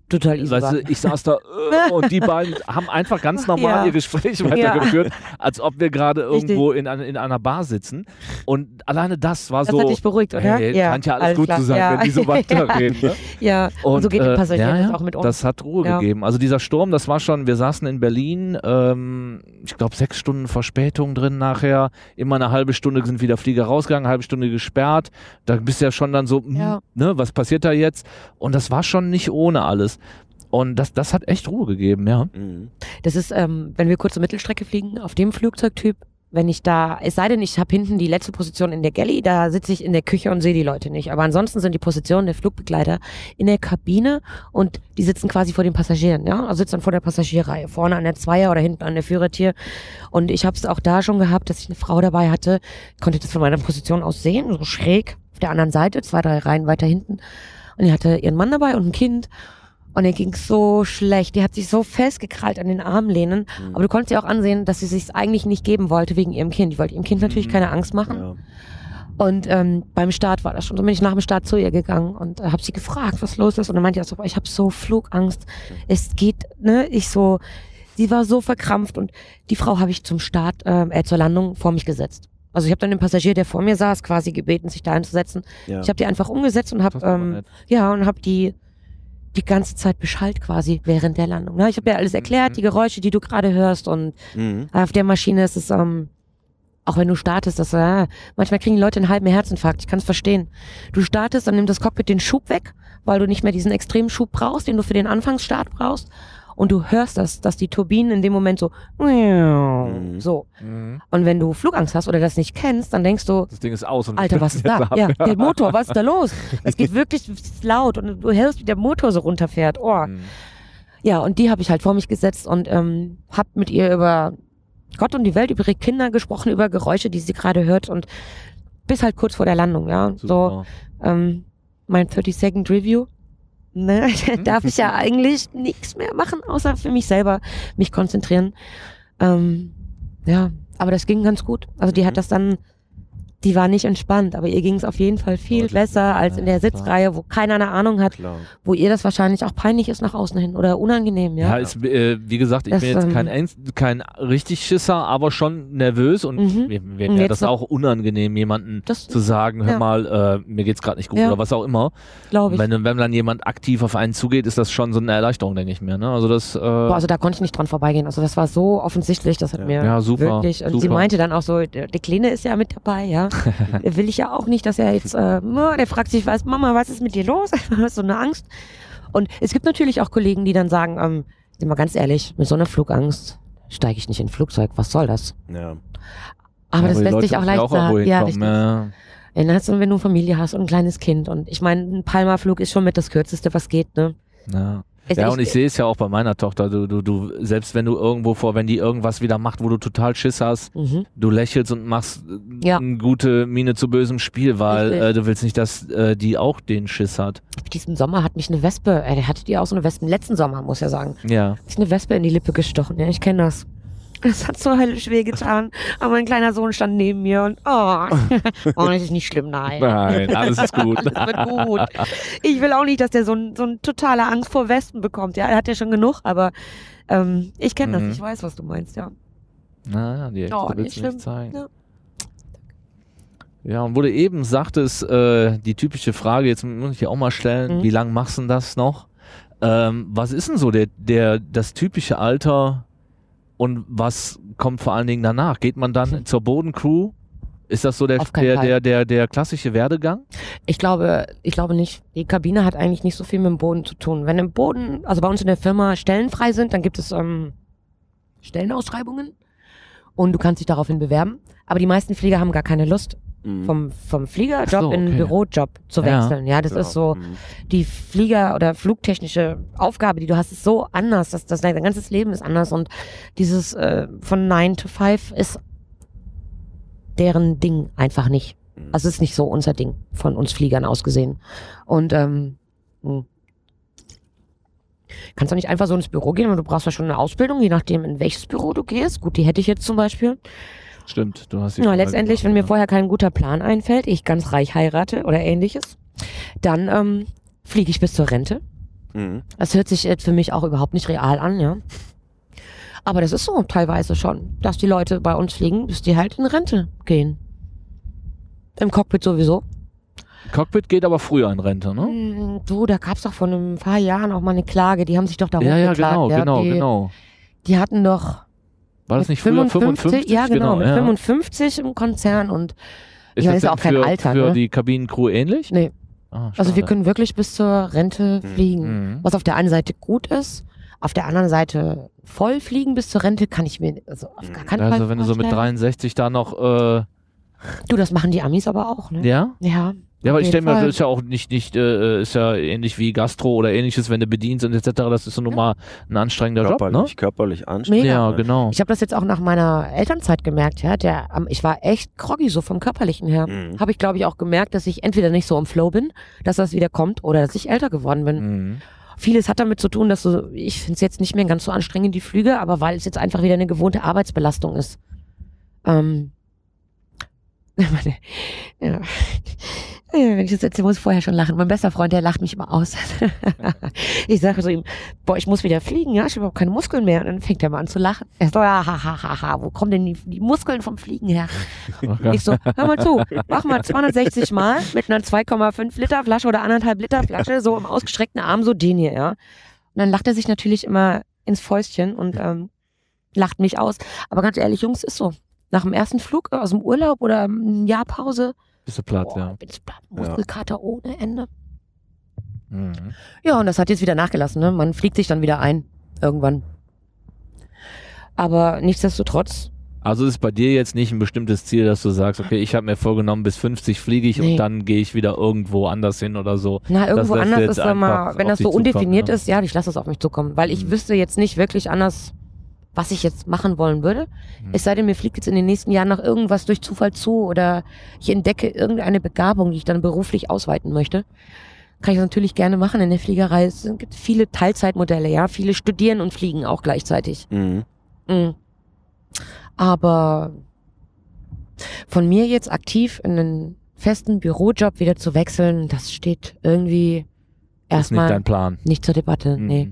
S3: Total easy.
S1: weißt du, ich saß da äh, und die beiden haben einfach ganz *laughs* normal
S3: Ja.
S1: ihr Gespräch weitergeführt, als ob wir gerade irgendwo in, in einer Bar sitzen und alleine das war
S3: das
S1: so,
S3: hat dich beruhigt, oder?
S1: hey, scheint ja alles, gut
S3: klar.
S1: zu sein,
S3: ja.
S1: wenn die so *laughs* weiterreden. Ne?
S3: ja. Und, so geht
S1: äh, ja,
S3: das
S1: ja,
S3: auch mit uns.
S1: Das hat Ruhe
S3: Ja.
S1: gegeben. Also dieser Sturm, das war schon, wir saßen in Berlin, ähm, ich glaube sechs Stunden Verspätung drin nachher, immer eine halbe Stunde sind wieder Flieger rausgegangen, eine halbe Stunde gesperrt. Da bist du ja schon dann so, hm,
S3: Ja.
S1: ne, was passiert da jetzt? Und das war schon nicht ohne alles. Und das, das hat echt Ruhe gegeben, ja.
S2: Mhm.
S3: Das ist, ähm, wenn wir kurze Mittelstrecke fliegen, auf dem Flugzeugtyp, wenn ich da, es sei denn, ich habe hinten die letzte Position in der Galley, da sitze ich in der Küche und sehe die Leute nicht. Aber ansonsten sind die Positionen der Flugbegleiter in der Kabine und die sitzen quasi vor den Passagieren, ja, also sitzen dann vor der Passagierreihe, vorne an der Zweier oder hinten an der Führertier. Und ich habe es auch da schon gehabt, dass ich eine Frau dabei hatte, konnte das von meiner Position aus sehen, so schräg auf der anderen Seite, zwei, drei Reihen weiter hinten. Und die hatte ihren Mann dabei und ein Kind. Und ihr ging so schlecht. Die hat sich so festgekrallt an den Armlehnen.
S2: Mhm.
S3: Aber du konntest ihr auch ansehen, dass sie sich eigentlich nicht geben wollte wegen ihrem Kind. Ich wollte ihrem Kind natürlich
S1: Mhm.
S3: keine Angst machen.
S2: Ja.
S3: Und ähm, beim Start war das schon. So bin ich nach dem Start zu ihr gegangen und äh, habe sie gefragt, was los ist. Und dann meinte sie auch so, ich habe so Flugangst. Es geht, ne? Ich so, sie war so verkrampft und die Frau habe ich zum Start, ähm, äh, zur Landung vor mich gesetzt. Also ich habe dann den Passagier, der vor mir saß, quasi gebeten, sich da einzusetzen.
S2: Ja.
S3: Ich habe die einfach umgesetzt und habe ähm, ja und habe die die ganze Zeit Bescheid quasi während der Landung. Ne? Ich habe ja alles erklärt,
S1: Mhm.
S3: die Geräusche, die du gerade hörst und
S2: Mhm.
S3: auf der Maschine ist es, ähm, auch wenn du startest, das, äh, manchmal kriegen die Leute einen halben Herzinfarkt. Ich kann es verstehen. Du startest, dann nimmt das Cockpit den Schub weg, weil du nicht mehr diesen extremen Schub brauchst, den du für den Anfangsstart brauchst. Und du hörst das, dass die Turbinen in dem Moment so,
S2: Mhm.
S3: so.
S1: Mhm.
S3: Und wenn du Flugangst hast oder das nicht kennst, dann denkst du,
S1: Das Ding ist aus. Und
S3: Alter, *laughs* was ist da? Ja, der Motor, was ist da los? Es geht *laughs* wirklich laut und du hörst, wie der Motor so runterfährt. Oh.
S1: Mhm.
S3: Ja, und die habe ich halt vor mich gesetzt und ähm, hab mit ihr über Gott und die Welt, über ihre Kinder gesprochen, über Geräusche, die sie gerade hört und bis halt kurz vor der Landung, ja. So,
S1: Super.
S3: ähm, mein 30-Second Review. Ne, *laughs* darf ich ja eigentlich nichts mehr machen, außer für mich selber mich konzentrieren. Ähm, ja, aber das ging ganz gut. Also die
S2: Mhm.
S3: hat das dann, die war nicht entspannt, aber ihr ging es auf jeden Fall viel
S1: Deutlich
S3: besser als in der. Sitzreihe, wo keiner eine Ahnung hat,
S2: Klar.
S3: wo ihr das wahrscheinlich auch peinlich ist nach außen hin oder unangenehm,
S1: Ja,
S3: ja.
S1: ist, äh, wie gesagt, ich
S3: Das,
S1: bin jetzt
S3: ähm,
S1: kein, Ängst- kein richtig Schisser, aber schon nervös und
S3: Mhm.
S1: mir, mir wäre das auch unangenehm, jemanden
S3: Das
S1: zu sagen, hör
S3: Ja.
S1: mal, äh, mir geht's gerade nicht gut oder was auch immer.
S3: glaube ich.
S1: Wenn, wenn dann jemand aktiv auf einen zugeht, ist das schon so eine Erleichterung, denke ich mir. Ne? Also das, äh,
S3: Boah, also da konnte ich nicht dran vorbeigehen. Also das war so offensichtlich, das hat mir
S1: Ja, super,
S3: wirklich. Und sie
S1: super.
S3: meinte dann auch so, der Kleine ist ja mit dabei, ja. *laughs* Will ich ja auch nicht, dass er jetzt, äh, nur, der fragt sich, was, Mama, was ist mit dir los? *laughs* So eine Angst? Und es gibt natürlich auch Kollegen, die dann sagen, ähm, sind mal ganz ehrlich, mit so einer Flugangst steige ich nicht in ein Flugzeug. Was soll das?
S2: Ja.
S3: Aber
S1: ja,
S3: das lässt
S1: Leute
S3: sich auch leicht
S1: auch
S3: sagen. Ja, richtig.
S1: ja.
S3: Du, wenn du Familie hast und ein kleines Kind. Und ich meine, ein Palma-Flug ist schon mit das Kürzeste, was geht, ne?
S1: Ja. Ja, und ich sehe es ja auch bei meiner Tochter. Du, du, du, selbst wenn du irgendwo vor, wenn die irgendwas wieder macht, wo du total Schiss hast,
S3: Mhm.
S1: du lächelst und machst äh,
S3: Ja.
S1: eine gute Miene zu bösem Spiel, weil äh, du willst nicht, dass äh, die auch den Schiss hat.
S3: Diesen Sommer hat mich eine Wespe, äh, hatte die auch so eine Wespe, letzten Sommer, muss ja sagen.
S1: Ja.
S3: ist eine Wespe in die Lippe gestochen. Ja, ich kenne das. Das hat so höllisch wehgetan. Aber mein kleiner Sohn stand neben mir und oh, *laughs* oh das ist nicht schlimm, nein.
S1: Nein, alles ist gut.
S3: Alles *laughs* wird gut. Ich will auch nicht, dass der so, ein, so eine totale Angst vor Wespen bekommt. Ja, er hat ja schon genug, aber ähm, ich kenne
S1: Mhm.
S3: das. Ich weiß, was du meinst, ja.
S1: Na, die Ängste
S3: Oh,
S1: willst du nicht zeigen.
S3: Ja.
S1: Ja, und wo du eben sagtest, äh, die typische Frage, jetzt muss ich dir auch mal stellen,
S3: Mhm.
S1: wie lange machst du denn das noch? Ähm, was ist denn so der, der, das typische Alter und was kommt vor allen Dingen danach? Geht man dann zur Bodencrew? Ist das so der, der, der, der, der klassische Werdegang?
S3: Ich glaube, ich glaube nicht. Die Kabine hat eigentlich nicht so viel mit dem Boden zu tun. Wenn im Boden, also bei uns in der Firma Stellen frei sind, dann gibt es ähm, Stellenausschreibungen und du kannst dich daraufhin bewerben. Aber die meisten Flieger haben gar keine Lust,
S2: Mhm.
S3: vom, vom Fliegerjob
S1: so,
S3: in einen
S1: okay.
S3: Bürojob zu
S1: Ja.
S3: wechseln. Ja, das
S2: Ja.
S3: ist so,
S2: Mhm.
S3: die Flieger- oder flugtechnische Aufgabe, die du hast, ist so anders. Das, das, dein ganzes Leben ist anders und dieses äh, von 9 to 5 ist deren Ding einfach nicht.
S2: Mhm.
S3: Also es ist nicht so unser Ding von uns Fliegern aus gesehen. Und ähm, hm. kannst du nicht einfach so ins Büro gehen, weil du brauchst ja schon eine Ausbildung, je nachdem in welches Büro du gehst. Gut, die hätte ich jetzt zum Beispiel.
S1: Stimmt, du hast
S3: Ja, letztendlich, wenn mir
S1: ja.
S3: vorher kein guter Plan einfällt, ich ganz reich heirate oder ähnliches, dann ähm, fliege ich bis zur Rente.
S2: Mhm.
S3: Das hört sich jetzt für mich auch überhaupt nicht real an, ja. Aber das ist so teilweise schon, dass die Leute bei uns fliegen, bis die halt in Rente gehen. Im Cockpit sowieso.
S1: Cockpit geht aber früher in Rente, ne?
S3: Hm, Du, da gab's doch vor ein paar Jahren auch mal eine Klage, die haben sich doch da
S1: Ja, ja, genau,
S3: ja,
S1: genau,
S3: die,
S1: genau.
S3: Die hatten doch
S1: War das nicht früher 55?
S3: Ja, genau, mit
S1: ja.
S3: 55 im Konzern und
S1: Ist
S3: Ja,
S1: das
S3: ist auch kein
S1: für,
S3: Alter,
S1: für
S3: ne?
S1: die Kabinencrew ähnlich?
S3: nee,
S1: Ah,
S3: also wir können wirklich bis zur Rente
S2: Mhm.
S3: fliegen.
S1: Mhm.
S3: Was auf der einen Seite gut ist, auf der anderen Seite voll fliegen bis zur Rente kann ich mir also auf gar keinen Fall
S1: Also wenn du so mit
S3: vorstellen.
S1: 63 da noch, äh,
S3: Du, das machen die Amis aber auch, ne?
S1: ja?
S3: Ja.
S1: Ja, aber ich stelle mir, das ist ja auch nicht, nicht, äh, ist ja ähnlich wie Gastro oder ähnliches, wenn du bedienst und etc. Das ist so nun mal ein anstrengender Job, ne?
S2: Körperlich, körperlich anstrengend.
S3: Mega.
S1: Ja, genau.
S3: Ich habe das jetzt auch nach meiner Elternzeit gemerkt, ja. Der, am- ich war echt groggy, so vom Körperlichen her.
S2: Mhm.
S3: Habe ich, glaube ich, auch gemerkt, dass ich entweder nicht so im Flow bin, dass das wieder kommt, oder dass ich älter geworden bin.
S1: Mhm.
S3: Vieles hat damit zu tun, dass so, ich finde es jetzt nicht mehr ganz so anstrengend, die Flüge, aber weil es jetzt einfach wieder eine gewohnte Arbeitsbelastung ist. Ähm, meine, *laughs* ja, Wenn ich das erzähle, muss ich vorher schon lachen. Mein bester Freund, der lacht mich immer aus. *laughs* ich sage zu ihm, boah, ich muss wieder fliegen, ja, ich habe überhaupt keine Muskeln mehr. Und dann fängt er mal an zu lachen. Er so, ja, ha, ha, ha, ha, wo kommen denn die, die Muskeln vom Fliegen her? Ich so, hör mal zu, mach mal 260 Mal mit einer 2,5 Liter Flasche oder anderthalb Liter Flasche so im ausgestreckten Arm so den hier, ja. Und dann lacht er sich natürlich immer ins Fäustchen und ähm, lacht mich aus. Aber ganz ehrlich, Jungs, ist so. Nach dem ersten Flug aus dem Urlaub oder ein Jahr Pause,
S1: Bist du platt,
S3: boah,
S1: ja.
S3: bin ich platt, Muskelkater ohne Ende.
S1: Mhm.
S3: Ja, und das hat jetzt wieder nachgelassen. Ne? Man fliegt sich dann wieder ein. Irgendwann. Aber nichtsdestotrotz,
S1: Also ist bei dir jetzt nicht ein bestimmtes Ziel, dass du sagst, okay, ich habe mir vorgenommen, bis 50 fliege ich
S3: Nee.
S1: und dann gehe ich wieder irgendwo anders hin oder so.
S3: na, irgendwo anders ist mal, wenn das so undefiniert
S1: ja.
S3: ist, ja, ich lasse das auf mich zukommen. Weil ich
S1: Mhm.
S3: wüsste jetzt nicht wirklich anders, was ich jetzt machen wollen würde.
S1: Mhm.
S3: Es sei denn, mir fliegt jetzt in den nächsten Jahren noch irgendwas durch Zufall zu oder ich entdecke irgendeine Begabung, die ich dann beruflich ausweiten möchte. Kann ich das natürlich gerne machen in der Fliegerei. Es gibt viele Teilzeitmodelle, ja. Viele studieren und fliegen auch gleichzeitig.
S2: Mhm.
S3: Mhm. Aber von mir jetzt aktiv in einen festen Bürojob wieder zu wechseln, das steht irgendwie
S1: nicht
S3: erstmal
S1: dein Plan.
S3: nicht zur Debatte.
S1: Mhm.
S3: Nee.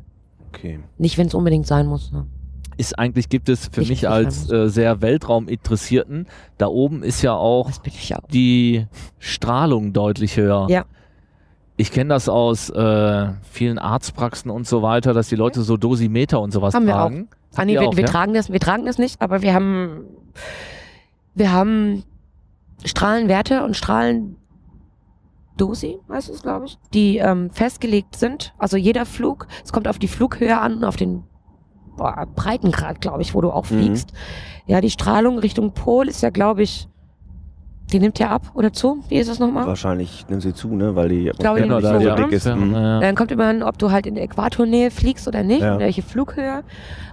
S2: Okay.
S3: Nicht, wenn es unbedingt sein muss. Ne?
S1: Ist eigentlich, gibt es für
S3: Nicht,
S1: mich als äh, sehr Weltrauminteressierten, da oben ist ja auch
S3: ich auch.
S1: die Strahlung deutlich höher.
S3: Ja.
S1: Ich kenne das aus äh, vielen Arztpraxen und so weiter, dass die Leute so Dosimeter und sowas
S3: Haben wir auch.
S1: tragen.
S3: Ah, nee,
S1: ihr
S3: wir,
S1: auch,
S3: wir
S1: ja?
S3: tragen das, wir tragen das nicht, aber wir haben, wir haben Strahlenwerte und Strahlendosi, heißt es, glaube ich, die ähm, festgelegt sind. Also jeder Flug, es kommt auf die Flughöhe an und auf den boah, Breitengrad, glaube ich, wo du auch
S2: Mhm.
S3: fliegst. Ja, die Strahlung Richtung Pol ist ja, glaube ich, die nimmt ja ab oder zu. Wie ist es nochmal?
S2: Wahrscheinlich nimmt sie zu, ne? Weil die
S3: glaube, die
S1: Genau, da
S3: so,
S1: die
S2: so
S3: oder?
S2: dick ist.
S1: Ja,
S2: Mhm.
S1: ja.
S3: Dann kommt immer an, ob du halt in der Äquatornähe fliegst oder nicht,
S2: Ja.
S3: und welche Flughöhe.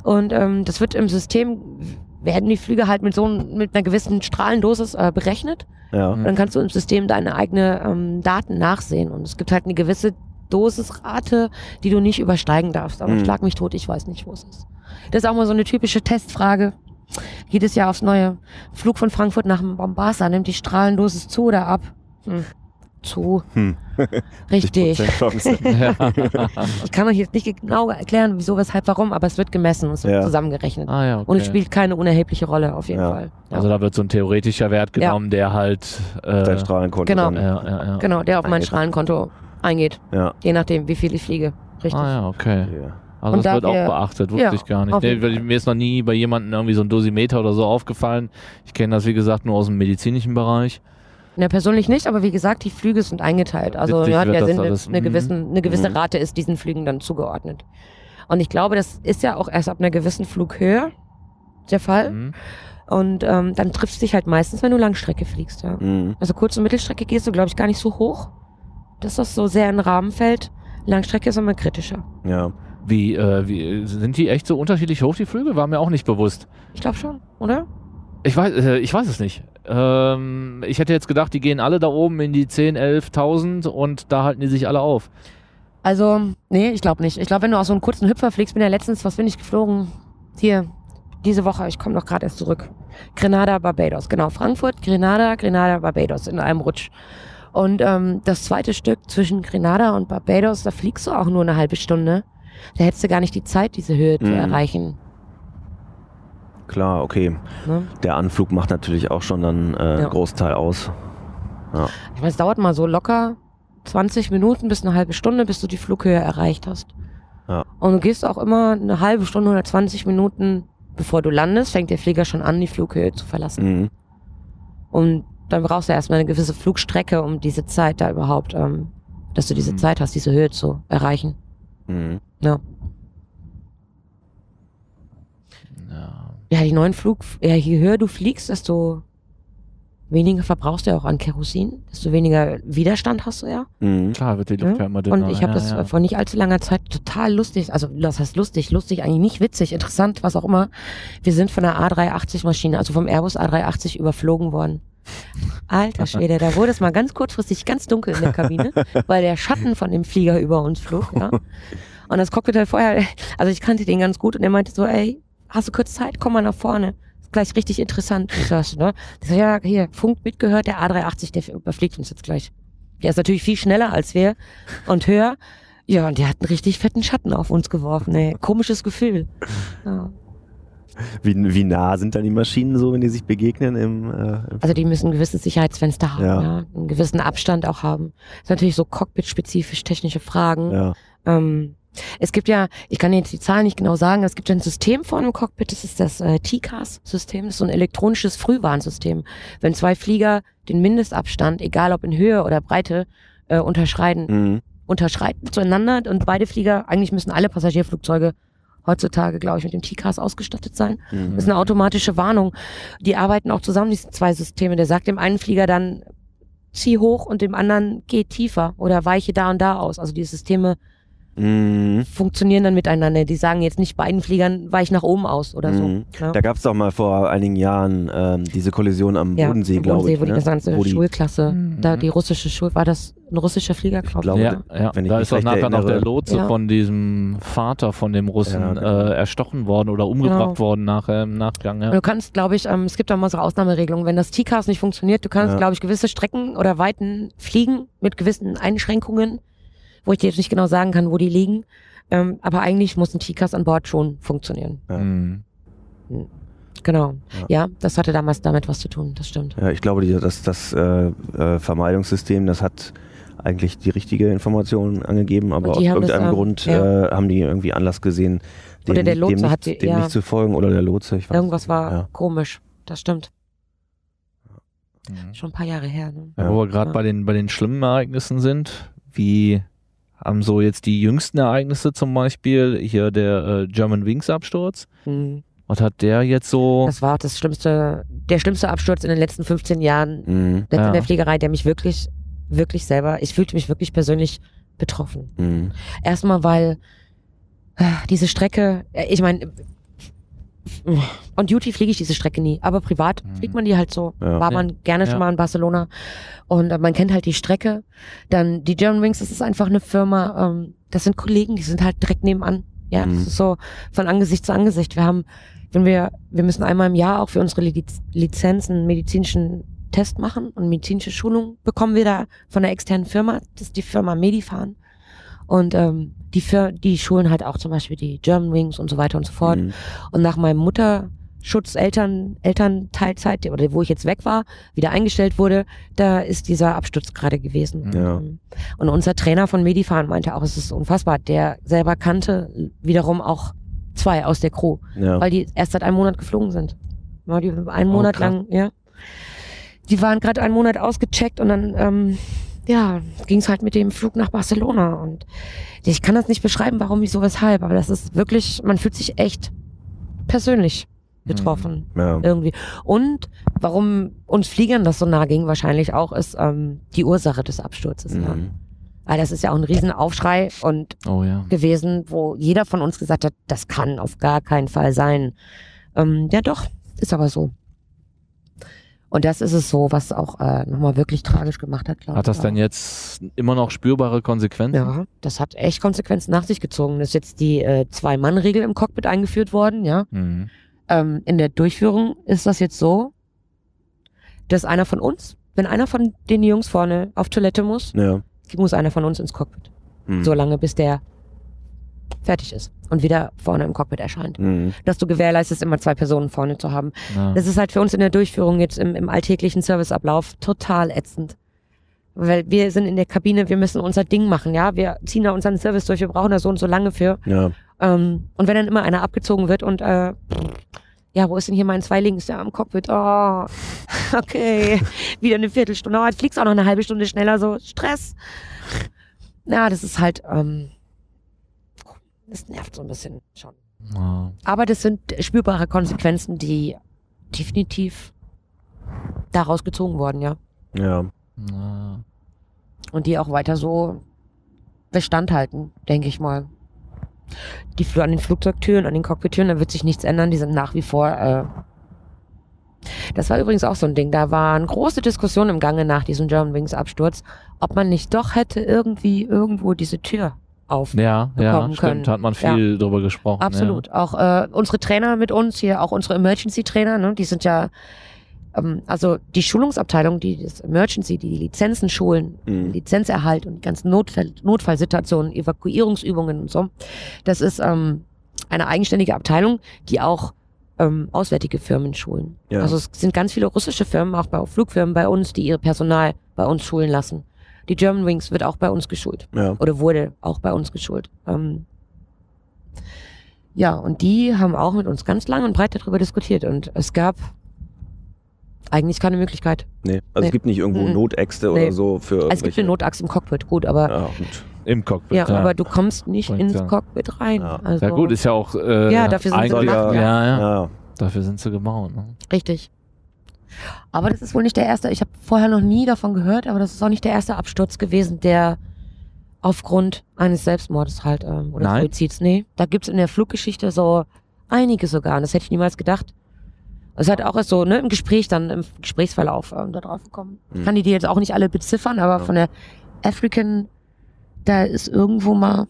S3: Und ähm, das wird im System, werden die Flüge halt mit so mit einer gewissen Strahlendosis äh, berechnet.
S2: Ja.
S1: Mhm.
S3: Dann kannst du im System deine eigene ähm, Daten nachsehen. Und es gibt halt eine gewisse Dosisrate, die du nicht übersteigen darfst. Aber
S2: Mhm.
S3: schlag mich tot, ich weiß nicht, wo es ist. Das ist auch mal so eine typische Testfrage. Jedes Jahr aufs Neue. Flug von Frankfurt nach Mombasa, nimmt die Strahlendosis zu oder ab? Hm. Zu.
S2: Hm. *laughs*
S3: Richtig.
S2: 70% Chance. *laughs*
S1: Ja.
S3: Ich kann euch jetzt nicht genau erklären, wieso, weshalb, warum, aber es wird gemessen und es wird
S2: Ja.
S3: zusammengerechnet.
S1: ah, ja, okay.
S3: Und es spielt keine unerhebliche Rolle, auf jeden
S2: Ja.
S3: Fall. Ja.
S1: Also da wird so ein theoretischer Wert
S3: Ja.
S1: genommen, der halt äh,
S2: Dein Strahlenkonto.
S3: Genau.
S2: Dann.
S1: ja, ja, ja.
S3: genau, der auf mein
S2: Eingeht.
S3: Strahlenkonto eingeht,
S2: Ja.
S3: je nachdem, wie viel ich fliege. Richtig.
S1: Ah ja, okay.
S2: ja.
S1: Also
S3: Und
S1: das
S3: da
S1: wird auch beachtet, wusste
S3: ja,
S1: ich gar nicht. Nee, weil mir ist noch nie bei jemandem irgendwie so ein Dosimeter oder so aufgefallen. Ich kenne das, wie gesagt, nur aus dem medizinischen Bereich.
S3: Ja, persönlich nicht, aber wie gesagt, die Flüge sind eingeteilt. Also
S1: Witzig
S3: ja, der Sinn,
S1: alles.
S3: eine,
S1: Mhm.
S3: gewissen, eine gewisse
S2: Mhm.
S3: Rate ist diesen Flügen dann zugeordnet. Und ich glaube, das ist ja auch erst ab einer gewissen Flughöhe der Fall.
S1: Mhm.
S3: Und ähm, dann triffst du dich halt meistens, wenn du Langstrecke fliegst. Ja.
S2: Mhm.
S3: Also Kurz- und Mittelstrecke gehst du, glaube ich, gar nicht so hoch, dass das so sehr in den Rahmen fällt. Langstrecke ist immer kritischer.
S2: Ja.
S1: Wie, äh, wie, sind die echt so unterschiedlich hoch, die Flüge? War mir auch nicht bewusst.
S3: Ich glaube schon, oder?
S1: Ich weiß, äh, ich weiß es nicht. Ähm, ich hätte jetzt gedacht, die gehen alle da oben in die 10, 11.000 und da halten die sich alle auf.
S3: Also, nee, ich glaube nicht. Ich glaube, wenn du aus so einem kurzen Hüpfer fliegst, bin ja letztens, was bin ich geflogen? Hier, diese Woche, ich komme noch gerade erst zurück. Grenada, Barbados, genau. Frankfurt, Grenada, Grenada, Barbados in einem Rutsch. Und ähm, das zweite Stück zwischen Grenada und Barbados, da fliegst du auch nur eine halbe Stunde. Da hättest du gar nicht die Zeit, diese Höhe zu
S2: Mhm.
S3: erreichen.
S2: Klar, okay.
S3: Ne?
S2: Der Anflug macht natürlich auch schon dann äh,
S3: Ja.
S2: einen Großteil aus.
S3: Ich meine, es dauert mal so locker 20 Minuten bis eine halbe Stunde, bis du die Flughöhe erreicht hast.
S2: Ja.
S3: Und du gehst auch immer eine halbe Stunde oder 20 Minuten, bevor du landest, fängt der Flieger schon an, die Flughöhe zu verlassen.
S2: Mhm.
S3: Und dann brauchst du erstmal eine gewisse Flugstrecke, um diese Zeit da überhaupt, ähm, dass du diese
S1: Mhm.
S3: Zeit hast, diese Höhe zu erreichen.
S2: Mhm.
S3: Ja.
S1: Ja.
S3: Ja, die neuen Flug, ja, je höher du fliegst, desto weniger verbrauchst du ja auch an Kerosin, desto weniger Widerstand hast du ja.
S2: Mhm.
S1: Klar wird die Luft ja immer dünner.
S3: Und ich habe
S1: ja,
S3: das
S1: ja.
S3: vor nicht allzu langer Zeit total lustig, also das heißt lustig, lustig, eigentlich nicht witzig, interessant, was auch immer. Wir sind von der A380-Maschine, also vom Airbus A380 überflogen worden. Alter Schwede, da wurde es mal ganz kurzfristig ganz dunkel in der Kabine, *laughs* weil der Schatten von dem Flieger über uns flog, ja. Und das Cockpit vorher, *laughs* also ich kannte den ganz gut und er meinte so, ey, hast du kurz Zeit, komm mal nach vorne. Ist gleich richtig interessant. So, ne? Ich so, ja, hier, Funk mitgehört, der A380, der überfliegt uns jetzt gleich. Der ist natürlich viel schneller als wir und höher. Ja, und der hat einen richtig fetten Schatten auf uns geworfen. Ey. Komisches Gefühl. Ja.
S2: Wie, wie nah sind dann die Maschinen so, wenn die sich begegnen? Im, äh, im
S3: Also die müssen ein gewisses Sicherheitsfenster haben,
S2: Ja.
S3: ja. einen gewissen Abstand auch haben. Das ist natürlich so cockpit-spezifisch technische Fragen.
S2: ja.
S3: Ähm, es gibt ja, ich kann jetzt die Zahlen nicht genau sagen, es gibt ja ein System vor einem Cockpit, das ist das äh, TCAS-System, das ist so ein elektronisches Frühwarnsystem. Wenn zwei Flieger den Mindestabstand, egal ob in Höhe oder Breite, äh, unterschreiten,
S2: Mhm.
S3: unterschreiten zueinander und beide Flieger, eigentlich müssen alle Passagierflugzeuge heutzutage, glaube ich, mit dem TCAS ausgestattet sein.
S2: Mhm.
S3: Das ist eine automatische Warnung. Die arbeiten auch zusammen, diese zwei Systeme. Der sagt dem einen Flieger dann, zieh hoch und dem anderen, geh tiefer oder weiche da und da aus. Also die Systeme
S2: Mhm.
S3: funktionieren dann miteinander. Die sagen jetzt nicht beiden Fliegern, weich nach oben aus oder
S2: Mhm.
S3: so. Ja.
S2: Da gab es doch mal vor einigen Jahren ähm, diese Kollision am
S3: Ja,
S2: Bodensee, glaube ich.
S3: wo die
S2: ne?
S3: gesamte
S2: Wo die-
S3: Schulklasse,
S1: Mhm.
S3: da die russische Schul, war das ein russischer Flieger, glaube
S2: glaube,
S3: ich.
S1: Ja, ja.
S2: wenn ich
S1: da ist doch
S2: recht
S1: nachher noch der. Lotse
S3: Ja.
S1: von diesem Vater von dem Russen
S2: Ja, genau.
S1: äh, erstochen worden oder umgebracht
S3: Genau.
S1: worden nachher im Nachgang. Ja.
S3: Du kannst, glaube ich, ähm, es gibt da mal so Ausnahmeregelungen, wenn das TCAS nicht funktioniert, du kannst,
S2: Ja.
S3: glaube ich, gewisse Strecken oder Weiten fliegen mit gewissen Einschränkungen, wo ich dir jetzt nicht genau sagen kann, wo die liegen. Ähm, aber eigentlich muss ein TCAS an Bord schon funktionieren.
S2: Ja.
S1: Mhm.
S3: Genau.
S2: Ja.
S3: Ja, das hatte damals damit was zu tun, das stimmt.
S2: Ja, ich glaube, die, das, das äh, äh, Vermeidungssystem, das hat eigentlich die richtige Information angegeben, aber aus
S3: das,
S2: irgendeinem
S3: ähm,
S2: Grund
S3: ja.
S2: äh, haben die irgendwie Anlass gesehen, dem,
S3: Oder der
S2: dem,
S3: Lotse
S2: nicht,
S3: hat die-
S2: dem
S3: ja.
S2: nicht zu folgen oder der Lotse. Ich weiß
S3: Irgendwas war
S2: Ja.
S3: komisch, das stimmt.
S1: Mhm.
S3: Schon ein paar Jahre her. Ne?
S2: Ja.
S1: Wo wir gerade
S3: Ja.
S1: bei, den, bei den schlimmen Ereignissen sind, wie haben so jetzt die jüngsten Ereignisse zum Beispiel, hier der äh, German Wings Absturz.
S3: Mhm.
S1: Was hat der jetzt so?
S3: Das war auch das schlimmste, der schlimmste Absturz in den letzten 15 Jahren
S2: Mhm.
S1: Ja.
S3: in der Fliegerei, der mich wirklich, wirklich selber, ich fühlte mich wirklich persönlich betroffen.
S2: Mhm.
S3: Erstmal, weil äh, diese Strecke, äh, ich meine, on Duty fliege ich diese Strecke nie, aber privat
S1: Mhm.
S3: fliegt man die halt so.
S2: Ja.
S3: War man gerne
S1: Ja.
S3: schon mal in Barcelona und äh, man kennt halt die Strecke. Dann die German Wings, das ist einfach eine Firma, ähm, das sind Kollegen, die sind halt direkt nebenan. Ja,
S2: Mhm.
S3: das ist so von Angesicht zu Angesicht. Wir haben, wenn wir, wir müssen einmal im Jahr auch für unsere Liz Lizenzen einen medizinischen Test machen und medizinische Schulung bekommen wir da von einer externen Firma. Das ist die Firma Medifan. Und ähm, die, Fir die schulen halt auch zum Beispiel die German Wings und so weiter und so fort.
S2: Mhm.
S3: Und nach meinem Mutterschutz, Eltern, Elternteilzeit, oder wo ich jetzt weg war, wieder eingestellt wurde, da ist dieser Absturz gerade gewesen.
S2: Ja.
S3: Und unser Trainer von Medifahren meinte auch, es ist unfassbar. Der selber kannte wiederum auch zwei aus der Crew,
S2: Ja.
S3: weil die erst seit einem Monat geflogen sind. Ja, die einen Monat
S1: krass.
S3: lang, ja. Die waren gerade einen Monat ausgecheckt und dann, ähm, ja, ging es halt mit dem Flug nach Barcelona. Und ich kann das nicht beschreiben, warum, wieso, weshalb, aber das ist wirklich, man fühlt sich echt persönlich getroffen
S2: ja.
S3: irgendwie. Und warum uns Fliegern das so nah ging, wahrscheinlich auch, ist ähm, die Ursache des Absturzes. Ja.
S2: Mhm.
S3: Weil das ist ja auch ein Riesenaufschrei und
S1: Oh ja.
S3: gewesen, wo jeder von uns gesagt hat, das kann auf gar keinen Fall sein. Ähm, ja doch, ist aber so. Und das ist es so, was auch äh, nochmal wirklich tragisch gemacht hat, glaube ich.
S1: Hat das denn jetzt immer noch spürbare Konsequenzen?
S3: Ja, das hat echt Konsequenzen nach sich gezogen. Es ist jetzt die äh, Zwei-Mann-Regel im Cockpit eingeführt worden, ja.
S1: Mhm.
S3: Ähm, in der Durchführung ist das jetzt so, dass einer von uns, wenn einer von den Jungs vorne auf Toilette muss,
S2: Ja.
S3: muss einer von uns ins Cockpit.
S2: Mhm.
S3: So lange, bis der fertig ist und wieder vorne im Cockpit erscheint.
S2: Mhm.
S3: Dass du gewährleistest, immer zwei Personen vorne zu haben.
S1: Ja.
S3: Das ist halt für uns in der Durchführung jetzt im, im alltäglichen Serviceablauf total ätzend. Weil wir sind in der Kabine, wir müssen unser Ding machen, ja. Wir ziehen da unseren Service durch, wir brauchen da so und so lange für.
S2: Ja.
S3: Ähm, und wenn dann immer einer abgezogen wird und äh, ja, wo ist denn hier mein zwei links? Ja, am Cockpit. Oh, *laughs* okay. Wieder eine Viertelstunde. Oh, jetzt fliegst du auch noch eine halbe Stunde schneller, so Stress. Ja, das ist halt, ähm, das nervt so ein bisschen schon.
S1: Ja.
S3: Aber das sind spürbare Konsequenzen, die definitiv daraus gezogen wurden, ja.
S2: Ja.
S1: Ja.
S3: Und die auch weiter so Bestand halten, denke ich mal. Die an den Flugzeugtüren, an den Cockpittüren, da wird sich nichts ändern. Die sind nach wie vor. Äh das war übrigens auch so ein Ding. Da waren große Diskussionen im Gange nach diesem German Wings Absturz, ob man nicht doch hätte irgendwie irgendwo diese Tür auf.
S1: Ja, ja,
S3: bekommen
S1: stimmt.
S3: können.
S1: Hat man viel drüber gesprochen.
S3: Absolut. Auch äh, unsere Trainer mit uns hier, auch unsere Emergency Trainer, ne, die sind ja ähm, also die Schulungsabteilung, die das Emergency, die die Lizenzen schulen,
S2: Mhm.
S3: Lizenzerhalt und die ganzen Notfall, Notfallsituationen, Evakuierungsübungen und so, das ist ähm, eine eigenständige Abteilung, die auch ähm, auswärtige Firmen schulen.
S2: Ja.
S3: Also es sind ganz viele russische Firmen, auch bei Flugfirmen bei uns, die ihr Personal bei uns schulen lassen. Die German Wings wird auch bei uns geschult
S2: Ja.
S3: oder wurde auch bei uns geschult. Ähm, ja, und die haben auch mit uns ganz lang und breit darüber diskutiert und es gab eigentlich keine Möglichkeit.
S2: Nee. Also
S3: Nee.
S2: es gibt nicht irgendwo
S3: Mhm.
S2: Notäxte
S3: Nee.
S2: oder so für
S3: Es gibt eine Notachse im Cockpit, gut, aber
S2: Ja, gut.
S1: Im Cockpit.
S3: ja, aber du kommst nicht
S1: Bringt
S3: ins
S1: ja.
S3: Cockpit rein.
S2: Ja.
S3: Also,
S1: Ja gut, ist ja auch äh,
S3: Ja, dafür sind sie
S2: gemacht,
S1: ja,
S2: ja.
S1: ja,
S2: Ja.
S1: Dafür sind sie gebaut. Ne?
S3: richtig. Aber das ist wohl nicht der erste. Ich habe vorher noch nie davon gehört, aber das ist auch nicht der erste Absturz gewesen, der aufgrund eines Selbstmordes halt ähm, oder
S1: Nein?
S3: Suizids. Nee, da gibt's in der Fluggeschichte so einige sogar. Und das hätte ich niemals gedacht. Es hat auch erst so ne, im Gespräch dann, im Gesprächsverlauf ähm, da drauf gekommen. Ich
S2: Mhm.
S3: kann die dir jetzt auch nicht alle beziffern, aber
S2: Ja.
S3: von der African, da ist irgendwo mal,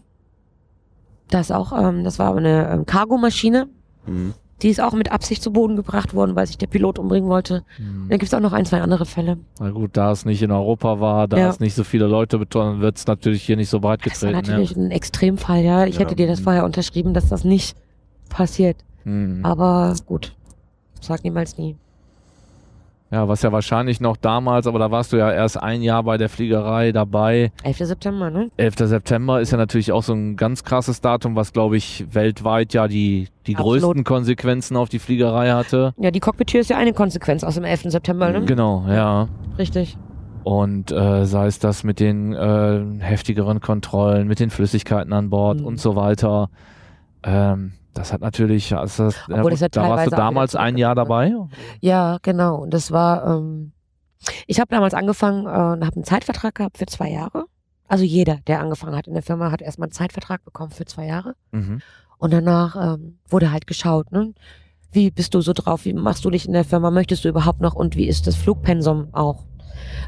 S3: das auch, ähm, das war eine ähm, Cargomaschine,
S2: Mhm.
S3: Die ist auch mit Absicht zu Boden gebracht worden, weil sich der Pilot umbringen wollte.
S1: Hm.
S3: Da gibt's auch noch ein, zwei andere Fälle.
S1: Na gut, da es nicht in Europa war, da
S3: Ja.
S1: es nicht so viele Leute betroffen, wird es natürlich hier nicht so breit
S3: Das war
S1: getreten.
S3: natürlich ein Extremfall, ja. Ich
S2: Ja.
S3: hätte dir das vorher unterschrieben, dass das nicht passiert.
S1: Ja. Hm.
S3: Aber gut, sag niemals nie.
S1: Ja, was ja wahrscheinlich noch damals, aber da warst du ja erst ein Jahr bei der Fliegerei dabei.
S3: 11. September, ne?
S1: 11. September ist ja natürlich auch so ein ganz krasses Datum, was glaube ich weltweit ja die, die
S3: Absolut.
S1: größten Konsequenzen auf die Fliegerei hatte.
S3: Ja, die Cockpit-Tür ist ja eine Konsequenz aus dem 11. September, ne?
S1: Genau, ja.
S3: Richtig.
S1: Und äh, sei es das mit den äh, heftigeren Kontrollen, mit den Flüssigkeiten an Bord
S3: Mhm.
S1: und so weiter. Ähm, das hat natürlich, also das,
S3: Obwohl das ja
S1: da warst du damals ein Jahr dabei.
S3: Ja, genau. Und das war, ähm, ich habe damals angefangen äh, und habe einen Zeitvertrag gehabt für zwei Jahre. Also jeder, der angefangen hat in der Firma, hat erstmal einen Zeitvertrag bekommen für zwei Jahre.
S1: Mhm.
S3: Und danach ähm, wurde halt geschaut, ne? Wie bist du so drauf? Wie machst du dich in der Firma? Möchtest du überhaupt noch? Und wie ist das Flugpensum auch?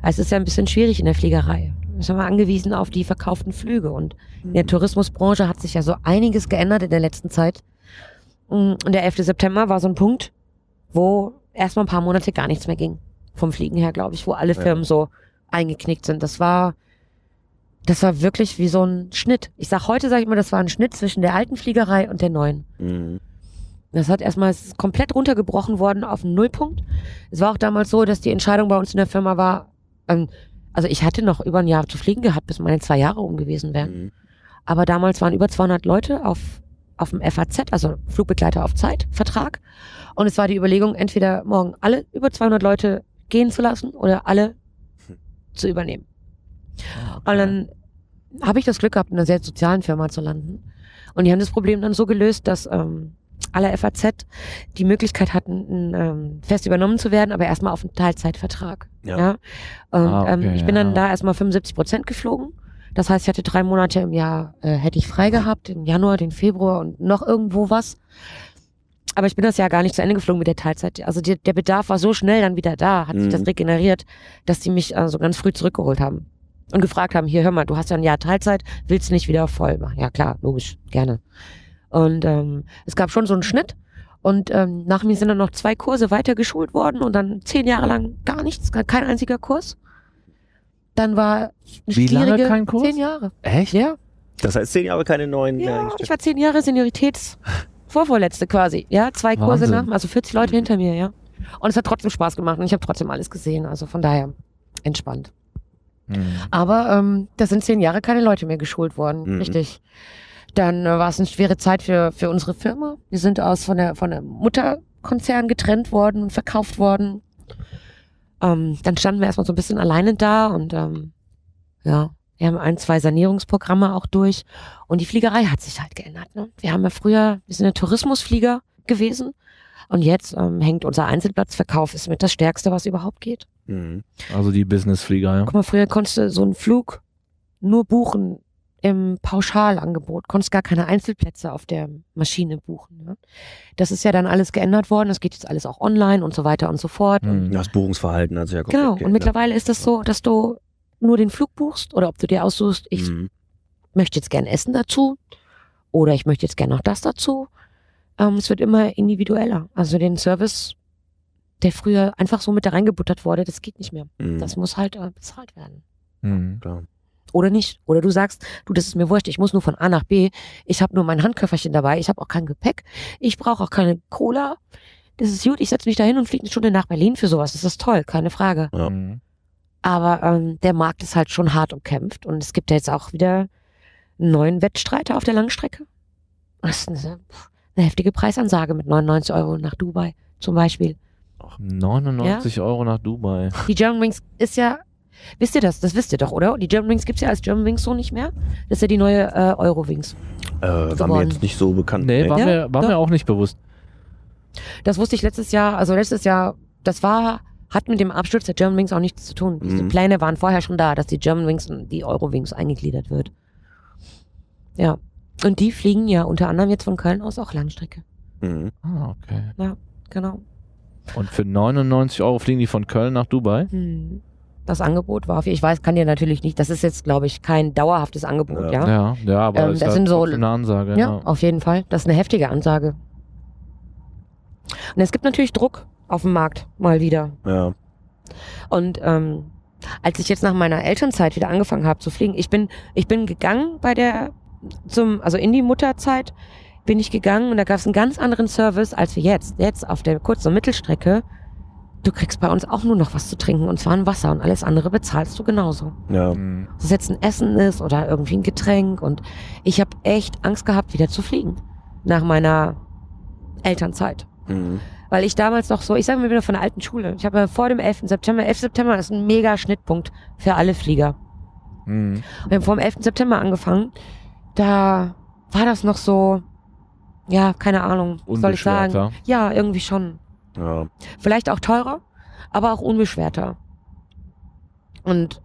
S3: Es ist ja ein bisschen schwierig in der Fliegerei. Wir sind wir angewiesen auf die verkauften Flüge. Und in der Tourismusbranche hat sich ja so einiges geändert in der letzten Zeit. Mm, Und der 11. September war so ein Punkt, wo erstmal ein paar Monate gar nichts mehr ging. Vom Fliegen her, glaube ich, wo alle
S2: Ja.
S3: Firmen so eingeknickt sind. Das war, das war wirklich wie so ein Schnitt. Ich sag heute, sage ich immer, das war ein Schnitt zwischen der alten Fliegerei und der neuen.
S2: Mhm.
S3: Das hat erstmal komplett runtergebrochen worden auf einen Nullpunkt. Es war auch damals so, dass die Entscheidung bei uns in der Firma war, ähm, also ich hatte noch über ein Jahr zu fliegen gehabt, bis meine zwei Jahre um gewesen wären.
S2: Mhm.
S3: Aber damals waren über 200 Leute auf, auf dem FAZ, also Flugbegleiter auf Zeit, Vertrag. Und es war die Überlegung, entweder morgen alle über 200 Leute gehen zu lassen oder alle zu übernehmen. Und dann habe ich das Glück gehabt, in einer sehr sozialen Firma zu landen. Und die haben das Problem dann so gelöst, dass ähm, alle FAZ die Möglichkeit hatten, ähm, fest übernommen zu werden, aber erstmal auf einen Teilzeitvertrag.
S2: Ja.
S3: Ja. Und
S1: Ah, okay,
S3: ähm, ich bin dann
S1: ja.
S3: da erstmal 75 Prozent geflogen. Das heißt, ich hatte drei Monate im Jahr, äh, hätte ich frei gehabt, im Januar, den Februar und noch irgendwo was. Aber ich bin das Jahr gar nicht zu Ende geflogen mit der Teilzeit. Also die, der Bedarf war so schnell dann wieder da, hat sich
S2: Mhm.
S3: das regeneriert, dass die mich also ganz früh zurückgeholt haben und gefragt haben, hier hör mal, du hast ja ein Jahr Teilzeit, willst du nicht wieder voll machen? Ja klar, logisch, gerne. Und ähm, es gab schon so einen Schnitt und ähm, nach mir sind dann noch zwei Kurse weiter geschult worden und dann zehn Jahre lang gar nichts, kein einziger Kurs. Dann war eine
S1: Wie lange kein Kurs?
S3: zehn Jahre.
S1: Echt?
S3: Ja,
S2: Das heißt zehn Jahre keine neuen
S3: ja,
S2: eingestellt.
S3: ich war zehn Jahre Senioritäts Vorvorletzte quasi. Ja, zwei Kurse
S1: Wahnsinn.
S3: nach, also 40 Leute hinter mir, ja. Und es hat trotzdem Spaß gemacht und ich habe trotzdem alles gesehen. Also von daher entspannt.
S1: Mhm.
S3: Aber ähm, da sind zehn Jahre keine Leute mehr geschult worden,
S2: Mhm.
S3: richtig. Dann äh, war es eine schwere Zeit für, für unsere Firma. Wir sind aus von der, von der Mutterkonzern getrennt worden und verkauft worden. Ähm, dann standen wir erstmal so ein bisschen alleine da und ähm, ja, wir haben ein, zwei Sanierungsprogramme auch durch. Und die Fliegerei hat sich halt geändert. Ne? Wir haben ja früher, wir sind ein Tourismusflieger gewesen. Und jetzt ähm, hängt unser Einzelplatzverkauf ist mit das Stärkste, was überhaupt geht.
S2: Mhm.
S1: Also die Businessflieger, ja.
S3: Guck mal, früher konntest du so einen Flug nur buchen im Pauschalangebot, konntest gar keine Einzelplätze auf der Maschine buchen. Ne? Das ist ja dann alles geändert worden, das geht jetzt alles auch online und so weiter und so fort.
S1: Mhm.
S2: Das Buchungsverhalten hat sich ja komplett
S3: Genau, und mittlerweile ist das so, dass du nur den Flug buchst oder ob du dir aussuchst, ich
S2: Mhm.
S3: möchte jetzt gern Essen dazu oder ich möchte jetzt gern noch das dazu. Ähm, es wird immer individueller. Also den Service, der früher einfach so mit da reingebuttert wurde, das geht nicht mehr.
S2: Mhm.
S3: Das muss halt äh, bezahlt werden.
S1: Mhm.
S2: Klar.
S3: Oder nicht. Oder du sagst, du, das ist mir wurscht, ich muss nur von A nach B. Ich habe nur mein Handköfferchen dabei, ich habe auch kein Gepäck, ich brauche auch keine Cola. Das ist gut, ich setze mich da hin und fliege eine Stunde nach Berlin für sowas. Das ist toll, keine Frage.
S2: Ja.
S1: Mhm.
S3: Aber ähm, der Markt ist halt schon hart umkämpft und es gibt ja jetzt auch wieder einen neuen Wettstreiter auf der Langstrecke. Das ist eine, eine heftige Preisansage mit 99 Euro nach Dubai zum Beispiel.
S1: 99 Euro nach Dubai.
S3: Die German Wings ist ja, wisst ihr das? Das wisst ihr doch, oder? Die German Wings gibt es ja als German Wings so nicht mehr. Das ist ja die neue äh, Euro Wings.
S2: Äh, war mir jetzt nicht so bekannt.
S1: Nee, war,
S3: Ja,
S1: mir, war mir auch nicht bewusst.
S3: Das wusste ich letztes Jahr, also letztes Jahr, das war, hat mit dem Absturz der German Wings auch nichts zu tun. Diese
S2: Mhm.
S3: Pläne waren vorher schon da, dass die German Wings und die Euro Wings eingegliedert wird. Ja. Und die fliegen ja unter anderem jetzt von Köln aus auch Langstrecke.
S2: Mhm.
S1: Ah, okay.
S3: Genau.
S1: Und für 99 Euro fliegen die von Köln nach Dubai?
S3: Hm. Das Angebot war, ich weiß, kann dir natürlich nicht, das ist jetzt, glaube ich, kein dauerhaftes Angebot,
S2: Ja.
S3: ja.
S1: Ja, ja, aber
S3: Ähm,
S1: ist
S3: das
S1: halt
S3: sind so-
S1: eine Ansage.
S3: Ja,
S1: Ja.
S3: auf jeden Fall. Das ist eine heftige Ansage. Und es gibt natürlich Druck auf dem Markt, mal wieder.
S2: Ja.
S3: Und ähm, als ich jetzt nach meiner Elternzeit wieder angefangen habe zu fliegen, ich bin, ich bin gegangen bei der, zum, also in die Mutterzeit bin ich gegangen und da gab es einen ganz anderen Service als wir jetzt. Jetzt auf der Kurz- und Mittelstrecke, du kriegst bei uns auch nur noch was zu trinken und zwar ein Wasser und alles andere bezahlst du genauso.
S2: Ja.
S1: Mhm.
S3: Ob es jetzt ein Essen ist oder irgendwie ein Getränk und ich habe echt Angst gehabt, wieder zu fliegen nach meiner Elternzeit.
S2: Mhm.
S3: Weil ich damals noch so, ich sage mal wieder von der alten Schule. Ich habe ja vor dem 11. September, 11. September ist ein mega Schnittpunkt für alle Flieger.
S1: Mhm.
S3: Wir haben vor dem 11. September angefangen. Da war das noch so, ja, keine Ahnung, was soll ich sagen? Ja, irgendwie schon.
S2: Ja.
S3: Vielleicht auch teurer, aber auch unbeschwerter. Und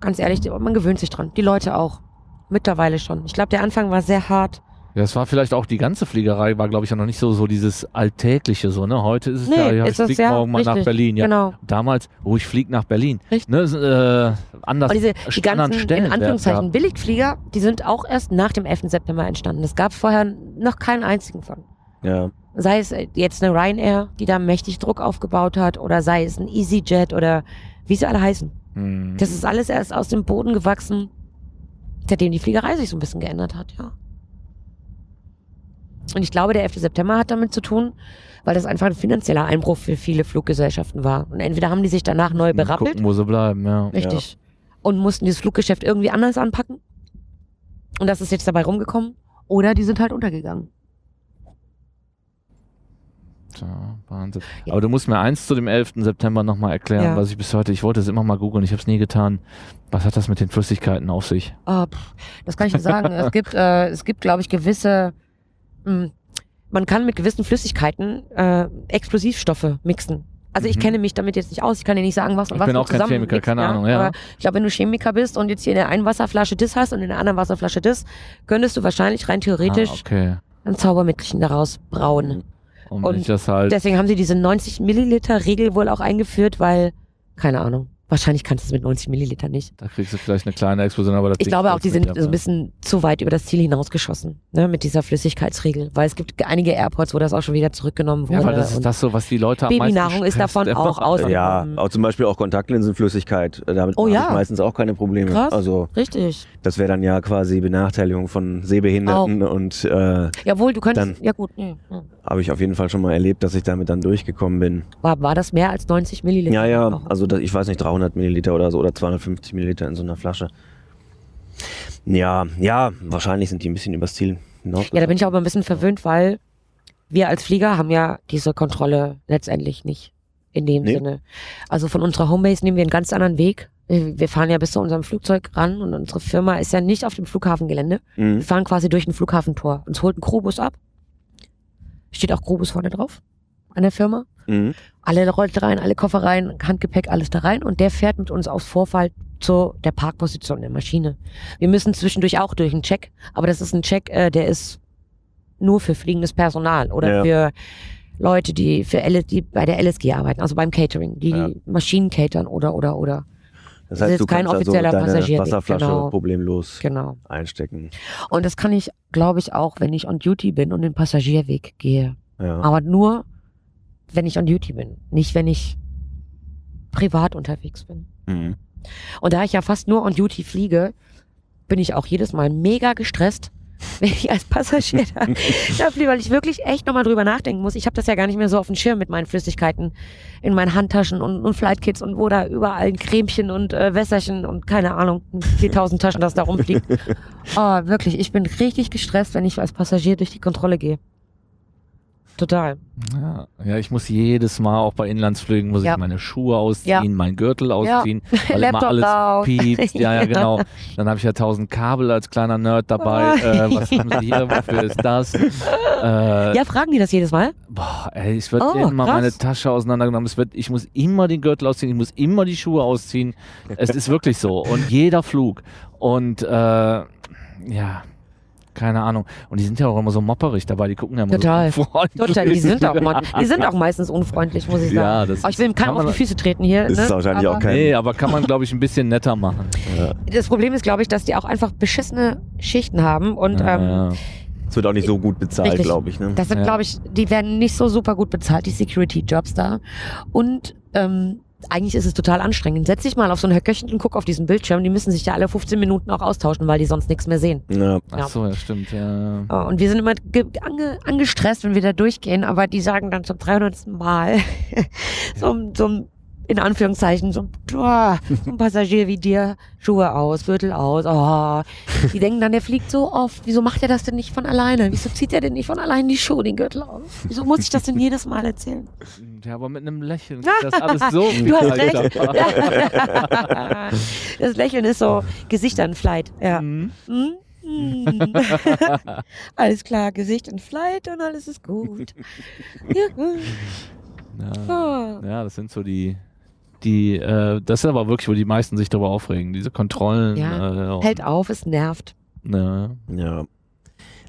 S3: ganz ehrlich, man gewöhnt sich dran. Die Leute auch. Mittlerweile schon. Ich glaube, der Anfang war sehr hart.
S1: Ja, es war vielleicht auch die ganze Fliegerei, war glaube ich ja noch nicht so, so dieses Alltägliche so, ne? Heute ist es
S3: Nee,
S1: ja, ja ich
S3: ist es
S1: flieg
S3: ja,
S1: morgen mal nach Berlin. Ja.
S3: Genau.
S1: Damals, oh, ich flieg nach Berlin.
S3: Richtig.
S1: Ne, äh, anders,
S3: Aber diese, die ganzen, in
S1: Stellenwert
S3: Anführungszeichen,
S1: gehabt.
S3: Billigflieger, die sind auch erst nach dem 11. September entstanden. Es gab vorher noch keinen einzigen von.
S2: Ja.
S3: Sei es äh, jetzt eine Ryanair, die da mächtig Druck aufgebaut hat, oder sei es ein EasyJet oder wie sie alle heißen.
S1: Mhm.
S3: Das ist alles erst aus dem Boden gewachsen, seitdem die Fliegerei sich so ein bisschen geändert hat, ja. Und ich glaube, der 11. September hat damit zu tun, weil das einfach ein finanzieller Einbruch für viele Fluggesellschaften war. Und entweder haben die sich danach neu berappelt,
S1: Gucken, wo sie bleiben, ja.
S3: richtig, und mussten dieses Fluggeschäft irgendwie anders anpacken. Und das ist jetzt dabei rumgekommen. Oder die sind halt untergegangen.
S1: Tja, Wahnsinn.
S3: Ja.
S1: Aber du musst mir eins zu dem 11. September nochmal erklären,
S3: Ja.
S1: was ich bis heute, ich wollte es immer mal googeln, ich habe es nie getan. Was hat das mit den Flüssigkeiten auf sich?
S3: Ah, pff, das kann ich nicht sagen. es gibt, äh, es gibt, glaube ich, gewisse. Mh, man kann mit gewissen Flüssigkeiten äh, Explosivstoffe mixen. Also ich
S1: Mhm.
S3: kenne mich damit jetzt nicht aus. Ich kann dir nicht sagen, was und
S1: Ich
S3: was
S1: bin
S3: du
S1: auch kein Chemiker, keine Ahnung, ja.
S3: Aber ich glaube, wenn du Chemiker bist und jetzt hier in der einen Wasserflasche das hast und in der anderen Wasserflasche das, könntest du wahrscheinlich rein theoretisch
S1: Ah, okay.
S3: ein Zaubermittelchen daraus brauen.
S1: Und,
S3: Und
S1: halt.
S3: Deswegen haben sie diese 90 Milliliter Regel wohl auch eingeführt, weil, keine Ahnung, wahrscheinlich kannst du es mit 90 Milliliter nicht.
S1: Da kriegst du vielleicht eine kleine Explosion, aber das
S3: Ich
S1: Ding
S3: glaube auch, die sind so ein bisschen zu weit über das Ziel hinausgeschossen, ne, mit dieser Flüssigkeitsregel. Weil es gibt einige Airports, wo das auch schon wieder zurückgenommen wurde.
S1: Ja, weil das ist das so, was die Leute am meisten
S3: Babynahrung ist
S1: stresst.
S3: davon auch aus-
S2: Ja, auch zum Beispiel auch Kontaktlinsenflüssigkeit. Äh, Damit
S3: Oh
S2: habe
S3: ja.
S2: ich meistens auch keine Probleme.
S3: Krass.
S2: Also
S3: Richtig.
S2: das wäre dann ja quasi Benachteiligung von Sehbehinderten und äh,
S3: Jawohl, du könntest. Ja, gut. Ja.
S2: habe ich auf jeden Fall schon mal erlebt, dass ich damit dann durchgekommen bin.
S3: war, war das mehr als 90 Milliliter?
S2: Ja, ja,
S3: Auch.
S2: also da, ich weiß nicht, 300 Milliliter oder so oder 250 Milliliter in so einer Flasche. Ja, ja, wahrscheinlich sind die ein bisschen übers Ziel hinaus.
S3: Ja, da bin ich auch mal ein bisschen verwöhnt, weil wir als Flieger haben ja diese Kontrolle letztendlich nicht. In dem
S2: Nee.
S3: Sinne. Also von unserer Homebase nehmen wir einen ganz anderen Weg. Wir wir fahren ja bis zu unserem Flugzeug ran und unsere Firma ist ja nicht auf dem Flughafengelände. Wir
S2: Mhm.
S3: fahren quasi durch ein Flughafentor. Uns holt ein Crewbus ab. Steht auch Crewbus vorne drauf an der Firma.
S2: Mhm.
S3: Alle Leute rein, alle Koffer rein, Handgepäck, alles da rein. Und der fährt mit uns aus Vorfall zu der Parkposition der Maschine. Wir müssen zwischendurch auch durch einen Check, aber das ist ein Check, äh, der ist nur für fliegendes Personal oder
S2: Ja.
S3: für Leute, die für LS, die bei der LSG arbeiten, also beim Catering, die
S2: Ja.
S3: Maschinen catern oder oder oder.
S2: Das
S3: Das
S2: heißt,
S3: ist
S2: du
S3: kein
S2: kannst also
S3: offizieller
S2: deine
S3: Passagierweg,
S2: Wasserflasche
S3: genau.
S2: problemlos
S3: Genau.
S2: einstecken.
S3: Und das kann ich, glaube ich, auch, wenn ich on duty bin und den Passagierweg gehe.
S2: Ja.
S3: Aber nur, wenn ich on Duty bin, nicht wenn ich privat unterwegs bin.
S2: Mhm.
S3: Und da ich ja fast nur on Duty fliege, bin ich auch jedes Mal mega gestresst, *laughs* wenn ich als Passagier da, *laughs* da fliege, weil ich wirklich echt nochmal drüber nachdenken muss. Ich habe das ja gar nicht mehr so auf dem Schirm mit meinen Flüssigkeiten in meinen Handtaschen und, und Flightkits und wo da überall ein Cremchen und äh, Wässerchen und keine Ahnung, 4000 Taschen, das da rumfliegt. *laughs* Oh, wirklich, ich bin richtig gestresst, wenn ich als Passagier durch die Kontrolle gehe. Total.
S1: Ja, ja, ich muss jedes Mal, auch bei Inlandsflügen, muss
S3: Ja.
S1: ich meine Schuhe ausziehen,
S3: Ja.
S1: meinen Gürtel ausziehen, *laughs* weil immer alles
S3: laut.
S1: piepst. Ja, *laughs* ja, genau. Dann habe ich ja tausend Kabel als kleiner Nerd dabei. Äh, was *laughs* haben Sie hier? Wofür ist das? Äh,
S3: Ja, fragen die das jedes Mal?
S1: Boah, ey, es wird
S3: Oh,
S1: immer
S3: krass.
S1: meine Tasche auseinandergenommen. Es wird, ich muss immer den Gürtel ausziehen, ich muss immer die Schuhe ausziehen. Es ist wirklich so. Und jeder Flug. Und äh, ja, keine Ahnung. Und die sind ja auch immer so mopperig dabei. Die gucken ja immer
S3: Total.
S1: so freundlich.
S3: Total, die sind auch, mal, die sind auch meistens unfreundlich, muss ich sagen.
S1: Ja, das
S3: Aber ich will keinem auf die Füße treten hier.
S2: Ist
S3: ne?
S2: wahrscheinlich
S3: Aber
S2: auch kein-
S1: Nee, aber kann man, glaube ich, ein bisschen netter machen.
S3: Das Problem ist, glaube ich, dass die auch einfach beschissene Schichten haben und
S1: Ja,
S3: ähm,
S1: ja.
S2: Es wird auch nicht so gut bezahlt, glaube ich. Ne?
S3: das sind,
S1: Ja.
S3: glaube ich, die werden nicht so super gut bezahlt, die Security-Jobs da. Und ähm, eigentlich ist es total anstrengend. Setz dich mal auf so ein Höckerchen und guck auf diesen Bildschirm. Die müssen sich ja alle 15 Minuten auch austauschen, weil die sonst nichts mehr sehen.
S2: Ja.
S1: Ach so, ja, stimmt. Ja.
S3: Und wir sind immer ge ange angestresst, wenn wir da durchgehen, aber die sagen dann zum 300. Mal, so, so ein- in Anführungszeichen, so, ein- boah, so ein Passagier wie dir, Schuhe aus, Gürtel aus, oh. Die denken dann, der fliegt so oft, wieso macht er das denn nicht von alleine? Wieso zieht er denn nicht von alleine die Schuhe, den Gürtel aus? Wieso muss ich das denn jedes Mal erzählen?
S1: ja, aber mit einem Lächeln. Das alles so *laughs*
S3: Du hast recht. *laughs* Das Lächeln ist so Gesicht an Flight, ja.
S1: Mhm.
S3: Hm? Hm. *laughs* alles klar, Gesicht in Flight und alles ist gut. Ja. Oh.
S1: Ja, das sind so die, die, äh, das ist aber wirklich, wo die meisten sich darüber aufregen, diese Kontrollen.
S3: Ja.
S1: Äh,
S3: Hält auf, es nervt.
S1: Ne.
S2: Ja.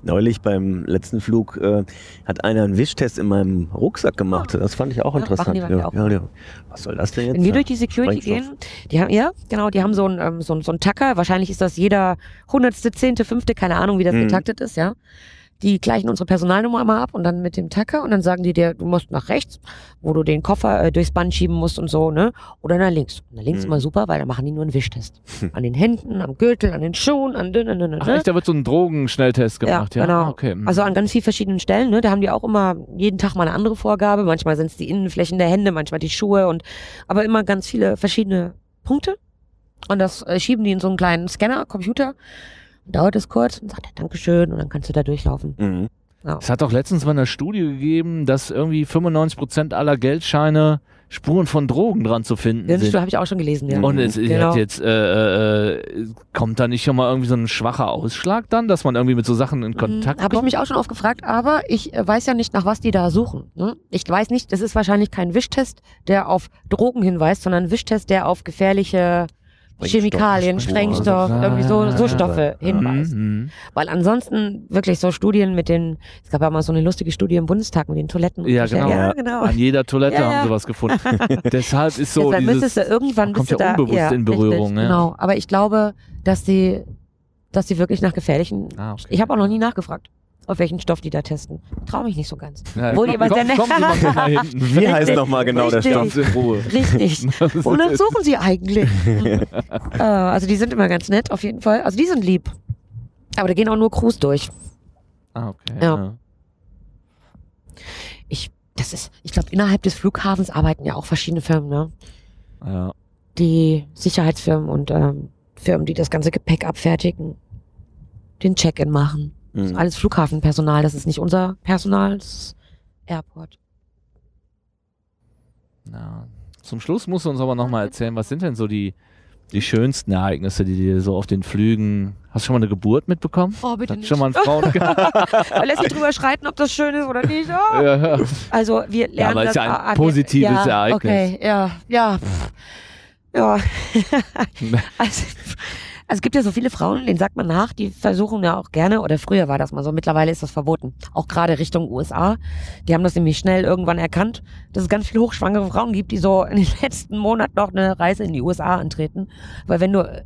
S2: Neulich beim letzten Flug äh, hat einer einen Wischtest in meinem Rucksack gemacht. Das fand ich auch
S3: Ja,
S2: interessant.
S3: auch.
S2: ja, ja. Was soll das denn jetzt?
S3: Wenn wir durch die Security
S2: Sprengstoff.
S3: gehen, die haben, ja, genau, die haben so einen ähm, so, einen- so einen Tacker. Wahrscheinlich ist das jeder hundertste, zehnte, fünfte, keine Ahnung, wie das
S2: Mhm.
S3: getaktet ist, ja. Die gleichen unsere Personalnummer immer ab und dann mit dem Tacker und dann sagen die dir, du musst nach rechts, wo du den Koffer äh, durchs Band schieben musst und so, ne? Oder nach links. Und nach links
S2: Mhm.
S3: immer super, weil da machen die nur einen Wischtest. *laughs* An den Händen, am Gürtel, an den Schuhen, an den, an den, an
S1: Ach
S3: den,
S1: echt, da wird so ein Drogenschnelltest gemacht, ja?
S3: genau.
S1: Ah, Okay. mhm.
S3: Also an ganz vielen verschiedenen Stellen. Ne? Da haben die auch immer jeden Tag mal eine andere Vorgabe. Manchmal sind es die Innenflächen der Hände, manchmal die Schuhe und aber immer ganz viele verschiedene Punkte. Und das äh, schieben die in so einen kleinen Scanner, Computer. Dauert es kurz und sagt er Dankeschön und dann kannst du da durchlaufen.
S2: Mhm.
S3: Ja.
S1: Es hat doch letztens mal eine Studie gegeben, dass irgendwie 95% aller Geldscheine Spuren von Drogen dran zu finden
S3: Das
S1: sind.
S3: habe ich auch schon gelesen, ja.
S1: Und es
S3: Genau.
S1: hat jetzt, äh, äh, kommt da nicht schon mal irgendwie so ein schwacher Ausschlag dann, dass man irgendwie mit so Sachen in Kontakt
S3: Habe ich mich auch schon oft gefragt, aber ich äh, weiß ja nicht, nach was die da suchen. Ne? Ich weiß nicht, das ist wahrscheinlich kein Wischtest, der auf Drogen hinweist, sondern ein Wischtest, der auf gefährliche Chemikalien,
S2: Sprengstoff.
S3: Sprengstoff, irgendwie so, so Stoffe hinweist.
S1: Mhm.
S3: Weil ansonsten wirklich so Studien mit den, es gab ja mal so eine lustige Studie im Bundestag mit den Toiletten.
S1: Ja, genau.
S3: Ja, genau.
S1: An jeder Toilette
S3: Ja, ja.
S1: haben sie was gefunden. *laughs* Deshalb ist so
S3: Deshalb
S1: dieses,
S3: müsstest du irgendwann
S1: kommt
S3: bist
S1: ja
S3: du da,
S1: unbewusst in
S3: richtig,
S1: Berührung, ne?
S3: Genau, aber ich glaube, dass die, dass die wirklich nach gefährlichen.
S1: Ah, okay.
S3: Ich habe auch noch nie nachgefragt, auf welchen Stoff die da testen. Traue mich nicht so ganz.
S1: Ja,
S3: Wo
S1: komm,
S3: jemand
S1: komm, Sie mal hinten.
S2: Wie heißt nochmal genau der
S3: Richtig.
S2: Stoff?
S1: Ganz in Ruhe.
S3: Richtig. *laughs*
S1: Ist-
S3: Wonach suchen sie eigentlich? *laughs* äh, also die sind immer ganz nett, auf jeden Fall. Also die sind lieb. Aber da gehen auch nur Crews durch.
S1: Ah, okay.
S3: Ja.
S1: Ja.
S3: Ich, das ist, ich glaube, innerhalb des Flughafens arbeiten ja auch verschiedene Firmen, ne?
S1: Ja.
S3: Die Sicherheitsfirmen und ähm, Firmen, die das ganze Gepäck abfertigen, den Check-in machen. Das ist
S2: Mhm.
S3: alles Flughafenpersonal, das ist nicht unser Personal, das ist Airport.
S1: Ja. Zum Schluss musst du uns aber nochmal erzählen, was sind denn so die, die schönsten Ereignisse, die dir so auf den Flügen. Hast du schon mal eine Geburt mitbekommen?
S3: Oh, bitte
S1: Hat schon mal ein *laughs* Frauen.
S3: Lässt sich drüber streiten, ob das schön ist oder nicht. Oh. *laughs*
S1: ja, ja.
S3: Also wir lernen
S1: aber
S3: das
S1: ist ja ein positives
S3: ja,
S1: Ereignis.
S3: Okay, ja, ja, pff, ja. *laughs* also, also es gibt ja so viele Frauen, denen sagt man nach, die versuchen ja auch gerne, oder früher war das mal so, mittlerweile ist das verboten. Auch gerade Richtung USA. Die haben das nämlich schnell irgendwann erkannt, dass es ganz viele hochschwangere Frauen gibt, die so in den *laughs* letzten Monaten noch eine Reise in die USA antreten. Weil wenn du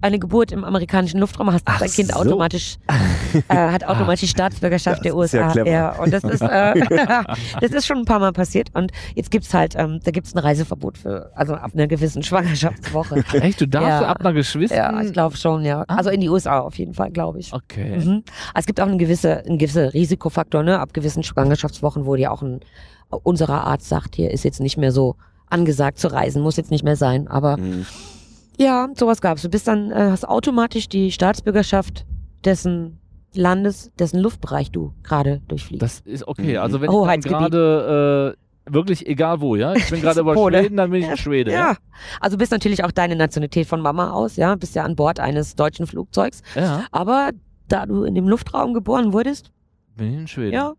S3: eine Geburt im amerikanischen Luftraum hast,
S2: Ach
S3: dein Kind
S2: so.
S3: automatisch *laughs* äh, hat automatisch Staatsbürgerschaft
S2: Das
S3: der
S2: ja
S3: USA.
S2: clever.
S3: und das ist äh, *laughs* *laughs* das ist schon ein paar Mal passiert und jetzt gibt's halt ähm, da gibt's ein Reiseverbot für also ab einer gewissen Schwangerschaftswoche.
S1: Echt, du darfst
S3: Ja.
S1: ab einer Geschwister?
S3: ja, ich glaube schon, ja.
S1: Ah.
S3: Also in die USA auf jeden Fall, glaube ich.
S1: Okay.
S3: Mhm. Es gibt auch einen gewissen ein gewisser Risikofaktor, ne? Ab gewissen Schwangerschaftswochen, wo dir auch ein unserer Arzt sagt, hier ist jetzt nicht mehr so angesagt zu reisen, muss jetzt nicht mehr sein. Aber
S2: Mhm.
S3: Ja, sowas gab's. Du bist dann, äh, hast automatisch die Staatsbürgerschaft dessen Landes, dessen Luftbereich du gerade durchfliegst.
S1: Das ist okay.
S2: Mhm.
S1: Also wenn ich gerade äh, wirklich egal wo, ja? Ich bin *laughs* gerade über. Schweden, dann bin ich in Schwede.
S3: ja. Also bist natürlich auch deine Nationalität von Mama aus, ja, bist ja an Bord eines deutschen Flugzeugs.
S1: Ja,
S3: Aber da du in dem Luftraum geboren wurdest,
S1: bin ich in Schweden.
S3: ja.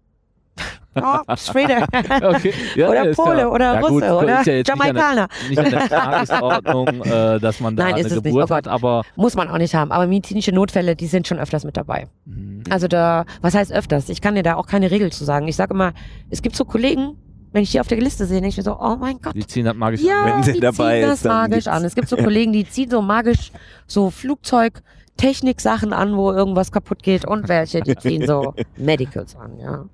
S3: Oh, Schwede. *laughs*
S1: Okay. Ja,
S3: oder
S1: ist
S3: Pole
S1: klar.
S3: oder
S1: ja,
S3: Russe
S1: gut,
S3: oder
S1: ist ja an
S3: Jamaikaner.
S1: Nicht in der Tagesordnung, *laughs* äh, dass man da
S3: Nein,
S1: eine
S3: ist es nicht.
S1: Geburt
S3: Oh
S1: hat, aber
S3: Muss man auch nicht haben. Aber medizinische Notfälle, die sind schon öfters mit dabei.
S1: mh,
S3: Also da, was heißt öfters? Ich kann dir da auch keine Regel zu sagen. Ich sage immer, es gibt so Kollegen, wenn ich die auf der Liste sehe, denke ich mir so, oh mein Gott.
S1: die ziehen das magisch
S3: Ja,
S2: Wenn sie
S3: die
S2: dabei
S3: ziehen
S2: ist,
S3: das magisch an. Es gibt so Kollegen, die ziehen so magisch so Flugzeug, Technik-Sachen an, wo irgendwas kaputt geht und welche, die ziehen so *laughs* Medicals an, ja.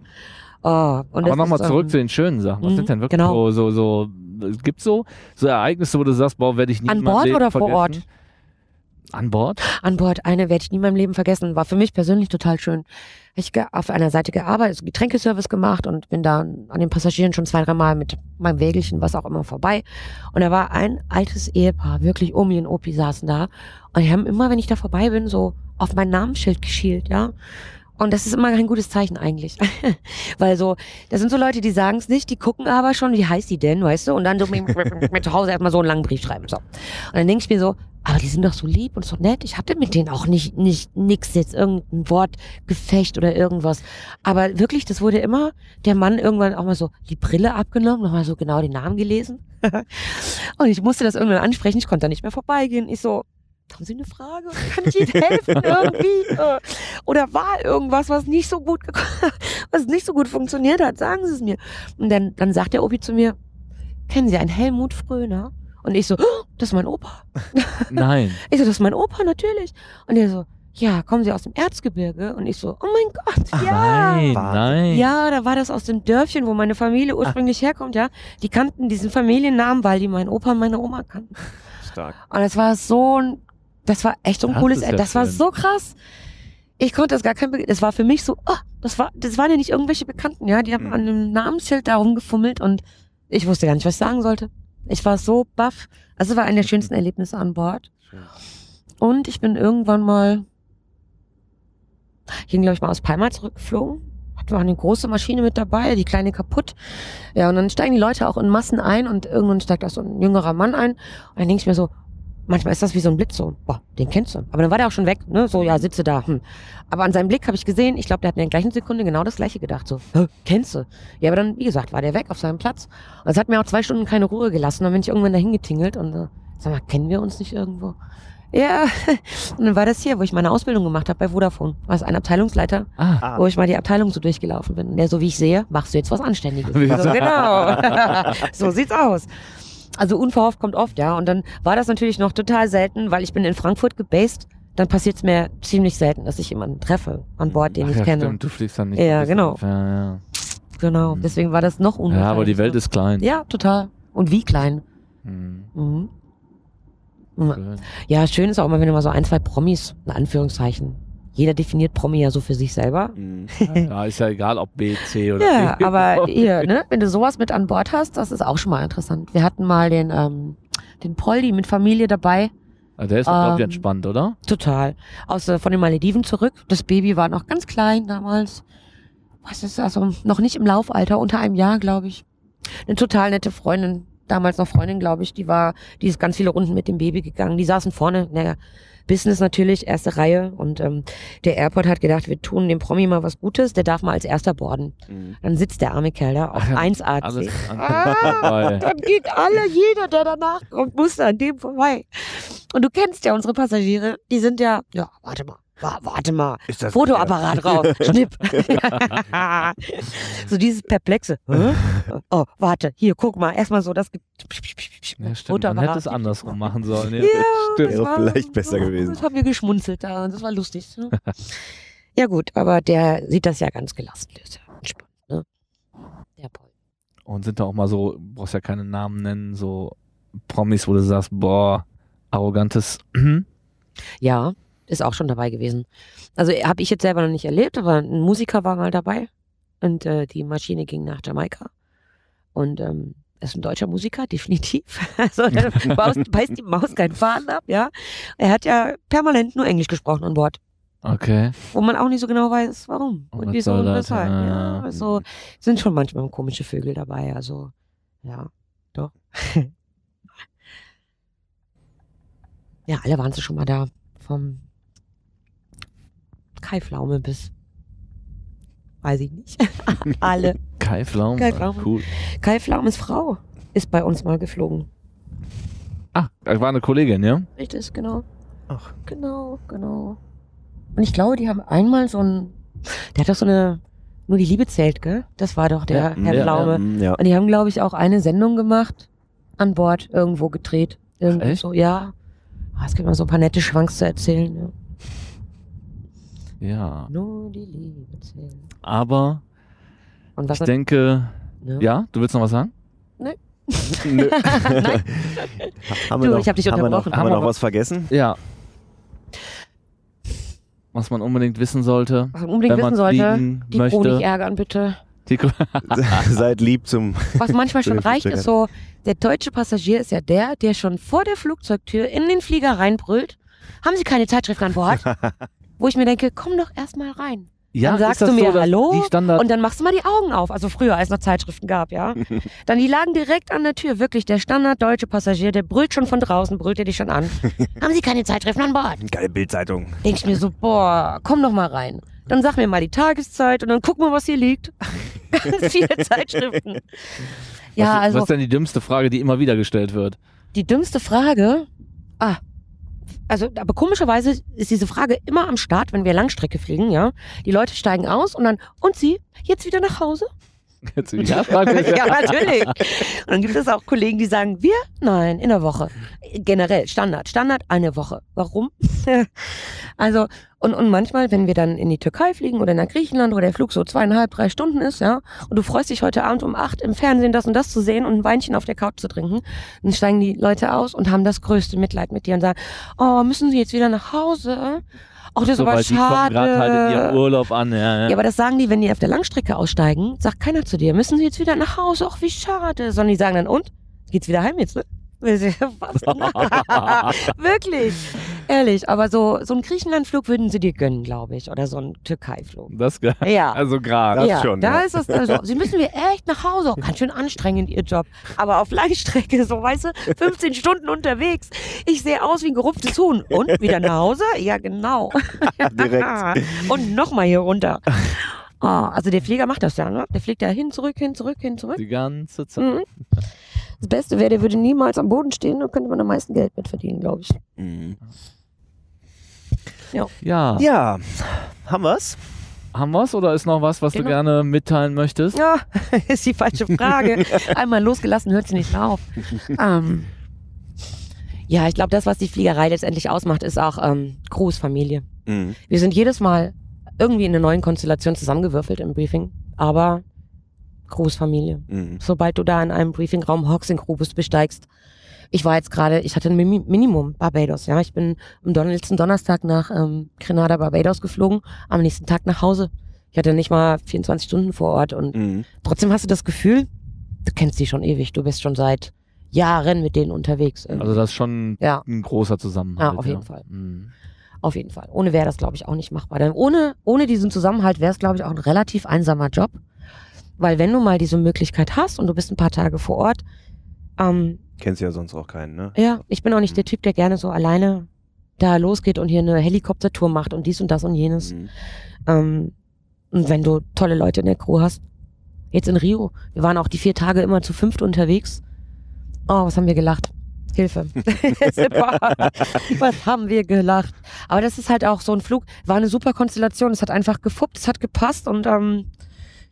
S3: Oh,
S1: Aber nochmal zurück
S3: ähm,
S1: zu den schönen Sachen. Was
S3: mhm,
S1: sind denn wirklich
S3: genau.
S1: so, so, so, gibt so, so Ereignisse, wo du sagst, boah, werde ich nie
S3: An Bord oder vor
S1: vergessen? An Bord?
S3: an Bord. Eine werde ich nie in meinem Leben vergessen. War für mich persönlich total schön. Ich auf einer Seite gearbeitet, so Getränkeservice gemacht und bin da an den Passagieren schon zwei, dreimal mit meinem Wägelchen, was auch immer, vorbei. Und da war ein altes Ehepaar, wirklich Omi und Opi saßen da. Und die haben immer, wenn ich da vorbei bin, so auf mein Namensschild geschielt, ja. Und das ist immer kein gutes Zeichen eigentlich. *laughs* Weil so, das sind so Leute, die sagen es nicht, die gucken aber schon, wie heißt die denn, weißt du? Und dann so mit, mit, zu Hause erstmal so einen langen Brief schreiben. So. Und dann denke ich mir so, aber die sind doch so lieb und so nett. Ich hatte mit denen auch nicht, nicht nix jetzt, irgendein Wortgefecht oder irgendwas. Aber wirklich, das wurde immer der Mann irgendwann auch mal so die Brille abgenommen, nochmal so genau den Namen gelesen. *laughs* und ich musste das irgendwann ansprechen, ich konnte da nicht mehr vorbeigehen. Ich so, haben Sie eine Frage? Kann ich Ihnen helfen irgendwie? Äh, Oder war irgendwas, was nicht so gut, *laughs* was nicht so gut funktioniert hat? Sagen Sie es mir. Und dann, dann sagt der Opi zu mir, kennen Sie einen Helmut Fröner? Und ich so, "Oh, das ist mein Opa. *laughs*
S1: Nein.
S3: Ich so, das ist mein Opa, natürlich. Und er so, ja, kommen Sie aus dem Erzgebirge? Und ich so, oh mein Gott, ja.
S1: Nein, nein.
S3: Ja, da war das aus dem Dörfchen, wo meine Familie ursprünglich herkommt, ja. Die kannten diesen Familiennamen, weil die meinen Opa und meine Oma kannten.
S2: Stark.
S3: Und das war so ein, das war echt so ein
S1: Das
S3: cooles,
S1: ja
S3: das war
S1: schön.
S3: so krass. Ich konnte das gar kein, Be- das war für mich so, oh, das war, das waren ja nicht irgendwelche Bekannten, ja. Die haben
S2: Mhm.
S3: an einem Namensschild da rumgefummelt und ich wusste gar nicht, was ich sagen sollte. Ich war so baff. Also es war einer der schönsten Erlebnisse an Bord.
S2: Schön.
S3: Und ich bin irgendwann mal, ich bin, glaube ich, mal aus Palma zurückgeflogen. Hatte eine große Maschine mit dabei, die kleine kaputt. Ja, und dann steigen die Leute auch in Massen ein und irgendwann steigt da so ein jüngerer Mann ein. Und dann denke ich mir so, manchmal ist das wie so ein Blitz so, boah, den kennst du. Aber dann war der auch schon weg, ne? So, ja, sitze da. Hm. Aber an seinem Blick habe ich gesehen, ich glaube, der hat in der gleichen Sekunde genau das gleiche gedacht. So, Hä, kennst du? Ja, aber dann, wie gesagt, war der weg auf seinem Platz. Und es hat mir auch zwei Stunden keine Ruhe gelassen. Dann bin ich irgendwann dahin getingelt und äh, sag mal, kennen wir uns nicht irgendwo? Ja, *laughs* und dann war das hier, wo ich meine Ausbildung gemacht habe bei Vodafone. War es ein Abteilungsleiter,
S1: Ah,
S3: wo ich mal die Abteilung so durchgelaufen bin. Und der so, wie ich sehe, machst du jetzt was Anständiges. *laughs*
S1: Wie
S3: so,
S1: so.
S3: genau. *laughs* so sieht's aus. Also unverhofft kommt oft, ja. Und dann war das natürlich noch total selten, weil ich bin in Frankfurt gebased. Dann passiert's mir ziemlich selten, dass ich jemanden treffe an Bord, den
S1: Ach
S3: ich
S1: ja,
S3: kenne.
S1: stimmt, du fliegst dann nicht.
S3: Ja, genau.
S1: auf. Ja, ja.
S3: Genau.
S1: Mhm.
S3: Deswegen war das noch
S1: ja,
S3: unwahrscheinlich.
S1: aber die Welt ist klein.
S3: Ja, total. Und wie klein.
S1: Mhm.
S3: Mhm. Mhm.
S1: Schön.
S3: Ja, schön ist auch immer, wenn du mal so ein, zwei Promis, in Anführungszeichen. Jeder definiert Promi ja so für sich selber.
S2: Mhm. *laughs*
S1: Ja, ist ja egal, ob B, C oder
S3: Ja,
S1: D.
S3: aber *laughs* hier, ne, wenn du sowas mit an Bord hast, das ist auch schon mal interessant. Wir hatten mal den, ähm, den Poldi mit Familie dabei.
S1: Ah, Der ist, glaube ich,
S3: Ähm,
S1: entspannt, oder?
S3: Total. Aus, äh, von den Malediven zurück. Das Baby war noch ganz klein damals. Was ist also noch nicht im Laufalter, unter einem Jahr, glaube ich. Eine total nette Freundin, damals noch Freundin, glaube ich, die war, die ist ganz viele Runden mit dem Baby gegangen. Die saßen vorne in der Business natürlich, erste Reihe. Und ähm, der Airport hat gedacht, wir tun dem Promi mal was Gutes, der darf mal als erster borden.
S2: Mhm.
S3: Dann sitzt der arme Kerl da auf
S1: Ach ja,
S3: 1AC.
S1: Alles
S3: Ah, dann geht alle, jeder, der danach kommt, muss an dem vorbei. Und du kennst ja unsere Passagiere, die sind ja, ja, warte mal, Wa- Warte mal.
S2: Ist das
S3: Fotoapparat raus. *laughs* Schnipp. *laughs* so dieses Perplexe. Hä? *laughs* Oh, warte, hier, guck mal. Erstmal so das.
S1: Ja, stimmt. Man hätte es andersrum machen sollen. Ja,
S3: Ja,
S1: stimmt.
S3: das
S2: Wäre
S3: war-
S2: vielleicht besser gewesen.
S3: Das haben wir geschmunzelt da und das war lustig. Ne? ja gut, aber der sieht das ja ganz gelassen. Der ist ja entspannt, ne? Der Paul.
S1: Und sind da auch mal so, brauchst ja keine Namen nennen, so Promis, wo du sagst, boah, arrogantes.
S3: Ja, ist auch schon dabei gewesen. Also habe ich jetzt selber noch nicht erlebt, aber ein Musiker war mal dabei und äh, die Maschine ging nach Jamaika und ähm, er ist ein deutscher Musiker, *laughs* definitiv. Also der *laughs* Maus, beißt die Maus keinen Faden ab, ja. Er hat ja permanent nur Englisch gesprochen an Bord,
S1: Okay.
S3: wo man auch nicht so genau weiß, warum
S1: Und
S3: und wieso und
S1: das?
S3: weshalb. Ja,
S1: Ja.
S3: also sind schon manchmal komische Vögel dabei, also ja, doch. *laughs* ja, alle waren sie schon mal da. Vom Kai Pflaume bis weiß ich nicht. *laughs* alle.
S1: Kai Pflaume.
S3: Kai Pflaume.
S1: Cool.
S3: Kai Pflaumes Frau ist bei uns mal geflogen.
S1: Ah, das war eine Kollegin, ja?
S3: Richtig, genau.
S2: Ach.
S3: Genau, genau. Und ich glaube, die haben einmal so ein, der hat doch so eine, nur die Liebe zählt, gell? Das war doch der
S1: Ja,
S3: Herr
S1: ja,
S3: Pflaume.
S2: Mm, Ja.
S3: Und die haben, glaube ich, auch eine Sendung gemacht, an Bord, irgendwo gedreht. Irgendwo
S1: echt?
S3: so, ja. Ah, Es gibt mal so ein paar nette Schwanks zu erzählen. Ja.
S1: Ja.
S3: Nur die Liebe zählt.
S1: Aber
S3: Und was
S1: ich denke,
S3: ne?
S1: ja, du willst noch was sagen?
S2: Nö. *laughs*
S3: Nein.
S2: haben
S3: Du,
S2: wir noch,
S3: ich hab dich
S2: haben wir noch,
S3: unterbrochen.
S2: haben wir noch
S1: was-
S2: vergessen?
S1: Ja. Was man unbedingt wissen sollte,
S3: Was man unbedingt
S1: wenn man
S3: wissen sollte, die Crew nicht
S1: möchte.
S3: ärgern, bitte. *laughs*
S1: Die, *laughs*
S2: Seid lieb zum.
S3: Was manchmal schon reicht, ist so, der deutsche Passagier ist ja der, der schon vor der Flugzeugtür in den Flieger reinbrüllt. Haben Sie keine Zeitschriften an Bord? Wo ich mir denke, komm doch erstmal rein.
S1: ja,
S3: Dann sagst du mir
S1: so,
S3: Hallo Und dann machst du mal die Augen auf. Also früher, als es noch Zeitschriften gab, ja. *laughs* Dann die lagen direkt an der Tür. Wirklich, der Standard deutsche Passagier, der brüllt schon von draußen, brüllt er dich schon an. *laughs* Haben Sie keine Zeitschriften an Bord?
S2: Geile Bildzeitung.
S3: Denk ich mir so, boah, komm doch mal rein. Dann sag mir mal die Tageszeit und dann guck mal, was hier liegt. *laughs* Ganz viele Zeitschriften. Ja,
S1: was,
S3: also
S1: was ist denn die dümmste Frage, die immer wieder gestellt wird?
S3: die dümmste Frage. Ah. Also, aber komischerweise ist diese Frage immer am Start, wenn wir Langstrecke fliegen, ja. Die Leute steigen aus und dann, und Sie, jetzt wieder nach Hause?
S1: Jetzt, ja, *laughs*
S3: ja, natürlich. Und dann gibt es auch Kollegen, die sagen, wir? Nein, in der Woche. Generell, Standard. Standard, eine Woche. Warum? *laughs* also, und, und manchmal, wenn wir dann in die Türkei fliegen oder nach Griechenland, wo der Flug so zweieinhalb, drei Stunden ist, ja, und du freust dich heute Abend um acht im Fernsehen das und das zu sehen und ein Weinchen auf der Couch zu trinken, dann steigen die Leute aus und haben das größte Mitleid mit dir und sagen, oh, müssen sie jetzt wieder nach Hause? Oh, das ist
S1: so,
S3: aber
S1: weil die kommen
S3: schade.
S1: gerade halt in ihrem Urlaub an. Ja, ja.
S3: Ja, aber das sagen die, wenn die auf der Langstrecke aussteigen, sagt keiner zu dir, müssen sie jetzt wieder nach Hause, ach wie schade. Sondern die sagen dann, und? Geht's wieder heim jetzt, ne? *laughs* *laughs* Wirklich. Ehrlich, aber so, so einen Griechenlandflug würden sie dir gönnen, glaube ich. Oder so einen Türkei-Flug.
S1: das
S3: Ja.
S1: Also gerade.
S2: Das
S3: ja,
S2: schon,
S3: da
S2: ja.
S3: ist es also, sie müssen wir echt nach Hause. Ganz schön anstrengend, ihr Job. Aber auf Langstrecke, so weißt du, 15 Stunden unterwegs. Ich sehe aus wie ein gerupftes Huhn. Und wieder nach Hause? Ja, genau. *laughs*
S2: Direkt.
S3: Und nochmal hier runter. Oh, also der Flieger macht das ja, ne? Der fliegt ja hin, zurück, hin, zurück, hin, zurück.
S1: Die ganze Zeit.
S3: Mhm. Das Beste wäre, der würde niemals am Boden stehen, dann könnte man am meisten Geld mit verdienen, glaube ich.
S2: Mhm.
S1: Ja.
S2: Ja, haben wir's?
S1: Haben wir's oder ist noch was, was du
S3: Genau.
S1: gerne mitteilen möchtest?
S3: Ja, *laughs* ist die falsche Frage. *laughs* Einmal losgelassen hört sie nicht mehr auf. ähm, ja, ich glaube, das, was die Fliegerei letztendlich ausmacht, ist auch ähm, Großfamilie.
S2: Mhm.
S3: Wir sind jedes Mal irgendwie in einer neuen Konstellation zusammengewürfelt im Briefing, aber Großfamilie.
S2: Mhm.
S3: Sobald du da in einem Briefingraum hockst, in Grubus besteigst. Ich war jetzt gerade, ich hatte ein Mini- Minimum Barbados, ja. Ich bin am letzten Donnerstag nach ähm, Grenada, Barbados geflogen, am nächsten Tag nach Hause. Ich hatte nicht mal 24 Stunden vor Ort und
S2: Mhm.
S3: trotzdem hast du das Gefühl, du kennst die schon ewig, du bist schon seit Jahren mit denen unterwegs.
S1: Also das ist schon
S3: ja,
S1: ein großer Zusammenhalt.
S3: Ja, auf jeden Fall.
S1: Mhm.
S3: auf jeden Fall. Ohne wäre das, glaube ich, auch nicht machbar. Denn ohne, ohne diesen Zusammenhalt wäre es, glaube ich, auch ein relativ einsamer Job. Weil wenn du mal diese Möglichkeit hast und du bist ein paar Tage vor Ort, ähm,
S2: Kennst ja sonst auch keinen, ne?
S3: ja, ich bin auch nicht der Typ, der gerne so alleine da losgeht und hier eine Helikoptertour macht und dies und das und jenes.
S2: Mhm.
S3: Ähm, und wenn du tolle Leute in der Crew hast, jetzt in Rio, wir waren auch die vier Tage immer zu fünft unterwegs. Oh, was haben wir gelacht. Hilfe. *laughs* *laughs* Was haben wir gelacht. Aber das ist halt auch so ein Flug, war eine super Konstellation. Es hat einfach gefuppt, es hat gepasst und ähm,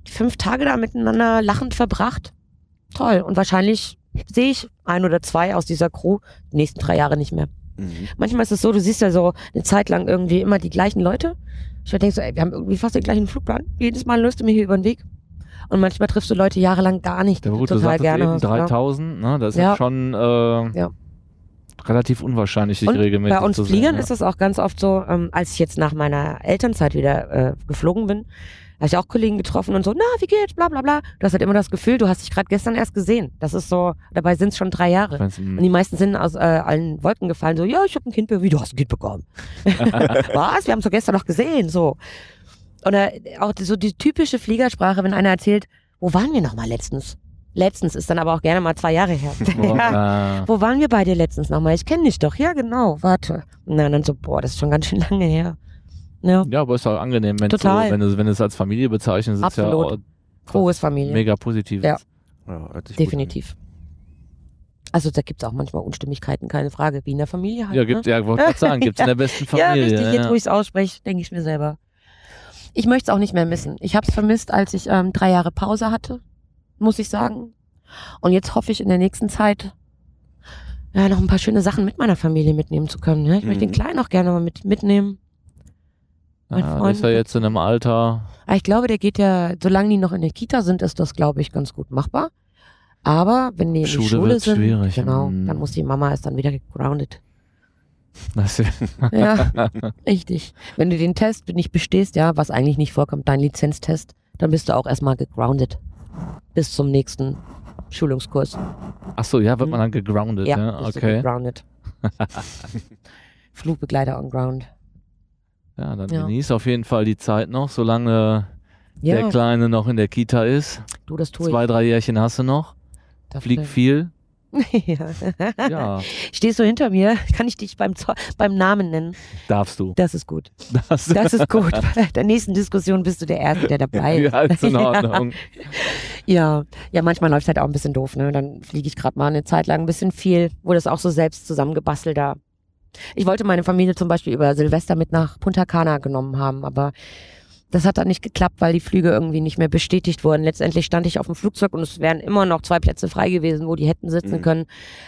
S3: die fünf Tage da miteinander lachend verbracht. Toll. Und wahrscheinlich sehe ich ein oder zwei aus dieser Crew die nächsten drei Jahre nicht mehr.
S2: Mhm.
S3: Manchmal ist es so, du siehst ja so eine Zeit lang irgendwie immer die gleichen Leute. Ich denke so, ey, wir haben irgendwie fast den gleichen Flugplan. Jedes Mal löst du mir hier über den Weg. Und manchmal triffst du Leute jahrelang gar nicht.
S1: Ja, gut,
S3: du
S1: du
S3: total
S1: sagtest
S3: gerne
S1: eben
S3: hast, ja.
S1: 3000, ne? das ist
S3: Ja.
S1: schon äh,
S3: Ja.
S1: relativ unwahrscheinlich, sich
S3: Und
S1: regelmäßig
S3: bei uns
S1: zu
S3: Fliegern
S1: sehen.
S3: ist es auch ganz oft so, ähm, als ich jetzt nach meiner Elternzeit wieder äh, geflogen bin, habe ich auch Kollegen getroffen und so, na, wie geht's, bla bla bla. Du hast halt immer das Gefühl, du hast dich gerade gestern erst gesehen. Das ist so, dabei sind es schon drei Jahre.
S1: Mm,
S3: Und die meisten sind aus äh, allen Wolken gefallen, so, ja, ich habe ein Kind bekommen. Wie, du hast ein Kind bekommen? *laughs* Was? Wir haben es doch gestern noch gesehen, so. Oder auch so die typische Fliegersprache, wenn einer erzählt, wo waren wir noch mal letztens? Letztens ist dann aber auch gerne mal zwei Jahre her. *laughs* ja.
S1: äh,
S3: Wo waren wir beide letztens nochmal? Ich kenne dich doch. Ja, genau. Warte. Na, dann so, boah, das ist schon ganz schön lange her. Ja,
S1: ja, aber ist auch angenehm, wenn, so,
S3: Total.
S1: wenn du wenn du es als Familie bezeichnest, ist ja
S3: Absolut.
S1: auch
S3: frohes Familie.
S1: mega positiv.
S3: Ja.
S2: Ja, hört sich gut
S3: Definitiv. Also da gibt's auch manchmal Unstimmigkeiten, keine Frage. Wie in der Familie halt.
S1: Ja, gibt,
S3: ne?
S1: ja, wollte gerade sagen, gibt's in der besten *laughs* Familie.
S3: Ja, richtig. Jetzt,
S1: ja.
S3: wo ich es ausspreche, denke ich mir selber. Ich möchte es auch nicht mehr missen. Ich habe es vermisst, als ich ähm, drei Jahre Pause hatte, muss ich sagen. Und jetzt hoffe ich in der nächsten Zeit ja, noch ein paar schöne Sachen mit meiner Familie mitnehmen zu können. Ne? Ich möchte den
S2: Mhm.
S3: Kleinen auch gerne mal mit, mitnehmen. Mein
S1: ja,
S3: Freund-
S1: ist ja jetzt in einem Alter,
S3: Aber ich glaube, der geht ja, solange die noch in der Kita sind, ist das, glaube ich, ganz gut machbar. Aber wenn die in die
S1: Schule
S3: Schule sind,
S1: schwierig.
S3: genau, dann muss die Mama ist dann wieder gegroundet. *laughs* Ja, richtig. Wenn du den Test nicht bestehst, ja, was eigentlich nicht vorkommt, dein Lizenztest, dann bist du auch erstmal gegroundet. Bis zum nächsten Schulungskurs.
S1: ach so, ja, wird man dann gegroundet,
S3: Ja,
S1: ja, okay.
S3: gegroundet. *laughs* Flugbegleiter on ground.
S1: Ja, dann
S3: Ja.
S1: genieß auf jeden Fall die Zeit noch, solange der
S3: Ja,
S1: Kleine noch in der Kita ist.
S3: du, das tue
S1: Zwei, drei Jährchen hast du noch.
S3: ich.
S1: Flieg viel.
S3: ja. *laughs*
S1: Ja,
S3: Stehst du hinter mir? Kann ich dich beim, Zo- beim Namen nennen?
S1: darfst du.
S3: Das ist gut. *laughs*
S1: Das,
S3: Das ist gut. Bei der nächsten Diskussion bist du der Erste, der dabei ist. *laughs*
S1: ja, ist in Ordnung.
S3: Ja, ja, manchmal läuft halt auch ein bisschen doof, ne? Dann fliege ich gerade mal eine Zeit lang ein bisschen viel, wurde das auch so selbst zusammengebastelt da. Ich wollte meine Familie zum Beispiel über Silvester mit nach Punta Cana genommen haben, aber das hat dann nicht geklappt, weil die Flüge irgendwie nicht mehr bestätigt wurden. Letztendlich stand ich auf dem Flugzeug und es wären immer noch zwei Plätze frei gewesen, wo die hätten sitzen
S2: Mhm.
S3: können.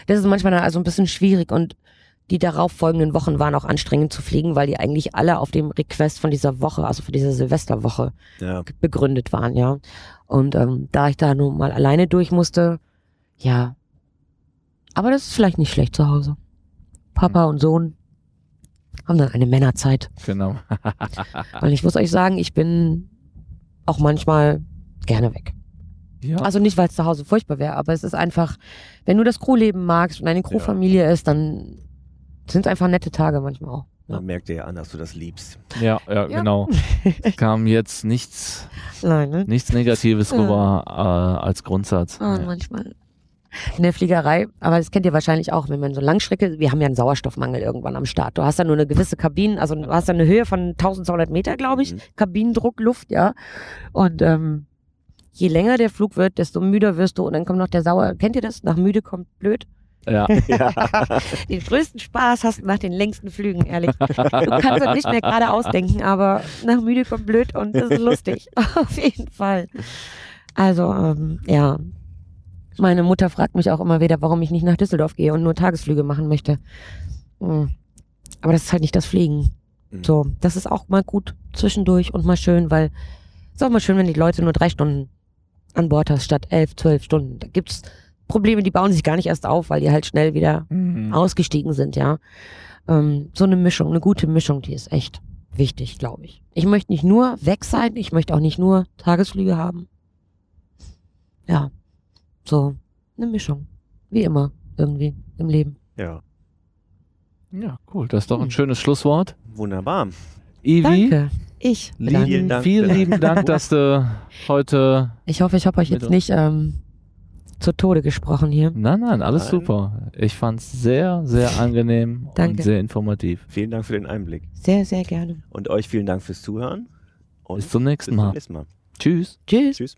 S3: Das ist manchmal dann also ein bisschen schwierig und die darauffolgenden Wochen waren auch anstrengend zu fliegen, weil die eigentlich alle auf dem Request von dieser Woche, also für diese Silvesterwoche,
S2: Ja.
S3: begründet waren, ja. Und ähm, da ich da nun mal alleine durch musste, ja. Aber das ist vielleicht nicht schlecht zu Hause. Papa und Sohn haben dann eine Männerzeit.
S1: Genau. *laughs*
S3: Und ich muss euch sagen, ich bin auch manchmal gerne weg.
S1: Ja.
S3: Also nicht, weil es zu Hause furchtbar wäre, aber es ist einfach, wenn du das Crewleben magst und eine Crewfamilie ist, dann sind es einfach nette Tage manchmal auch.
S2: Man merkt dir ja an, dass du das liebst.
S1: ja, ja,
S3: Ja.
S1: genau. Es *laughs* kam jetzt nichts,
S3: Nein, ne?
S1: nichts Negatives
S3: Ja.
S1: rüber äh, als Grundsatz. Ja.
S3: manchmal. In der Fliegerei, aber das kennt ihr wahrscheinlich auch, wenn man so Langstrecke, wir haben ja einen Sauerstoffmangel irgendwann am Start. Du hast ja nur eine gewisse Kabinen, also du hast ja eine Höhe von 1200 Meter, glaube ich,
S2: Mhm.
S3: Kabinendruck, Luft, ja. Und ähm, je länger der Flug wird, desto müder wirst du und dann kommt noch der Sauer, kennt ihr das? Nach müde kommt blöd.
S1: Ja. *laughs*
S3: Den größten Spaß hast du nach den längsten Flügen, ehrlich. Du kannst das nicht mehr gerade ausdenken, aber nach müde kommt blöd und das ist lustig. *laughs* Auf jeden Fall. Also, ähm, ja. Meine Mutter fragt mich auch immer wieder, warum ich nicht nach Düsseldorf gehe und nur Tagesflüge machen möchte. Hm. Aber das ist halt nicht das Fliegen.
S2: Mhm.
S3: So, das ist auch mal gut zwischendurch und mal schön, weil es ist auch mal schön, wenn die Leute nur drei Stunden an Bord hast, statt elf, zwölf Stunden. Da gibt's Probleme, die bauen sich gar nicht erst auf, weil die halt schnell wieder
S1: Mhm.
S3: ausgestiegen sind, ja. Ähm, so eine Mischung, eine gute Mischung, die ist echt wichtig, glaube ich. Ich möchte nicht nur weg sein, ich möchte auch nicht nur Tagesflüge haben. Ja, so eine Mischung. Wie immer, irgendwie im Leben.
S2: Ja,
S1: ja, cool. Das ist doch ein
S3: Hm.
S1: schönes Schlusswort.
S2: wunderbar.
S1: Ivi,
S3: Danke. Ich.
S1: lieben,
S2: Vielen Dank
S1: vielen lieben Dank, dass du heute.
S3: Ich hoffe, ich habe euch jetzt nicht ähm, zu Tode gesprochen hier.
S1: Nein, nein, alles
S2: Nein.
S1: super. Ich fand's sehr, sehr angenehm *laughs* und sehr informativ.
S2: Vielen Dank für den Einblick.
S3: Sehr, sehr gerne.
S2: Und euch vielen Dank fürs Zuhören. Und
S1: Bis zum
S2: bis
S1: nächsten
S2: zum
S1: Mal.
S2: nächsten Mal.
S1: Tschüss.
S3: Tschüss.
S2: Tschüss.